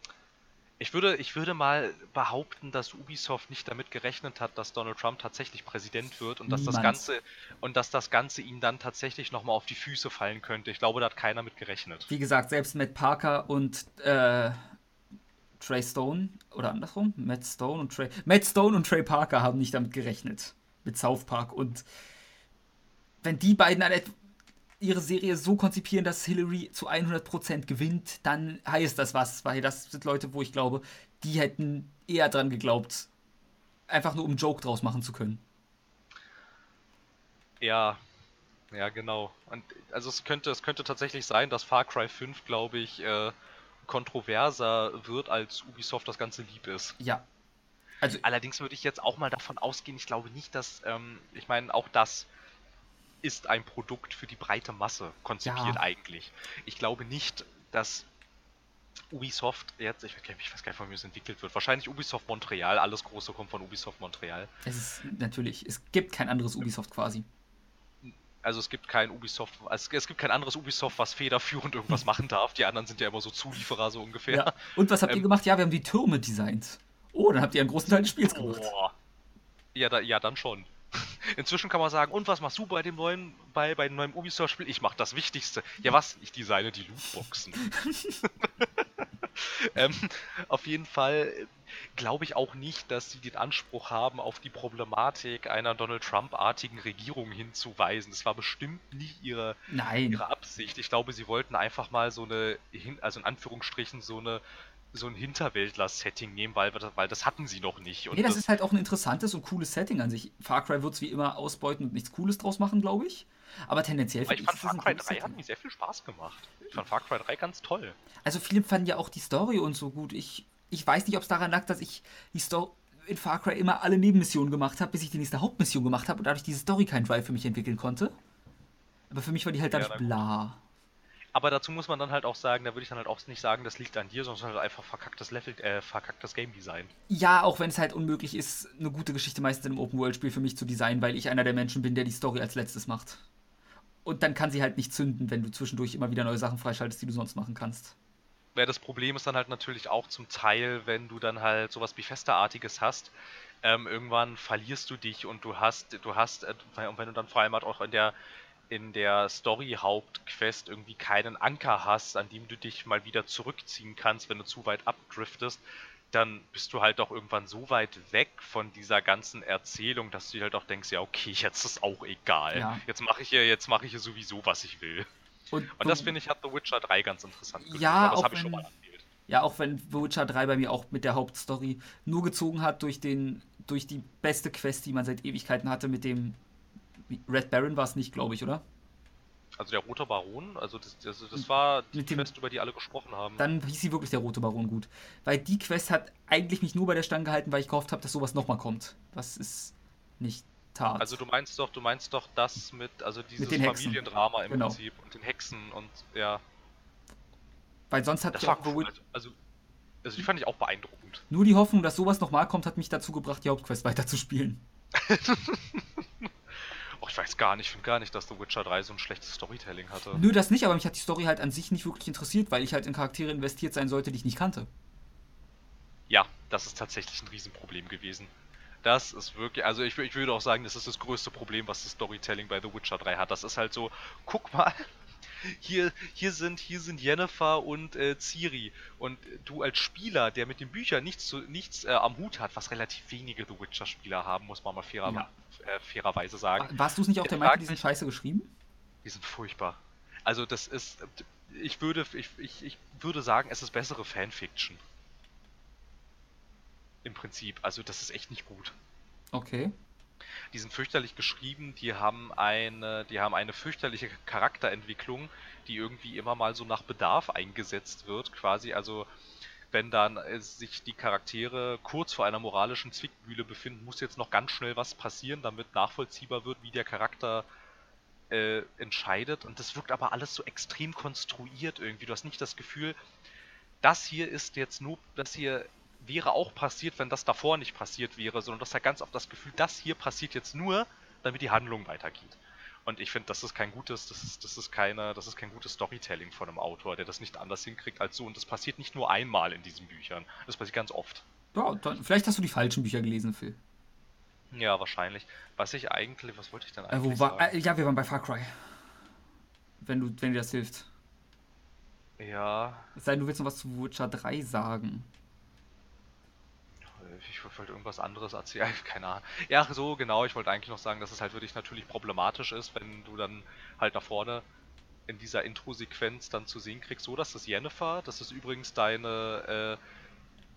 ich würde, ich würde mal behaupten, dass Ubisoft nicht damit gerechnet hat, dass Donald Trump tatsächlich Präsident wird und dass das. Ganze und dass das Ganze ihm dann tatsächlich nochmal auf die Füße fallen könnte. Ich glaube, da hat keiner mit gerechnet. Wie gesagt, selbst Matt Parker und äh, Trey Stone, oder andersrum, Matt Stone und Trey, Matt Stone und Trey Parker haben nicht damit gerechnet. Mit South Park. Und wenn die beiden an ihre Serie so konzipieren, dass Hillary zu 100% gewinnt, dann heißt das was, weil das sind Leute, wo ich glaube, die hätten eher dran geglaubt, einfach nur um einen Joke draus machen zu können. Ja, ja, genau. Und also es könnte, es könnte tatsächlich sein, dass Far Cry 5, glaube ich, äh, kontroverser wird, als Ubisoft das Ganze lieb ist. Ja. Also, Allerdings würde ich jetzt auch mal davon ausgehen, ich glaube nicht, dass, ähm, ich meine, auch das ist ein Produkt für die breite Masse konzipiert Ja. eigentlich. Ich glaube nicht, dass Ubisoft jetzt, ich weiß gar nicht, von wem es entwickelt wird. Wahrscheinlich Ubisoft Montreal, alles Große kommt von Ubisoft Montreal. es ist natürlich, es gibt kein anderes Ubisoft quasi. Also es gibt kein Ubisoft, also es gibt kein anderes Ubisoft, was federführend irgendwas machen darf. Die anderen sind ja immer so Zulieferer so ungefähr. Ja. Und was habt ihr Ähm, gemacht? Ja, wir haben die Türme designt. Oh, dann habt ihr einen großen Teil des Spiels gemacht. Ja, da, ja, dann schon. Inzwischen kann man sagen, und was machst du bei dem neuen, bei, bei dem neuen Ubisoft-Spiel? Ich mach das Wichtigste. Ja, was? Ich designe die Lootboxen. ähm, auf jeden Fall glaube ich auch nicht, dass sie den Anspruch haben, auf die Problematik einer Donald Trump-artigen Regierung hinzuweisen. Das war bestimmt nicht ihre, Nein. ihre Absicht. Ich glaube, sie wollten einfach mal so eine, also in Anführungsstrichen, so eine so ein Hinterwäldler-Setting nehmen, weil, weil das hatten sie noch nicht. Und Nee, das ist halt auch ein interessantes und cooles Setting an sich. Far Cry wird es wie immer ausbeuten und nichts Cooles draus machen, glaube ich. Aber tendenziell Aber ich finde fand das Far Cry cooles 3 hat Setting. mir sehr viel Spaß gemacht. Ich fand Far Cry 3 ganz toll. Also viele fanden ja auch die Story und so gut. Ich, ich weiß nicht, ob es daran lag, dass ich die Story in Far Cry immer alle Nebenmissionen gemacht habe, bis ich die nächste Hauptmission gemacht habe und dadurch diese Story keinen Drive für mich entwickeln konnte. Aber für mich war die halt Ja, dadurch gut. bla. Aber dazu muss man dann halt auch sagen, da würde ich dann halt auch nicht sagen, das liegt an dir, sondern halt einfach verkacktes Level, äh, verkacktes Game Design. Ja, auch wenn es halt unmöglich ist, eine gute Geschichte meistens in einem Open-World-Spiel für mich zu designen, weil ich einer der Menschen bin, der die Story als letztes macht. Und dann kann sie halt nicht zünden, wenn du zwischendurch immer wieder neue Sachen freischaltest, die du sonst machen kannst. Ja, das Problem ist dann halt natürlich auch zum Teil, wenn du dann halt sowas Bethesda-artiges hast, ähm, irgendwann verlierst du dich und du hast, du hast, äh, und wenn du dann vor allem halt auch in der in der Story-Hauptquest irgendwie keinen Anker hast, an dem du dich mal wieder zurückziehen kannst, wenn du zu weit abdriftest, dann bist du halt auch irgendwann so weit weg von dieser ganzen Erzählung, dass du dir halt auch denkst, ja okay, jetzt ist auch egal. Ja. Jetzt mache ich hier, jetzt mache ich hier sowieso, was ich will. Und, und das finde ich hat The Witcher 3 ganz interessant gemacht. Ja, das habe ich schon mal erzählt. Ja, auch wenn The Witcher 3 bei mir auch mit der Hauptstory nur gezogen hat durch den durch die beste Quest, die man seit Ewigkeiten hatte mit dem Red Baron war es nicht, glaube ich, oder? Also der Rote Baron, also das, das, das war die Mit Quest, über die alle gesprochen haben. Dann hieß sie wirklich der Rote Baron gut. Weil die Quest hat eigentlich mich nur bei der Stange gehalten, weil ich gehofft habe, dass sowas nochmal kommt. Was ist nicht tat. Also du meinst doch, du meinst doch das mit, also dieses mit Familiendrama im genau. Prinzip und den Hexen und ja. Weil sonst hat das war cool. also, also, also die fand ich auch beeindruckend. Nur die Hoffnung, dass sowas nochmal kommt, hat mich dazu gebracht, die Hauptquest weiterzuspielen. Oh, ich weiß gar nicht, ich finde gar nicht, dass The Witcher 3 so ein schlechtes Storytelling hatte. Nö, das nicht, aber mich hat die Story halt an sich nicht wirklich interessiert, weil ich halt in Charaktere investiert sein sollte, die ich nicht kannte. Ja, das ist tatsächlich ein Riesenproblem gewesen. Das ist wirklich, also ich, ich würde auch sagen, das ist das größte Problem, was das Storytelling bei The Witcher 3 hat. Das ist halt so, guck mal, hier, hier sind, hier sind Jennifer und äh, Ciri. Und du als Spieler, der mit den Büchern nichts, zu, nichts äh, am Hut hat, was relativ wenige The Witcher-Spieler haben, muss man mal fairer, ja. äh, fairerweise sagen. Warst du es nicht auch der Meinung, die sind scheiße geschrieben? Die sind furchtbar. Also das ist, ich würde, ich, ich, ich würde sagen, es ist bessere Fanfiction. Im Prinzip. Also das ist echt nicht gut. Okay die sind fürchterlich geschrieben, die haben eine, die haben eine fürchterliche Charakterentwicklung, die irgendwie immer mal so nach Bedarf eingesetzt wird, quasi. Also wenn dann äh, sich die Charaktere kurz vor einer moralischen Zwickmühle befinden, muss jetzt noch ganz schnell was passieren, damit nachvollziehbar wird, wie der Charakter äh, entscheidet. Und das wirkt aber alles so extrem konstruiert irgendwie. Du hast nicht das Gefühl, das hier ist jetzt nur, das hier wäre auch passiert, wenn das davor nicht passiert wäre, sondern du hast ja ganz oft das Gefühl, das hier passiert jetzt nur, damit die Handlung weitergeht. Und ich finde, das ist kein gutes, das ist, das ist keine, das ist kein gutes Storytelling von einem Autor, der das nicht anders hinkriegt als so. Und das passiert nicht nur einmal in diesen Büchern. Das passiert ganz oft. Ja, dann, vielleicht hast du die falschen Bücher gelesen, Phil. Ja, wahrscheinlich. Was ich eigentlich, was wollte ich denn eigentlich äh, war, sagen? Äh, ja, wir waren bei Far Cry. Wenn du, wenn dir das hilft. Ja. Es sei denn, du willst noch was zu Witcher 3 sagen ich wollte irgendwas anderes erzählen, keine Ahnung. Ja, so genau, ich wollte eigentlich noch sagen, dass es halt wirklich natürlich problematisch ist, wenn du dann halt nach vorne in dieser Intro-Sequenz dann zu sehen kriegst, so, das ist Jennifer, das ist übrigens deine, äh,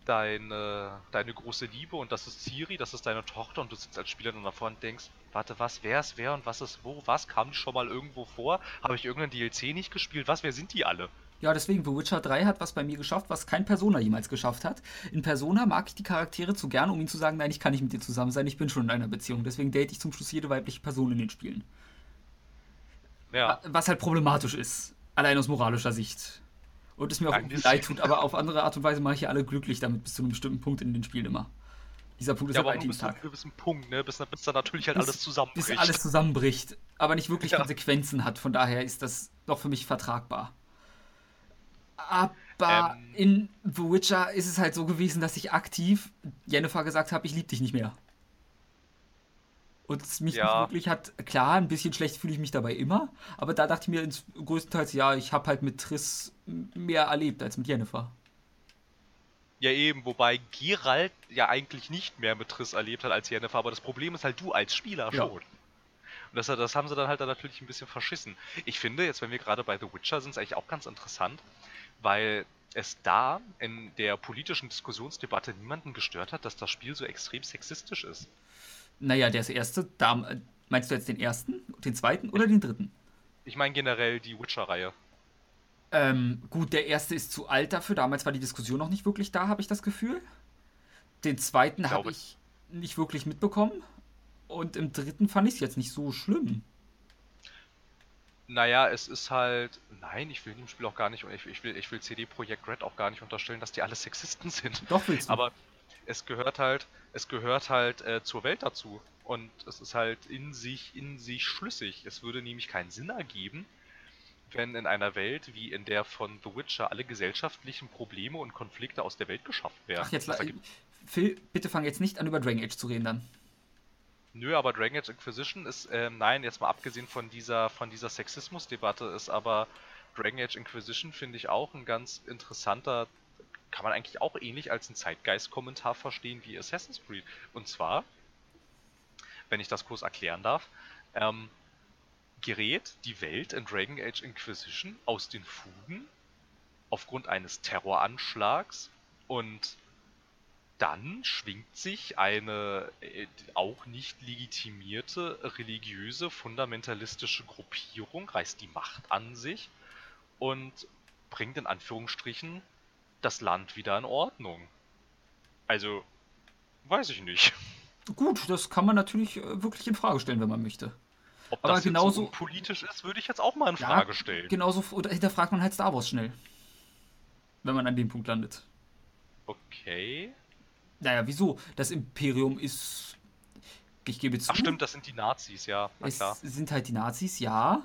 deine, deine große Liebe und das ist Ciri, das ist deine Tochter und du sitzt als Spieler dann davor und denkst, warte, was, wer ist wer und was ist wo, was, kam die schon mal irgendwo vor? Habe ich irgendeinen DLC nicht gespielt? Was, wer sind die alle? Ja, deswegen, The Witcher 3 hat was bei mir geschafft, was kein Persona jemals geschafft hat. In Persona mag ich die Charaktere zu gern, um ihnen zu sagen, nein, ich kann nicht mit dir zusammen sein, ich bin schon in einer Beziehung. Deswegen date ich zum Schluss jede weibliche Person in den Spielen. Ja. Was halt problematisch ist, allein aus moralischer Sicht. Und es mir auch irgendwie leid tut, aber auf andere Art und Weise mache ich ja alle glücklich damit bis zu einem bestimmten Punkt in den Spielen immer. Dieser Punkt ist ja, halt aber bis zu einem gewissen Punkt, ne? Bis, bis dann natürlich halt bis, alles zusammenbricht. Bis alles zusammenbricht, aber nicht wirklich ja. Konsequenzen hat. Von daher ist das noch für mich vertragbar. Aber ähm, in The Witcher ist es halt so gewesen, dass ich aktiv Jennifer gesagt habe, ich liebe dich nicht mehr. Und es mich ja. wirklich hat, klar, ein bisschen schlecht fühle ich mich dabei immer, aber da dachte ich mir ins, größtenteils, ja, ich habe halt mit Triss mehr erlebt als mit Jennifer. Ja, eben, wobei Geralt ja eigentlich nicht mehr mit Triss erlebt hat als Jennifer, aber das Problem ist halt du als Spieler ja. schon. Und das, das haben sie dann halt dann natürlich ein bisschen verschissen. Ich finde, jetzt wenn wir gerade bei The Witcher sind, ist eigentlich auch ganz interessant, weil es da in der politischen Diskussionsdebatte niemanden gestört hat, dass das Spiel so extrem sexistisch ist. Naja, der erste, da, meinst du jetzt den ersten, den zweiten oder den dritten? Ich meine generell die Witcher-Reihe. Ähm, gut, der erste ist zu alt dafür. Damals war die Diskussion noch nicht wirklich da, habe ich das Gefühl. Den zweiten habe ich nicht wirklich mitbekommen. Und im dritten fand ich es jetzt nicht so schlimm. Naja, es ist halt. Nein, ich will dem Spiel auch gar nicht. Ich, ich will, ich will CD Projekt Red auch gar nicht unterstellen, dass die alle Sexisten sind. Doch willst du. Aber es gehört halt, es gehört halt äh, zur Welt dazu. Und es ist halt in sich, in sich schlüssig. Es würde nämlich keinen Sinn ergeben, wenn in einer Welt wie in der von The Witcher alle gesellschaftlichen Probleme und Konflikte aus der Welt geschafft werden. Ach, jetzt Phil, bitte fang jetzt nicht an, über Dragon Age zu reden dann. Nö, aber Dragon Age Inquisition ist, ähm, nein, jetzt mal abgesehen von dieser, von dieser Sexismus-Debatte, ist aber Dragon Age Inquisition, finde ich, auch ein ganz interessanter, kann man eigentlich auch ähnlich als ein Zeitgeist-Kommentar verstehen wie Assassin's Creed. Und zwar, wenn ich das kurz erklären darf, ähm, gerät die Welt in Dragon Age Inquisition aus den Fugen aufgrund eines Terroranschlags und dann schwingt sich eine äh, auch nicht legitimierte religiöse fundamentalistische Gruppierung, reißt die Macht an sich und bringt in Anführungsstrichen das Land wieder in Ordnung. Also, weiß ich nicht. Gut, das kann man natürlich äh, wirklich in Frage stellen, wenn man möchte. Ob Aber das genauso- so politisch ist, würde ich jetzt auch mal in Frage stellen. Genauso oder hinterfragt man halt Star Wars schnell. Wenn man an dem Punkt landet. Okay. Naja, wieso? Das Imperium ist. Ich gebe zu. Ach stimmt, das sind die Nazis, ja. Na Es klar, sind halt die Nazis, ja.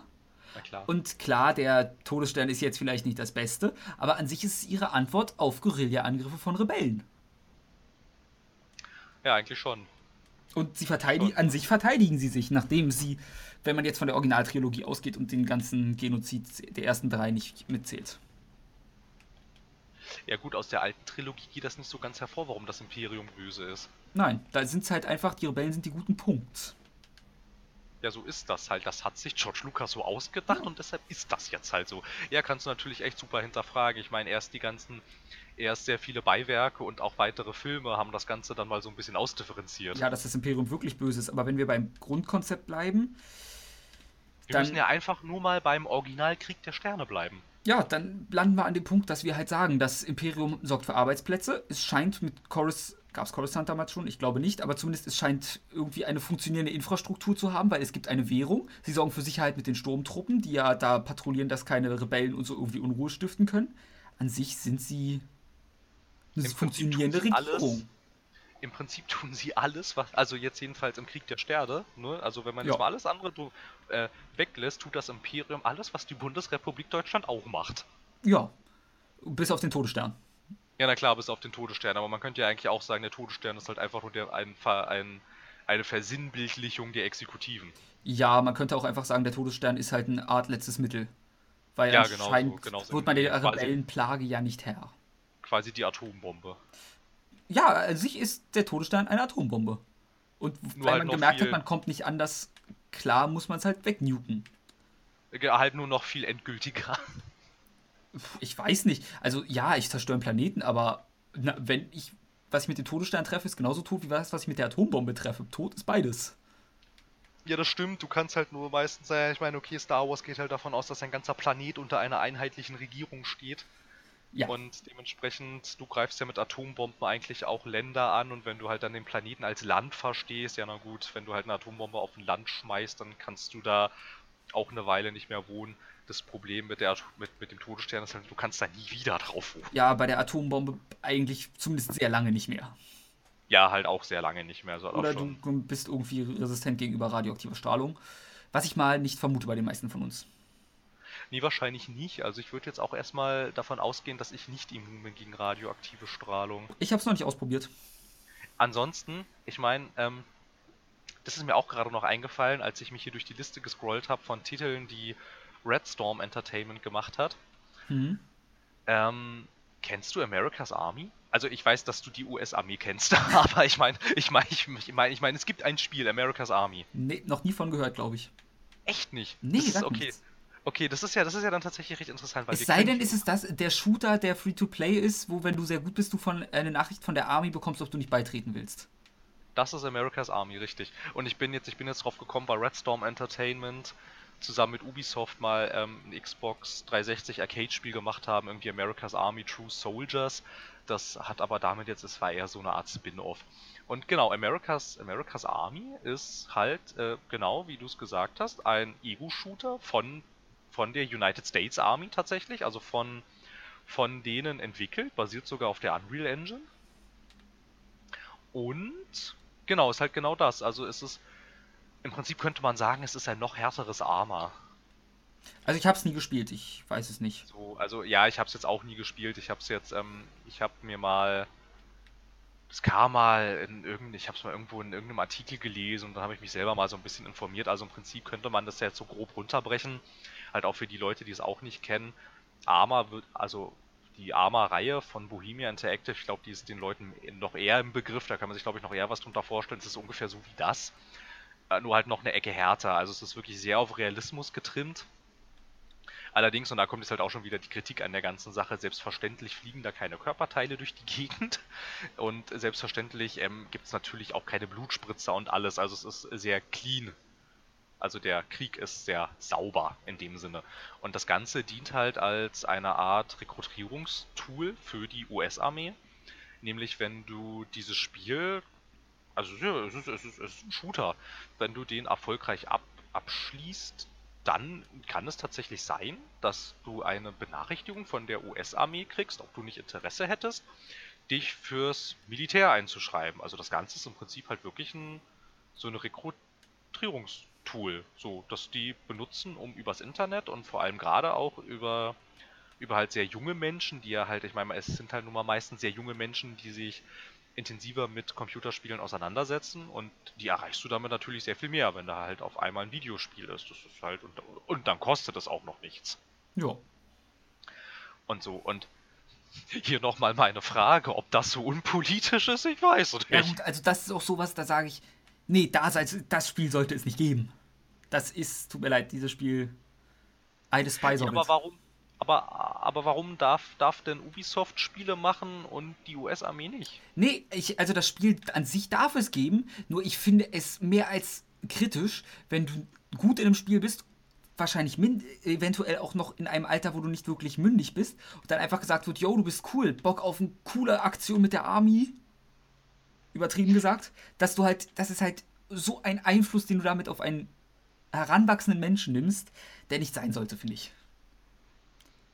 na klar. Und klar, der Todesstern ist jetzt vielleicht nicht das Beste, aber an sich ist es ihre Antwort auf Guerilla-Angriffe von Rebellen. Ja, eigentlich schon. Und sie verteidigen, an sich verteidigen sie sich, nachdem sie, wenn man jetzt von der Originaltrilogie ausgeht und den ganzen Genozid der ersten drei nicht mitzählt. Ja gut, aus der alten Trilogie geht das nicht so ganz hervor, warum das Imperium böse ist. Nein, da sind es halt einfach, die Rebellen sind die guten Punkt. Ja, so ist das halt. Das hat sich George Lucas so ausgedacht und deshalb ist das jetzt halt so. Ja, kannst du natürlich echt super hinterfragen. Ich meine, erst die ganzen, erst sehr viele Beiwerke und auch weitere Filme haben das Ganze dann mal so ein bisschen ausdifferenziert. Ja, dass das Imperium wirklich böse ist, aber wenn wir beim Grundkonzept bleiben, Wir müssen ja einfach nur mal beim Originalkrieg der Sterne bleiben. Ja, dann landen wir an dem Punkt, dass wir halt sagen, das Imperium sorgt für Arbeitsplätze. Es scheint mit Chorus, gab es Coruscant damals schon? Ich glaube nicht, aber zumindest es scheint irgendwie eine funktionierende Infrastruktur zu haben, weil es gibt eine Währung. Sie sorgen für Sicherheit mit den Sturmtruppen, die ja da patrouillieren, dass keine Rebellen und so irgendwie Unruhe stiften können. An sich sind sie eine funktionierende Regierung. alles. Im Prinzip tun sie alles, was, also jetzt jedenfalls im Krieg der Sterne, ne? also wenn man Ja. jetzt mal alles andere du- äh, weglässt, tut das Imperium alles, was die Bundesrepublik Deutschland auch macht. Ja, bis auf den Todesstern. Ja, na klar, bis auf den Todesstern, aber man könnte ja eigentlich auch sagen, der Todesstern ist halt einfach nur der, ein, ein, eine Versinnbildlichung der Exekutiven. Ja, man könnte auch einfach sagen, der Todesstern ist halt eine Art letztes Mittel. Weil Ja, genau so, anscheinend genau so. wird man der Rebellenplage ja nicht Herr. Quasi die Atombombe. Ja, an sich ist der Todesstern eine Atombombe. Und Nur weil halt man gemerkt hat, man kommt nicht anders klar, muss man es halt wegnuken. Halt nur noch viel endgültiger. Ich weiß nicht. Also ja, ich zerstöre einen Planeten, aber na, wenn ich, was ich mit dem Todesstern treffe, ist genauso tot wie das, was ich mit der Atombombe treffe. Tot ist beides. Ja, das stimmt. Du kannst halt nur meistens sagen, ich meine, okay, Star Wars geht halt davon aus, dass ein ganzer Planet unter einer einheitlichen Regierung steht. Ja. Und dementsprechend, du greifst ja mit Atombomben eigentlich auch Länder an und wenn du halt dann den Planeten als Land verstehst, ja na gut, wenn du halt eine Atombombe auf ein Land schmeißt, dann kannst du da auch eine Weile nicht mehr wohnen. Das Problem mit, der, mit, mit dem Todesstern ist halt, du kannst da nie wieder drauf wohnen. Ja, bei der Atombombe eigentlich zumindest sehr lange nicht mehr. Ja, halt auch sehr lange nicht mehr. So auch Oder du bist irgendwie resistent gegenüber radioaktiver Strahlung. Was ich mal nicht vermute bei den meisten von uns. Nee, wahrscheinlich nicht. Also ich würde jetzt auch erstmal davon ausgehen, dass ich nicht immun bin gegen radioaktive Strahlung. Ich habe es noch nicht ausprobiert. Ansonsten, ich meine, ähm, das ist mir auch gerade noch eingefallen, als ich mich hier durch die Liste gescrollt habe von Titeln, die Red Storm Entertainment gemacht hat. Mhm. Ähm, kennst du America's Army? Also ich weiß, dass du die US-Armee kennst, aber ich meine, ich meine, ich meine, ich meine, es gibt ein Spiel, America's Army. Nee, noch nie von gehört, glaube ich. Echt nicht? Nee, das ist okay. nichts. Okay, das ist ja, das ist ja dann tatsächlich recht interessant, weil Es sei denn, ist es das, der Shooter, der Free-to-Play ist, wo, wenn du sehr gut bist, du von eine Nachricht von der Army bekommst, ob du nicht beitreten willst. Das ist America's Army, richtig. Und ich bin jetzt, ich bin jetzt drauf gekommen, bei Red Storm Entertainment zusammen mit Ubisoft mal ähm, ein Xbox 360 Arcade-Spiel gemacht haben, irgendwie America's Army True Soldiers. Das hat aber damit jetzt, es war eher so eine Art Spin-off. Und genau, America's, America's Army ist halt, äh, genau wie du es gesagt hast, ein Ego-Shooter von, von der United States Army tatsächlich, also von, von denen entwickelt, basiert sogar auf der Unreal Engine. Und genau, ist halt genau das. Also es ist, im Prinzip könnte man sagen, es ist ein noch härteres Arma. Also ich habe es nie gespielt, ich weiß es nicht. So, also ja, ich habe es jetzt auch nie gespielt. Ich habe es jetzt, ähm, ich habe mir mal, das kam mal in irgendeinem, ich habe es mal irgendwo in irgendeinem Artikel gelesen und dann habe ich mich selber mal so ein bisschen informiert. Also im Prinzip könnte man das jetzt so grob runterbrechen. Halt auch für die Leute, die es auch nicht kennen. Arma wird, also die Arma-Reihe von Bohemia Interactive, ich glaube, die ist den Leuten noch eher im Begriff. Da kann man sich, glaube ich, noch eher was drunter vorstellen. Es ist ungefähr so wie das. äh, nur halt noch eine Ecke härter. Also es ist wirklich sehr auf Realismus getrimmt. Allerdings, und da kommt jetzt halt auch schon wieder die Kritik an der ganzen Sache, selbstverständlich fliegen da keine Körperteile durch die Gegend. Und selbstverständlich ähm, gibt es natürlich auch keine Blutspritzer und alles. Also es ist sehr clean. Also der Krieg ist sehr sauber in dem Sinne. Und das Ganze dient halt als eine Art Rekrutierungstool für die US-Armee. Nämlich wenn du dieses Spiel, also ja, es ist, es ist, es ist ein Shooter, wenn du den erfolgreich ab, abschließt, dann kann es tatsächlich sein, dass du eine Benachrichtigung von der US-Armee kriegst, ob du nicht Interesse hättest, dich fürs Militär einzuschreiben. Also das Ganze ist im Prinzip halt wirklich ein, so eine Rekrutierungstool, so dass die benutzen, um übers Internet und vor allem gerade auch über über halt sehr junge Menschen, die ja halt, ich meine, es sind halt nun mal meistens sehr junge Menschen, die sich intensiver mit Computerspielen auseinandersetzen und die erreichst du damit natürlich sehr viel mehr, wenn da halt auf einmal ein Videospiel ist. Das ist halt und, und dann kostet es auch noch nichts. Ja. Und so und hier nochmal meine Frage, ob das so unpolitisch ist, ich weiß nicht. Ja gut, also das ist auch sowas, da sage ich, nee, das, das Spiel sollte es nicht geben. Das ist, tut mir leid, dieses Spiel I despise ja, aber warum, aber, aber warum darf, darf denn Ubisoft Spiele machen und die US-Armee nicht? Nee, ich, also das Spiel an sich darf es geben, nur ich finde es mehr als kritisch, wenn du gut in einem Spiel bist, wahrscheinlich eventuell auch noch in einem Alter, wo du nicht wirklich mündig bist, und dann einfach gesagt wird, yo, du bist cool, Bock auf eine coole Aktion mit der Army, übertrieben gesagt, dass du halt, das ist halt so ein Einfluss, den du damit auf einen heranwachsenden Menschen nimmst, der nicht sein sollte, finde ich.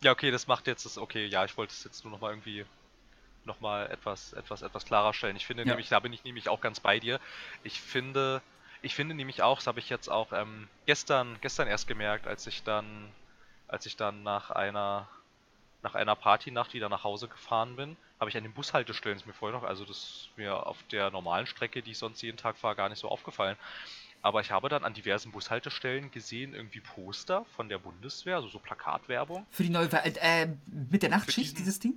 Ja, okay, das macht jetzt das. Okay, ja, ich wollte es jetzt nur nochmal irgendwie nochmal etwas, etwas, etwas klarer stellen. Ich finde ja. nämlich, da bin ich nämlich auch ganz bei dir. Ich finde, ich finde nämlich auch, das habe ich jetzt auch ähm, gestern, gestern erst gemerkt, als ich dann, als ich dann nach einer, nach einer Partynacht wieder nach Hause gefahren bin, habe ich an den Bushaltestellen, ist mir vorher noch, also das ist mir auf der normalen Strecke, die ich sonst jeden Tag fahre, gar nicht so aufgefallen. Aber ich habe dann an diversen Bushaltestellen gesehen, irgendwie Poster von der Bundeswehr, also so Plakatwerbung. Für die neue, äh, mit der Nachtschicht, diesen, dieses Ding?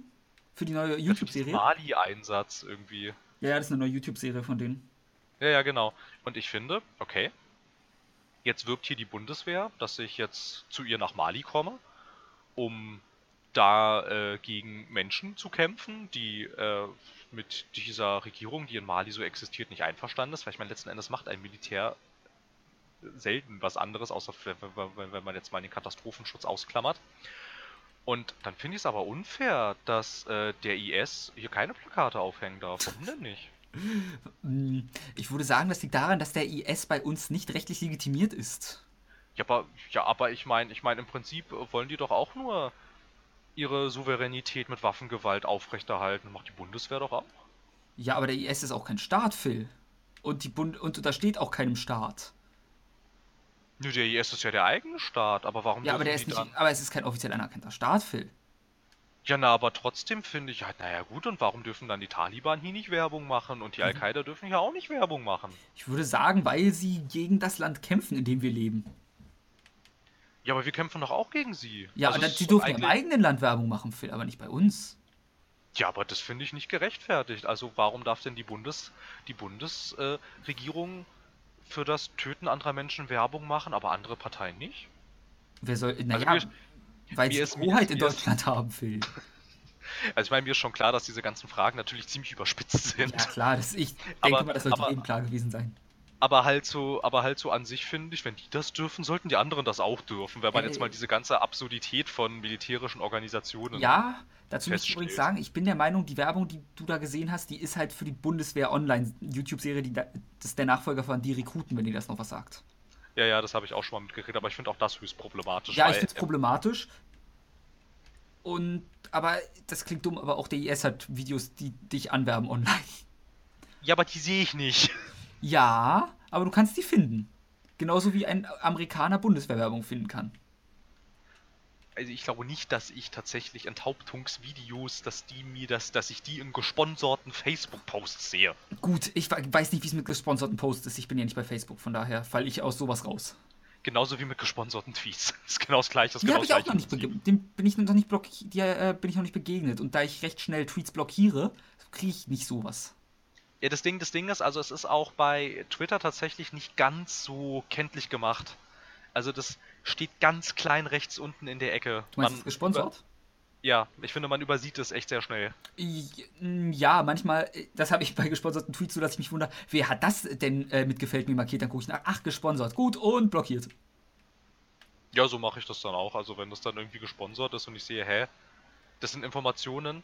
Für die neue YouTube-Serie? Mali-Einsatz irgendwie. Ja, ja, das ist eine neue YouTube-Serie von denen. Ja, ja, genau. Und ich finde, okay, jetzt wirbt hier die Bundeswehr, dass ich jetzt zu ihr nach Mali komme, um da äh, gegen Menschen zu kämpfen, die äh, mit dieser Regierung, die in Mali so existiert, nicht einverstanden ist. Weil ich meine, letzten Endes macht ein Militär selten was anderes, außer wenn man jetzt mal den Katastrophenschutz ausklammert. Und dann finde ich es aber unfair, dass äh, der IS hier keine Plakate aufhängen darf. Warum denn nicht? Ich würde sagen, das liegt daran, dass der IS bei uns nicht rechtlich legitimiert ist. Ja, aber, ja, aber ich meine, ich meine, im Prinzip wollen die doch auch nur ihre Souveränität mit Waffengewalt aufrechterhalten. Macht die Bundeswehr doch auch. Ja, aber der IS ist auch kein Staat, Phil. Und, die Bund und untersteht auch keinem Staat. Nö, der IS ist ja der eigene Staat, aber warum Ja, aber der ist nicht, aber es ist kein offiziell anerkannter Staat, Phil. Ja, na, aber trotzdem finde ich, halt, naja gut, und warum dürfen dann die Taliban hier nicht Werbung machen und die mhm. Al-Qaida dürfen hier auch nicht Werbung machen? Ich würde sagen, weil sie gegen das Land kämpfen, in dem wir leben. Ja, aber wir kämpfen doch auch gegen sie. Ja, also sie dürfen im eigenen Land Werbung machen, Phil, aber nicht bei uns. Ja, aber das finde ich nicht gerechtfertigt. Also warum darf denn die Bundes die Bundesregierung äh, für das Töten anderer Menschen Werbung machen, aber andere Parteien nicht? Wer soll. Naja, also weil sie Hoheit in Deutschland haben, Phil. Also ich meine, mir ist schon klar, dass diese ganzen Fragen natürlich ziemlich überspitzt sind. Ja klar, das, ich denke aber, mal, das sollte aber, jedem klar gewesen sein. Aber halt so, aber halt so an sich finde ich, wenn die das dürfen, sollten die anderen das auch dürfen, wenn man äh, jetzt mal diese ganze Absurdität von militärischen Organisationen. Ja, dazu muss ich übrigens sagen, ich bin der Meinung, die Werbung, die du da gesehen hast, die ist halt für die Bundeswehr Online YouTube-Serie, da, das ist der Nachfolger von Die Rekruten, wenn ihr das noch was sagt. Ja, ja, das habe ich auch schon mal mitgekriegt, aber ich finde auch das höchst problematisch. Ja, ich finde es problematisch. Und, aber das klingt dumm, aber auch der IS hat Videos, die dich anwerben online. Ja, aber die sehe ich nicht. Ja, aber du kannst die finden. Genauso wie ein Amerikaner Bundeswehrwerbung finden kann. Also ich glaube nicht, dass ich tatsächlich Enthauptungsvideos, dass die mir das, dass ich die in gesponserten Facebook-Posts sehe. Gut, ich weiß nicht, wie es mit gesponserten Posts ist. Ich bin ja nicht bei Facebook, von daher falle ich aus sowas raus. Genauso wie mit gesponserten Tweets. Das ist genau das gleiche. Das die habe ich auch noch nicht begegnet. Dem bin ich noch nicht, die, äh, bin ich noch nicht begegnet. Und da ich recht schnell Tweets blockiere, kriege ich nicht sowas. Ja, das Ding, das Ding ist, also es ist auch bei Twitter tatsächlich nicht ganz so kenntlich gemacht. Also das steht ganz klein rechts unten in der Ecke. Du meinst man, gesponsert? Ja, ich finde, man übersieht es echt sehr schnell. Mm, ja, manchmal, das habe ich bei gesponserten Tweets so, dass ich mich wundere, wer hat das denn äh, mit gefällt mir markiert? Dann gucke ich nach, ach, gesponsert, gut und blockiert. Ja, so mache ich das dann auch. Also wenn das dann irgendwie gesponsert ist und ich sehe, hä, das sind Informationen,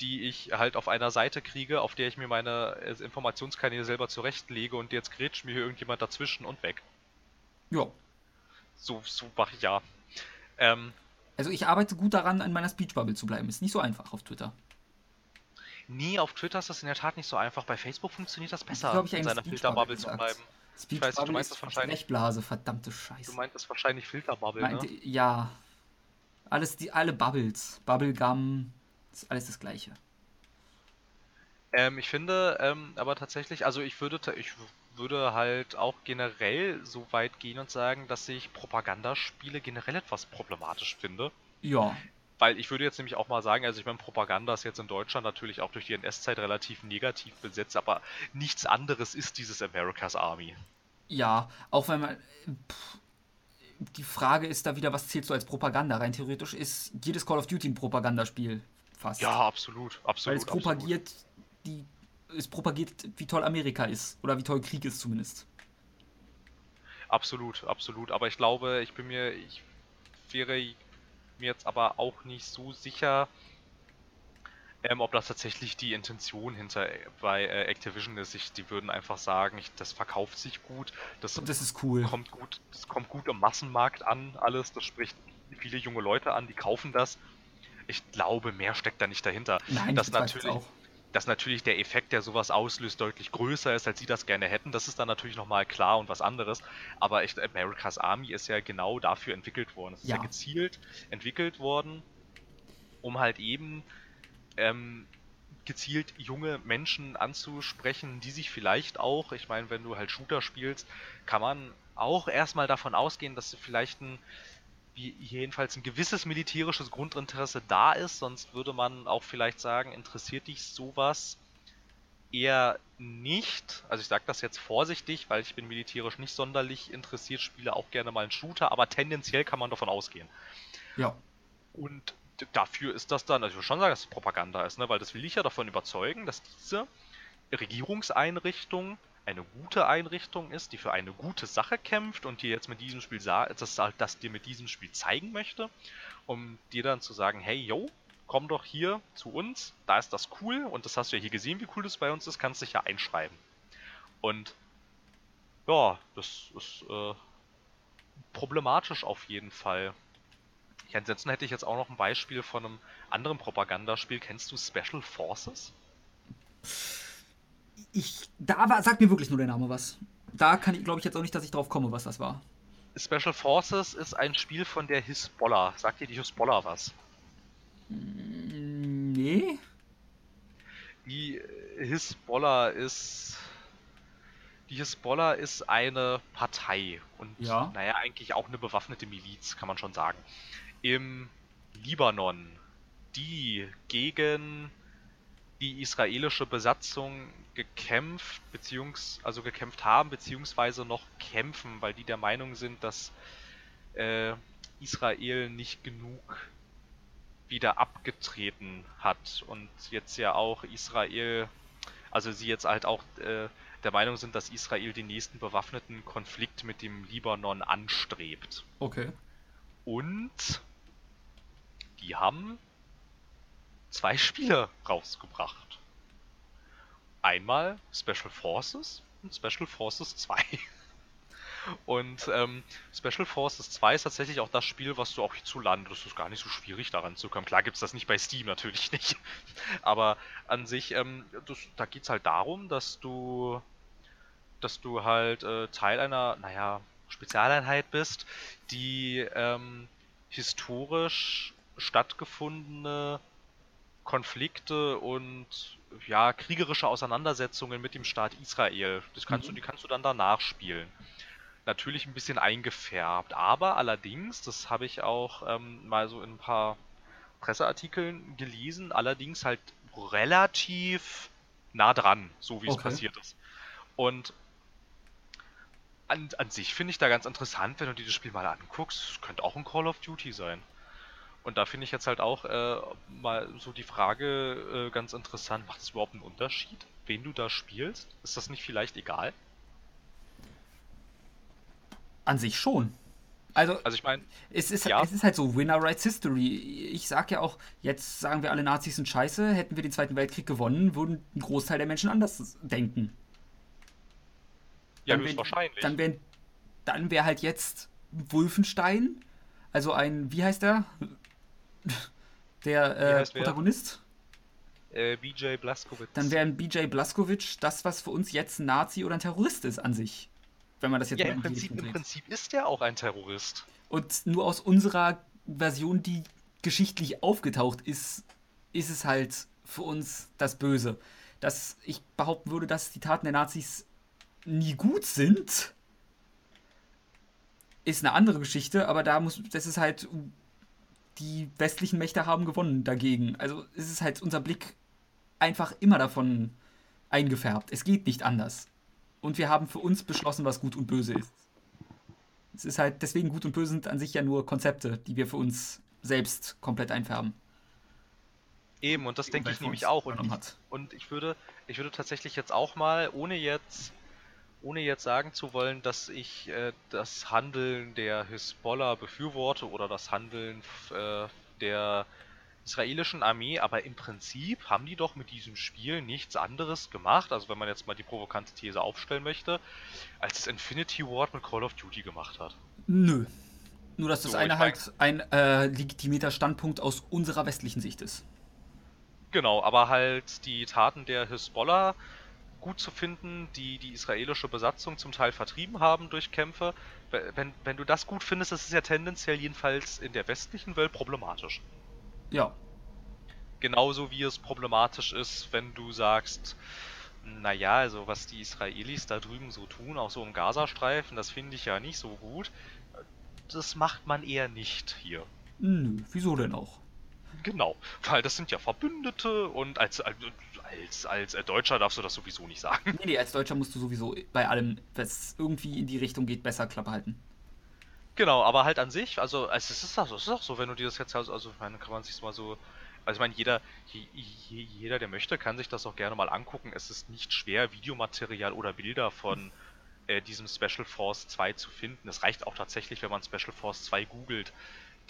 die ich halt auf einer Seite kriege, auf der ich mir meine äh, Informationskanäle selber zurechtlege und jetzt grätscht mir hier irgendjemand dazwischen und weg. Ja. So, so mache ich ja. Ähm, also ich arbeite gut daran, in meiner Speech-Bubble zu bleiben. Ist nicht so einfach auf Twitter. Nee, auf Twitter ist das in der Tat nicht so einfach. Bei Facebook funktioniert das besser, das ich in seiner Filterbubble zu bleiben. Speech ich weiß, du meinst das wahrscheinlich. Blechblase, verdammte Scheiße. Du meinst das wahrscheinlich Filterbubble, Meinte, ne? Ja. Alles, die, alle Bubbles. Bubblegum, ist alles das Gleiche. Ähm, ich finde, ähm, aber tatsächlich, also ich würde, ich würde halt auch generell so weit gehen und sagen, dass ich Propagandaspiele generell etwas problematisch finde. Ja. Weil ich würde jetzt nämlich auch mal sagen, also ich meine, Propaganda ist jetzt in Deutschland natürlich auch durch die NS-Zeit relativ negativ besetzt, aber nichts anderes ist dieses America's Army. Ja, auch wenn man. Pff, die Frage ist da wieder, was zählst du als Propaganda? Rein theoretisch ist jedes Call of Duty ein Propagandaspiel. Fast. Ja, absolut, absolut. Weil es propagiert absolut. die es propagiert, wie toll Amerika ist. Oder wie toll Krieg ist zumindest. Absolut, absolut. Aber ich glaube, ich bin mir, ich wäre mir jetzt aber auch nicht so sicher, ähm, ob das tatsächlich die Intention hinter bei äh, Activision ist. Ich, die würden einfach sagen, ich, das verkauft sich gut, das, das ist cool. Kommt gut, das kommt gut im Massenmarkt an, alles. Das spricht viele junge Leute an, die kaufen das. Ich glaube, mehr steckt da nicht dahinter. Nein, das natürlich. Auch dass natürlich der Effekt, der sowas auslöst, deutlich größer ist, als sie das gerne hätten. Das ist dann natürlich nochmal klar und was anderes. Aber echt, America's Army ist ja genau dafür entwickelt worden. Es ist ja. ja gezielt entwickelt worden, um halt eben ähm, gezielt junge Menschen anzusprechen, die sich vielleicht auch, ich meine, wenn du halt Shooter spielst, kann man auch erstmal davon ausgehen, dass du vielleicht ein jedenfalls ein gewisses militärisches Grundinteresse da ist, sonst würde man auch vielleicht sagen, interessiert dich sowas eher nicht. Also ich sage das jetzt vorsichtig, weil ich bin militärisch nicht sonderlich interessiert, spiele auch gerne mal einen Shooter, aber tendenziell kann man davon ausgehen. Ja. Und dafür ist das dann, also ich würde schon sagen, dass es Propaganda ist, ne? weil das will ich ja davon überzeugen, dass diese Regierungseinrichtung eine gute Einrichtung ist, die für eine gute Sache kämpft und dir jetzt mit diesem Spiel das, das dir mit diesem Spiel zeigen möchte, um dir dann zu sagen, hey yo, komm doch hier zu uns, da ist das cool und das hast du ja hier gesehen, wie cool das bei uns ist, kannst dich ja einschreiben. Und ja, das ist äh, problematisch auf jeden Fall. ansonsten hätte ich jetzt auch noch ein Beispiel von einem anderen Propagandaspiel. Kennst du Special Forces? Ich, da war, sagt mir wirklich nur der Name was. Da kann ich, glaube ich, jetzt auch nicht, dass ich drauf komme, was das war. Special Forces ist ein Spiel von der Hisbollah. Sagt dir die Hisbollah was? Mm, nee. Die Hisbollah ist. Die Hisbollah ist eine Partei und ja. naja, eigentlich auch eine bewaffnete Miliz, kann man schon sagen. Im Libanon, die gegen die israelische Besatzung gekämpft, beziehungs also gekämpft haben, beziehungsweise noch kämpfen, weil die der Meinung sind, dass äh, Israel nicht genug wieder abgetreten hat und jetzt ja auch Israel, also sie jetzt halt auch äh, der Meinung sind, dass Israel den nächsten bewaffneten Konflikt mit dem Libanon anstrebt. Okay. Und die haben zwei Spiele rausgebracht. Einmal Special Forces und Special Forces 2. Und ähm, Special Forces 2 ist tatsächlich auch das Spiel, was du auch hierzulande, das ist gar nicht so schwierig daran zu kommen. Klar gibt es das nicht bei Steam, natürlich nicht. Aber an sich, ähm, das, da geht es halt darum, dass du, dass du halt äh, Teil einer, naja, Spezialeinheit bist, die ähm, historisch stattgefundene Konflikte und ja, kriegerische Auseinandersetzungen mit dem Staat Israel. Das kannst mhm. du, die kannst du dann danach spielen. Natürlich ein bisschen eingefärbt, aber allerdings, das habe ich auch ähm, mal so in ein paar Presseartikeln gelesen, allerdings halt relativ nah dran, so wie es okay. passiert ist. Und an, an sich finde ich da ganz interessant, wenn du dir das Spiel mal anguckst. Es könnte auch ein Call of Duty sein. Und da finde ich jetzt halt auch äh, mal so die Frage äh, ganz interessant, macht es überhaupt einen Unterschied, wen du da spielst? Ist das nicht vielleicht egal? An sich schon. Also, also ich meine, es ist, ja. es ist halt so, Winner writes History. Ich sag ja auch, jetzt sagen wir alle Nazis sind scheiße, hätten wir den Zweiten Weltkrieg gewonnen, würden ein Großteil der Menschen anders denken. Ja, höchstwahrscheinlich. Dann wäre dann wär halt jetzt Wolfenstein, also ein, wie heißt der? Der äh, Protagonist? Äh, BJ Blazkowicz. Dann wäre ein BJ Blazkowicz das, was für uns jetzt ein Nazi oder ein Terrorist ist an sich. Wenn man das jetzt ja, im Prinzip, im Prinzip ist der auch ein Terrorist. Und nur aus unserer Version, die geschichtlich aufgetaucht ist, ist es halt für uns das Böse. Dass ich behaupten würde, dass die Taten der Nazis nie gut sind, ist eine andere Geschichte, aber da muss, das ist halt, die westlichen Mächte haben gewonnen dagegen. Also es ist halt unser Blick einfach immer davon eingefärbt. Es geht nicht anders. Und wir haben für uns beschlossen, was gut und böse ist. Es ist halt, deswegen gut und böse sind an sich ja nur Konzepte, die wir für uns selbst komplett einfärben. Eben, und das denke ich nämlich auch. Und ich, und ich würde, ich würde tatsächlich jetzt auch mal, ohne jetzt ohne jetzt sagen zu wollen, dass ich äh, das Handeln der Hisbollah befürworte oder das Handeln äh, der israelischen Armee, aber im Prinzip haben die doch mit diesem Spiel nichts anderes gemacht, also wenn man jetzt mal die provokante These aufstellen möchte, als es Infinity Ward mit Call of Duty gemacht hat. Nö. Nur, dass das so, eine halt ein äh, legitimierter Standpunkt aus unserer westlichen Sicht ist. Genau, aber halt die Taten der Hisbollah gut zu finden, die die israelische Besatzung zum Teil vertrieben haben durch Kämpfe. Wenn, wenn du das gut findest, ist es ja tendenziell jedenfalls in der westlichen Welt problematisch. Ja. Genauso wie es problematisch ist, wenn du sagst, naja, also was die Israelis da drüben so tun, auch so im Gazastreifen, das finde ich ja nicht so gut. Das macht man eher nicht hier. Nö, wieso denn auch? Genau, weil das sind ja Verbündete und als, als, als äh, Deutscher darfst du das sowieso nicht sagen. Nee, nee, als Deutscher musst du sowieso bei allem, was irgendwie in die Richtung geht, besser Klappe halten. Genau, aber halt an sich, also es ist auch so, es ist auch so, wenn du dir das jetzt also, also meine, kann man sich mal so, also ich meine, jeder, jeder, der möchte, kann sich das auch gerne mal angucken. Es ist nicht schwer, Videomaterial oder Bilder von äh, diesem Special Force 2 zu finden. Es reicht auch tatsächlich, wenn man Special Force 2 googelt.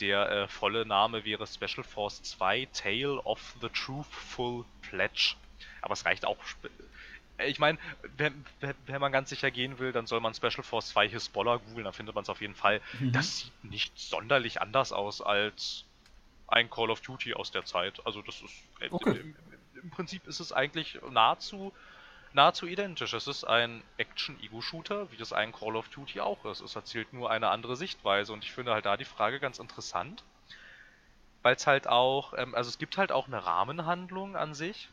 Der äh, volle Name wäre Special Force 2 Tale of the Truthful Pledge. Aber es reicht auch. Äh, ich meine, wenn, wenn, man ganz sicher gehen will, dann soll man Special Force 2 Hisbollah googeln, dann findet man es auf jeden Fall. Mhm. Das sieht nicht sonderlich anders aus als ein Call of Duty aus der Zeit. Also das ist äh, okay. im, im, Prinzip ist es eigentlich nahezu nahezu identisch. Es ist ein Action-Ego-Shooter, wie das ein Call of Duty auch ist. Es erzählt nur eine andere Sichtweise und ich finde halt da die Frage ganz interessant, weil es halt auch, ähm, also es gibt halt auch eine Rahmenhandlung an sich,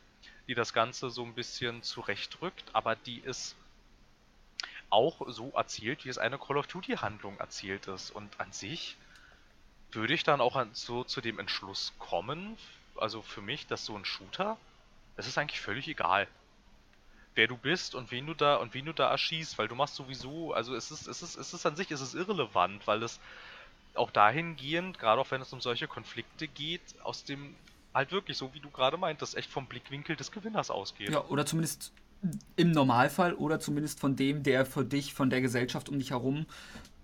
die das Ganze so ein bisschen zurechtrückt, aber die ist auch so erzählt, wie es eine Call of Duty Handlung erzählt ist. Und an sich würde ich dann auch so zu dem Entschluss kommen, also für mich, dass so ein Shooter, es ist eigentlich völlig egal, wer du bist und wen du da und wen du da erschießt, weil du machst sowieso, also es ist, es ist, es ist an sich, es ist irrelevant, weil es auch dahingehend, gerade auch wenn es um solche Konflikte geht, aus dem halt wirklich, so wie du gerade meintest, echt vom Blickwinkel des Gewinners ausgeht. Ja, oder zumindest im Normalfall oder zumindest von dem, der für dich, von der Gesellschaft um dich herum,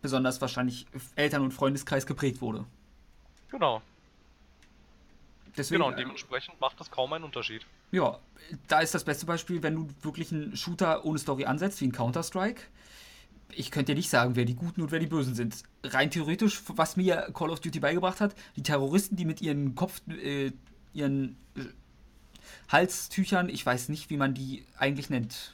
besonders wahrscheinlich Eltern- und Freundeskreis geprägt wurde. Genau. Deswegen, genau, und dementsprechend macht das kaum einen Unterschied. Ja, da ist das beste Beispiel, wenn du wirklich einen Shooter ohne Story ansetzt, wie ein Counter-Strike. Ich könnte dir nicht sagen, wer die Guten und wer die Bösen sind. Rein theoretisch, was mir Call of Duty beigebracht hat, die Terroristen, die mit ihren Kopf, äh, ihren äh, Halstüchern, ich weiß nicht, wie man die eigentlich nennt.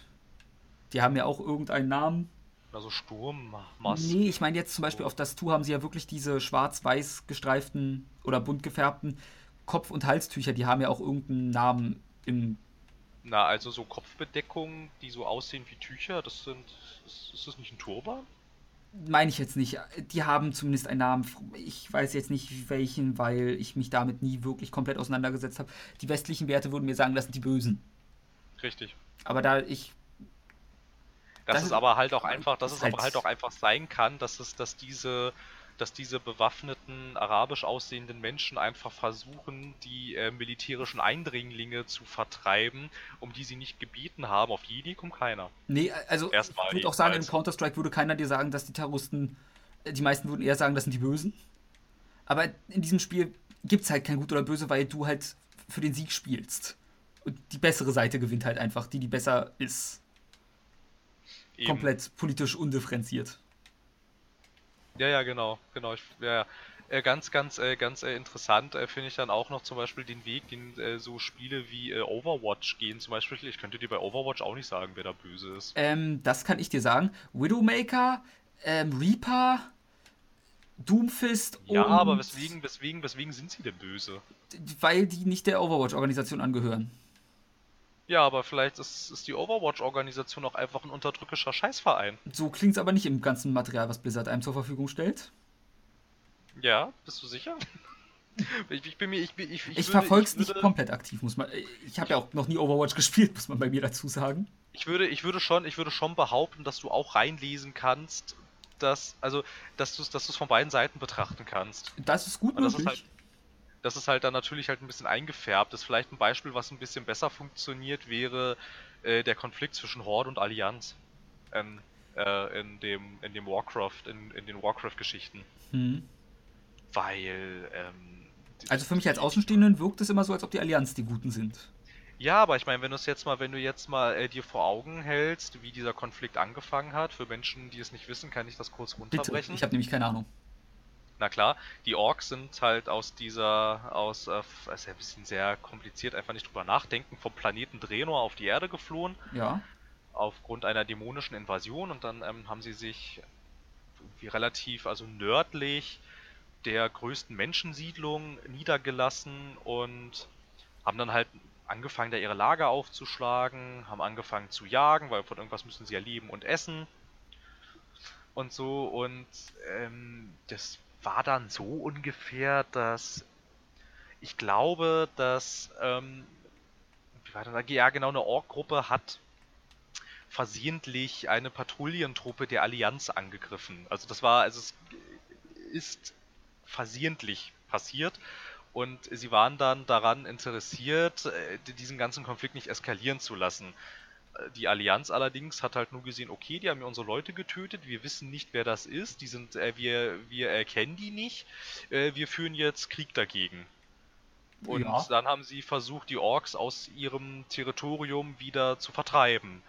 Die haben ja auch irgendeinen Namen. Also Sturmmasken. Nee, ich meine jetzt zum Beispiel auf das Tuch haben sie ja wirklich diese schwarz-weiß gestreiften oder bunt gefärbten Kopf- und Halstücher, die haben ja auch irgendeinen Namen im. Na, also so Kopfbedeckungen, die so aussehen wie Tücher, das sind. Ist, ist das nicht ein Turban? Meine ich jetzt nicht. Die haben zumindest einen Namen. Ich weiß jetzt nicht welchen, weil ich mich damit nie wirklich komplett auseinandergesetzt habe. Die westlichen Werte würden mir sagen, das sind die Bösen. Richtig. Aber da ich. Das, das ist aber halt auch einfach, dass es halt aber halt auch einfach sein kann, dass es, dass diese dass diese bewaffneten, arabisch aussehenden Menschen einfach versuchen, die äh, militärischen Eindringlinge zu vertreiben, um die sie nicht gebeten haben. Auf Idee kommt keiner. Nee, also Erstmal ich würde auch sagen, in Counter-Strike würde keiner dir sagen, dass die Terroristen, äh, die meisten würden eher sagen, das sind die Bösen. Aber in diesem Spiel gibt es halt kein Gut oder Böse, weil du halt für den Sieg spielst. Und die bessere Seite gewinnt halt einfach, die die besser ist. Eben. Komplett politisch undifferenziert. Ja, ja, genau, genau. Ich, ja, äh, ganz, ganz, äh, ganz äh, interessant äh, finde ich dann auch noch zum Beispiel den Weg, den äh, so Spiele wie äh, Overwatch gehen. Zum Beispiel, ich könnte dir bei Overwatch auch nicht sagen, wer da böse ist. Ähm, das kann ich dir sagen. Widowmaker, ähm, Reaper, Doomfist und. Ja, aber weswegen, weswegen, weswegen sind sie denn böse? Weil die nicht der Overwatch-Organisation angehören. Ja, aber vielleicht ist, ist die Overwatch-Organisation auch einfach ein unterdrückischer Scheißverein. So klingt es aber nicht im ganzen Material, was Blizzard einem zur Verfügung stellt. Ja, bist du sicher? Ich, ich, bin mir, ich, ich, ich, ich verfolge es nicht komplett aktiv, muss man. Ich habe ja auch noch nie Overwatch gespielt, muss man bei mir dazu sagen. Ich würde, ich würde schon, ich würde schon behaupten, dass du auch reinlesen kannst, dass, also, dass du es dass von beiden Seiten betrachten kannst. Das ist gut möglich. Ist halt, das ist halt dann natürlich halt ein bisschen eingefärbt. Das ist vielleicht ein Beispiel, was ein bisschen besser funktioniert, wäre äh, der Konflikt zwischen Horde und Allianz. Ähm, äh, in dem, in dem Warcraft, in, in den Warcraft-Geschichten. Hm. Weil, ähm, Also für mich als Außenstehenden wirkt es immer so, als ob die Allianz die Guten sind. Ja, aber ich meine, wenn du es jetzt mal, wenn du jetzt mal äh, dir vor Augen hältst, wie dieser Konflikt angefangen hat, für Menschen, die es nicht wissen, kann ich das kurz runterbrechen. Bitte, ich habe nämlich keine Ahnung. Na klar, die Orks sind halt aus dieser, aus, äh, ist ja ein bisschen sehr kompliziert, einfach nicht drüber nachdenken, vom Planeten Drenor auf die Erde geflohen. Ja. Aufgrund einer dämonischen Invasion und dann ähm, haben sie sich irgendwie relativ, also nördlich der größten Menschensiedlung niedergelassen und haben dann halt angefangen, da ihre Lager aufzuschlagen, haben angefangen zu jagen, weil von irgendwas müssen sie ja leben und essen und so und ähm, das war dann so ungefähr, dass ich glaube, dass ähm, wie war das? ja genau eine Ork-Gruppe hat versehentlich eine Patrouillentruppe der Allianz angegriffen. Also das war, also es ist versehentlich passiert und sie waren dann daran interessiert, äh, diesen ganzen Konflikt nicht eskalieren zu lassen. Die Allianz allerdings hat halt nur gesehen, okay, die haben ja unsere Leute getötet, wir wissen nicht, wer das ist, die sind, äh, wir, wir erkennen die nicht, äh, wir führen jetzt Krieg dagegen. Und ja. dann haben sie versucht, die Orks aus ihrem Territorium wieder zu vertreiben.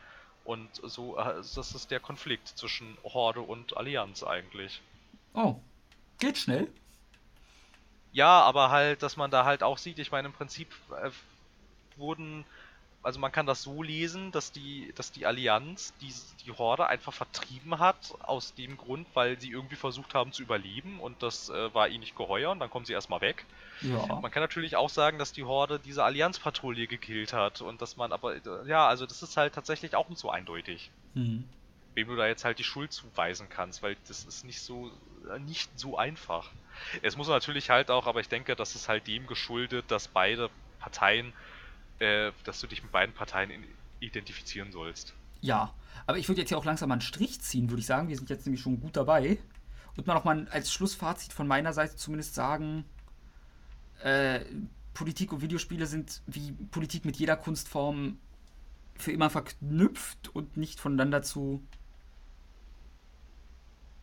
Und so, äh, das ist der Konflikt zwischen Horde und Allianz eigentlich. Oh, geht schnell. Ja, aber halt, dass man da halt auch sieht, ich meine, im Prinzip äh, wurden also man kann das so lesen, dass die, dass die Allianz die, die Horde einfach vertrieben hat, aus dem Grund, weil sie irgendwie versucht haben zu überleben und das äh, war ihnen nicht geheuer und dann kommen sie erstmal weg. Ja. Man kann natürlich auch sagen, dass die Horde diese Allianzpatrouille gekillt hat und dass man aber, äh, ja, also das ist halt tatsächlich auch nicht so eindeutig. Mhm. Wem du da jetzt halt die Schuld zuweisen kannst, weil das ist nicht so, äh, nicht so einfach. Es muss natürlich halt auch, aber ich denke, das ist halt dem geschuldet, dass beide Parteien äh, dass du dich mit beiden Parteien identifizieren sollst. Ja, aber ich würde jetzt hier auch langsam mal einen Strich ziehen, würde ich sagen. Wir sind jetzt nämlich schon gut dabei. Und mal noch mal als Schlussfazit von meiner Seite zumindest sagen, äh, Politik und Videospiele sind wie Politik mit jeder Kunstform für immer verknüpft und nicht voneinander zu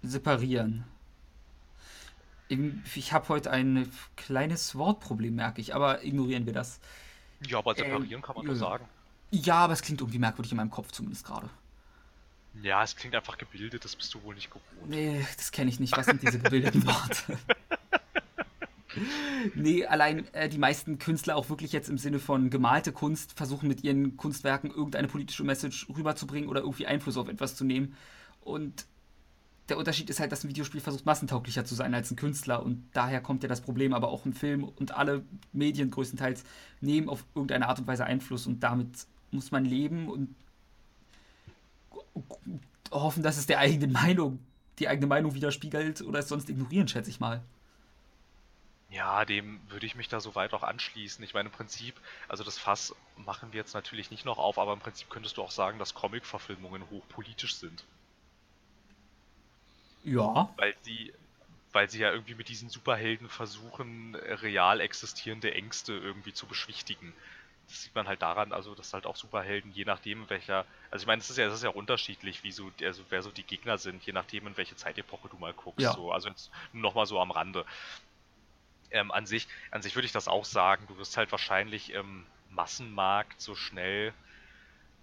separieren. Ich habe heute ein kleines Wortproblem, merke ich, aber ignorieren wir das. Ja, aber separieren ähm, kann man nur sagen. Ja, aber es klingt irgendwie merkwürdig in meinem Kopf zumindest gerade. Ja, es klingt einfach gebildet, das bist du wohl nicht gewohnt. Nee, das kenne ich nicht. Was sind diese gebildeten Worte? nee, allein äh, die meisten Künstler auch wirklich jetzt im Sinne von gemalte Kunst versuchen mit ihren Kunstwerken irgendeine politische Message rüberzubringen oder irgendwie Einfluss auf etwas zu nehmen. Und der Unterschied ist halt, dass ein Videospiel versucht, massentauglicher zu sein als ein Künstler und daher kommt ja das Problem, aber auch ein Film und alle Medien größtenteils nehmen auf irgendeine Art und Weise Einfluss und damit muss man leben und hoffen, dass es der eigenen Meinung, die eigene Meinung widerspiegelt oder es sonst ignorieren, schätze ich mal. Ja, dem würde ich mich da soweit auch anschließen. Ich meine, im Prinzip, also das Fass machen wir jetzt natürlich nicht noch auf, aber im Prinzip könntest du auch sagen, dass Comic-Verfilmungen hochpolitisch sind. Ja. Weil sie, weil sie ja irgendwie mit diesen Superhelden versuchen, real existierende Ängste irgendwie zu beschwichtigen. Das sieht man halt daran, also dass halt auch Superhelden, je nachdem welcher, also ich meine, es ist ja, es ist ja unterschiedlich, wie so, also wer so die Gegner sind, je nachdem in welche Zeitepoche du mal guckst. Ja. So, also jetzt nochmal so am Rande. Ähm, an sich, an sich würde ich das auch sagen. Du wirst halt wahrscheinlich im Massenmarkt so schnell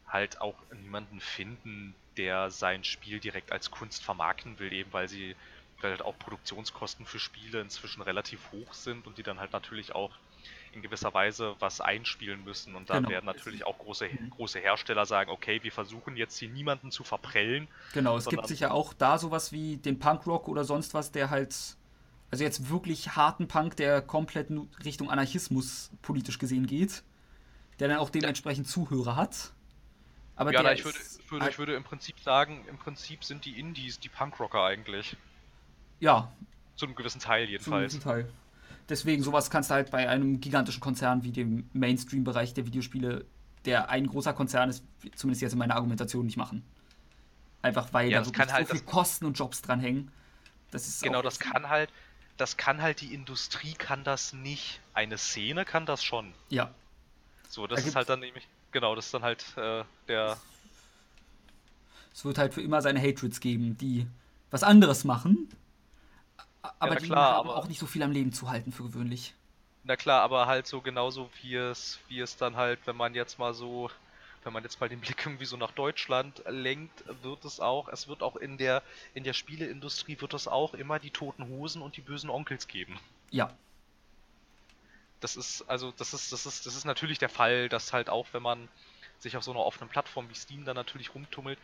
halt auch niemanden finden, der sein Spiel direkt als Kunst vermarkten will, eben weil sie weil halt auch Produktionskosten für Spiele inzwischen relativ hoch sind und die dann halt natürlich auch in gewisser Weise was einspielen müssen. Und da Genau. werden natürlich auch große, große Hersteller sagen, okay, wir versuchen jetzt hier niemanden zu verprellen. Genau, es gibt sicher auch da sowas wie den Punkrock oder sonst was, der halt, also jetzt wirklich harten Punk, der komplett Richtung Anarchismus politisch gesehen geht, der dann auch dementsprechend Zuhörer hat. Aber ja, na, ich, würde, ich, würde, halt- ich würde im Prinzip sagen, im Prinzip sind die Indies die Punkrocker eigentlich. ja, Zu einem gewissen Teil jedenfalls. gewissen Teil. Deswegen, sowas kannst du halt bei einem gigantischen Konzern wie dem Mainstream-Bereich der Videospiele, der ein großer Konzern ist, zumindest jetzt in meiner Argumentation nicht machen. Einfach weil Ja, da wirklich halt- so viel das- Kosten und Jobs dranhängen. Das ist Genau, das kann halt, das kann halt die Industrie kann das nicht. Eine Szene kann das schon. Ja, So, das Da ist halt dann nämlich, genau, das ist dann halt äh, der, Es wird halt für immer seine Hatreds geben, die was anderes machen. Aber na die klar, haben aber- auch nicht so viel am Leben zu halten für gewöhnlich. na klar, aber halt so genauso wie es, wie es dann halt, wenn man jetzt mal so, wenn man jetzt mal den Blick irgendwie so nach Deutschland lenkt, wird es auch, es wird auch in der, in der Spieleindustrie wird es auch immer die toten Hosen und die bösen Onkels geben. Ja, Das ist, also, das ist, das ist, das ist natürlich der Fall, dass halt auch, wenn man sich auf so einer offenen Plattform wie Steam dann natürlich rumtummelt,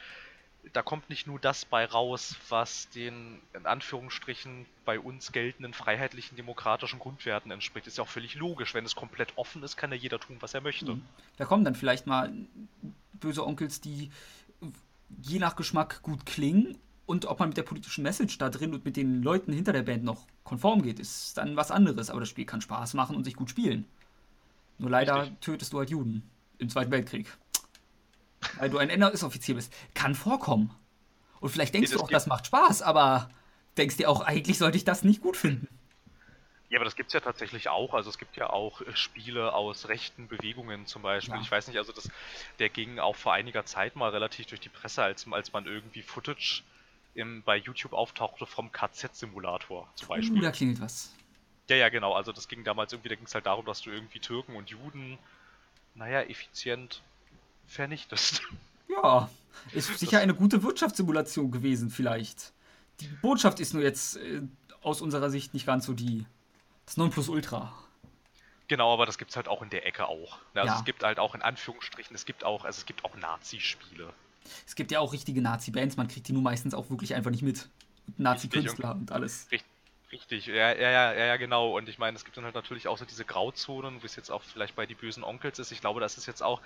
da kommt nicht nur das bei raus, was den in Anführungsstrichen bei uns geltenden freiheitlichen demokratischen Grundwerten entspricht. Ist ja auch völlig logisch. Wenn es komplett offen ist, kann ja jeder tun, was er möchte. Mhm. da kommen dann vielleicht mal böse Onkels, die je nach Geschmack gut klingen. Und ob man mit der politischen Message da drin und mit den Leuten hinter der Band noch konform geht, ist dann was anderes. Aber das Spiel kann Spaß machen und sich gut spielen. Nur leider Richtig. tötest du halt Juden im Zweiten Weltkrieg. Weil du ein NS-Offizier bist. Kann vorkommen. Und vielleicht denkst das du auch, das macht Spaß, aber denkst dir auch, eigentlich sollte ich das nicht gut finden. Ja, aber das gibt es ja tatsächlich auch. Also es gibt ja auch äh, Spiele aus rechten Bewegungen zum Beispiel. Ja. Ich weiß nicht, also das, der ging auch vor einiger Zeit mal relativ durch die Presse, als, als man irgendwie Footage im, bei YouTube auftauchte vom KZ-Simulator zum Uh, Beispiel. da klingelt was. Ja, ja, genau. Also das ging damals irgendwie, da ging es halt darum, dass du irgendwie Türken und Juden, naja, effizient vernichtest. Ja, ist sicher eine gute Wirtschaftssimulation gewesen, vielleicht. Die Botschaft ist nur jetzt äh, aus unserer Sicht nicht ganz so die. Das Nonplusultra. genau, aber das gibt's halt auch in der Ecke auch. Ne, Also Ja. es gibt halt auch in Anführungsstrichen, es gibt auch, also es gibt auch Nazi-Spiele. Es gibt ja auch richtige Nazi-Bands, man kriegt die nur meistens auch wirklich einfach nicht mit. Und Nazi-Künstler und alles. Richt- Richtig, ja, ja, ja, ja, genau. Und ich meine, es gibt dann halt natürlich auch so diese Grauzonen, wie es jetzt auch vielleicht bei die bösen Onkels ist. Ich glaube, das ist jetzt auch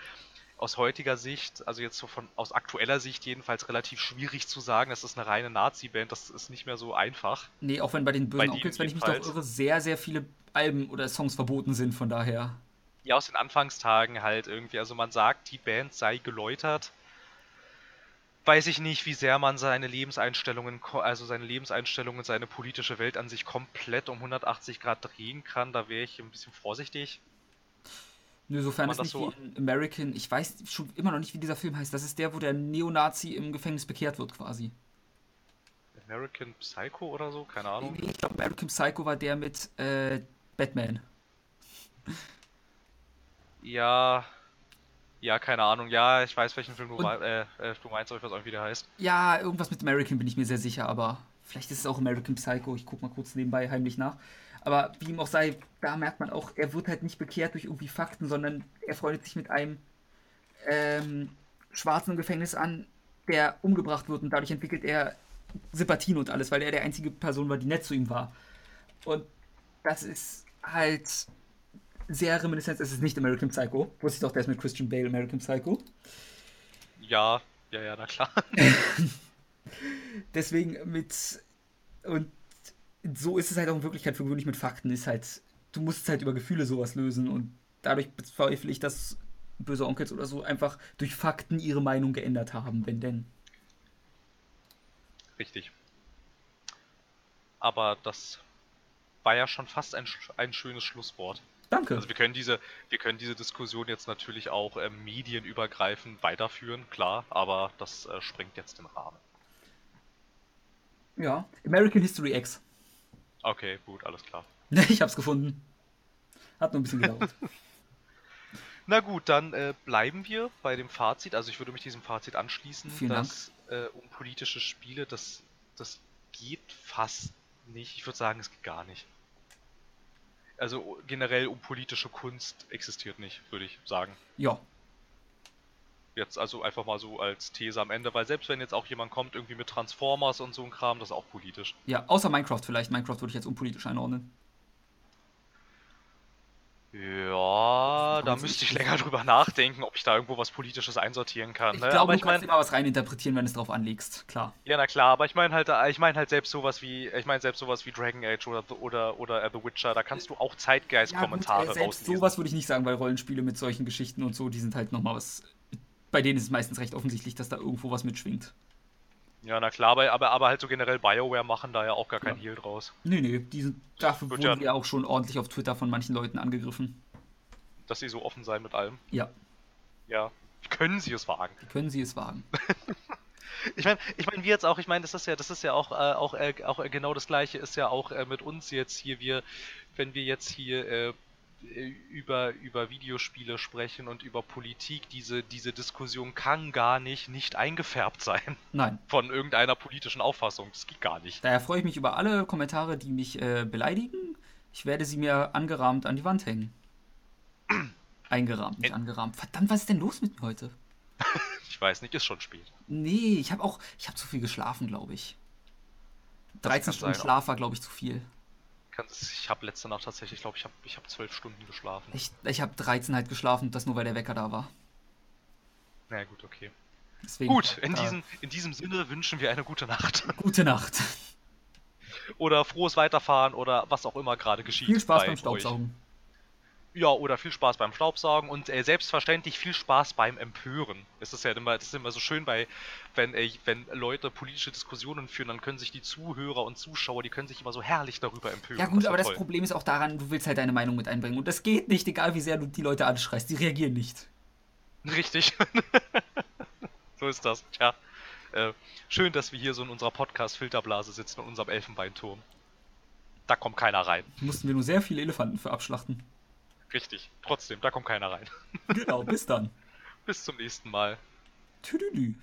aus heutiger Sicht, also jetzt so von aus aktueller Sicht jedenfalls relativ schwierig zu sagen, das ist eine reine Nazi-Band, das ist nicht mehr so einfach. Nee, auch wenn bei den Bei bösen denen Onkels, wenn ich mich doch irre, sehr, sehr viele Alben oder Songs verboten sind, von daher. Ja, aus den Anfangstagen halt irgendwie. Also man sagt, die Band sei geläutert. Weiß ich nicht, wie sehr man seine Lebenseinstellungen, also seine Lebenseinstellungen, seine politische Welt an sich komplett um 180 Grad drehen kann. Da wäre ich ein bisschen vorsichtig. Nö, sofern es das nicht so- American, ich weiß schon immer noch nicht, wie dieser Film heißt. Das ist der, wo der Neonazi im Gefängnis bekehrt wird, quasi. American Psycho oder so, keine Ahnung. Nee, ich glaube, American Psycho war der mit äh, Batman. Ja, ja, keine Ahnung. Ja, ich weiß, welchen Film du, Und- mei- äh, äh, du meinst, aber ich weiß auch wie der heißt. Ja, irgendwas mit American bin ich mir sehr sicher, aber vielleicht ist es auch American Psycho. Ich guck mal kurz nebenbei heimlich nach. Aber wie ihm auch sei, da merkt man auch, er wird halt nicht bekehrt durch irgendwie Fakten, sondern er freundet sich mit einem ähm, Schwarzen im Gefängnis an, der umgebracht wird und dadurch entwickelt er Sympathien und alles, weil er der einzige Person war, die nett zu ihm war. Und das ist halt sehr reminiscent. Es ist nicht American Psycho. Wusste ich doch, der ist mit Christian Bale American Psycho. Ja, ja, ja, na klar. Deswegen mit. Und so ist es halt auch in Wirklichkeit für gewöhnlich mit Fakten, ist halt du musst halt über Gefühle sowas lösen und dadurch bezweifle ich, dass böse Onkels oder so einfach durch Fakten ihre Meinung geändert haben, wenn denn. Richtig. Aber das war ja schon fast ein, ein schönes Schlusswort. Danke. Also wir können diese, wir können diese Diskussion jetzt natürlich auch äh, medienübergreifend weiterführen, klar, aber das äh, sprengt jetzt den Rahmen. Ja, American History X. Okay, gut, alles klar. ich hab's gefunden. Hat nur ein bisschen gedauert. Na gut, dann äh, bleiben wir bei dem Fazit. Also ich würde mich diesem Fazit anschließen, Vielen dass äh, um politische Spiele, das, das geht fast nicht. Ich würde sagen, es geht gar nicht. Also generell um politische Kunst existiert nicht, würde ich sagen. Ja. Jetzt also einfach mal so als These am Ende, weil selbst wenn jetzt auch jemand kommt, irgendwie mit Transformers und so ein Kram, das ist auch politisch. Ja, außer Minecraft vielleicht. Minecraft würde ich jetzt unpolitisch einordnen. Ja, da müsste ich- länger drüber nachdenken, ob ich da irgendwo was Politisches einsortieren kann. Ich ne? glaube, aber ich kannst meine, immer was reininterpretieren, wenn du es drauf anlegst. Klar. ja, na klar, aber ich meine halt, äh, ich meine halt selbst sowas wie, ich meine selbst sowas wie Dragon Age oder oder oder äh, The Witcher, da kannst du auch Zeitgeist-Kommentare äh, selbst rauslesen. sowas würde ich nicht sagen, weil Rollenspiele mit solchen Geschichten und so, die sind halt nochmal was. Bei denen ist es meistens recht offensichtlich, dass da irgendwo was mitschwingt. Ja, na klar, aber, aber, halt so generell BioWare machen da ja auch gar kein Ja. Heal draus. Nee, nee, die sind, dafür Wird wurden ja- ja auch schon ordentlich auf Twitter von manchen Leuten angegriffen. Dass sie so offen sein mit allem. Ja, Ja. Können sie es wagen? können sie es wagen. Ich meine, ich meine, wir jetzt auch, ich meine, das ist ja, das ist ja auch, äh, auch, äh, auch äh, genau das gleiche ist ja auch äh, mit uns jetzt hier, wir, wenn wir jetzt hier äh, über, über Videospiele sprechen und über Politik, diese, diese Diskussion kann gar nicht nicht eingefärbt sein Nein. von irgendeiner politischen Auffassung. Das geht gar nicht. Daher freue ich mich über alle Kommentare, die mich äh, beleidigen. Ich werde sie mir angerahmt an die Wand hängen. Eingerahmt, nicht angerahmt. Verdammt, was ist denn los mit mir heute? Ich weiß nicht, ist schon spät. Nee, ich habe auch, ich habe zu viel geschlafen, glaube ich. Das 13 kann Stunden sein, Schlaf war, glaube ich, zu viel. Ich habe letzte Nacht tatsächlich, ich glaube, ich habe ich hab zwölf Stunden geschlafen. Ich, ich habe 13 halt geschlafen, das nur weil der Wecker da war. Na ja, gut, okay. Deswegen, Gut, in äh, diesem, in diesem Sinne wünschen wir eine gute Nacht. Gute Nacht. oder frohes Weiterfahren oder was auch immer gerade geschieht. Viel Spaß bei beim euch. Ja, oder viel Spaß beim Staubsaugen und äh, selbstverständlich viel Spaß beim Empören. Es ist ja immer, das ist immer so schön bei, wenn, äh, wenn Leute politische Diskussionen führen, dann können sich die Zuhörer und Zuschauer, die können sich immer so herrlich darüber empören. Ja gut, ist aber das toll. Problem ist auch daran, du willst halt deine Meinung mit einbringen. Und das geht nicht, egal wie sehr du die Leute anschreist. Die reagieren nicht. Richtig. so ist das. Tja. Äh, schön, dass wir hier so in unserer Podcast-Filterblase sitzen, in unserem Elfenbeinturm. Da kommt keiner rein. Mussten wir nur sehr viele Elefanten für abschlachten. Richtig. Trotzdem, da kommt keiner rein. Genau, bis dann. Bis zum nächsten Mal. Tüdelü.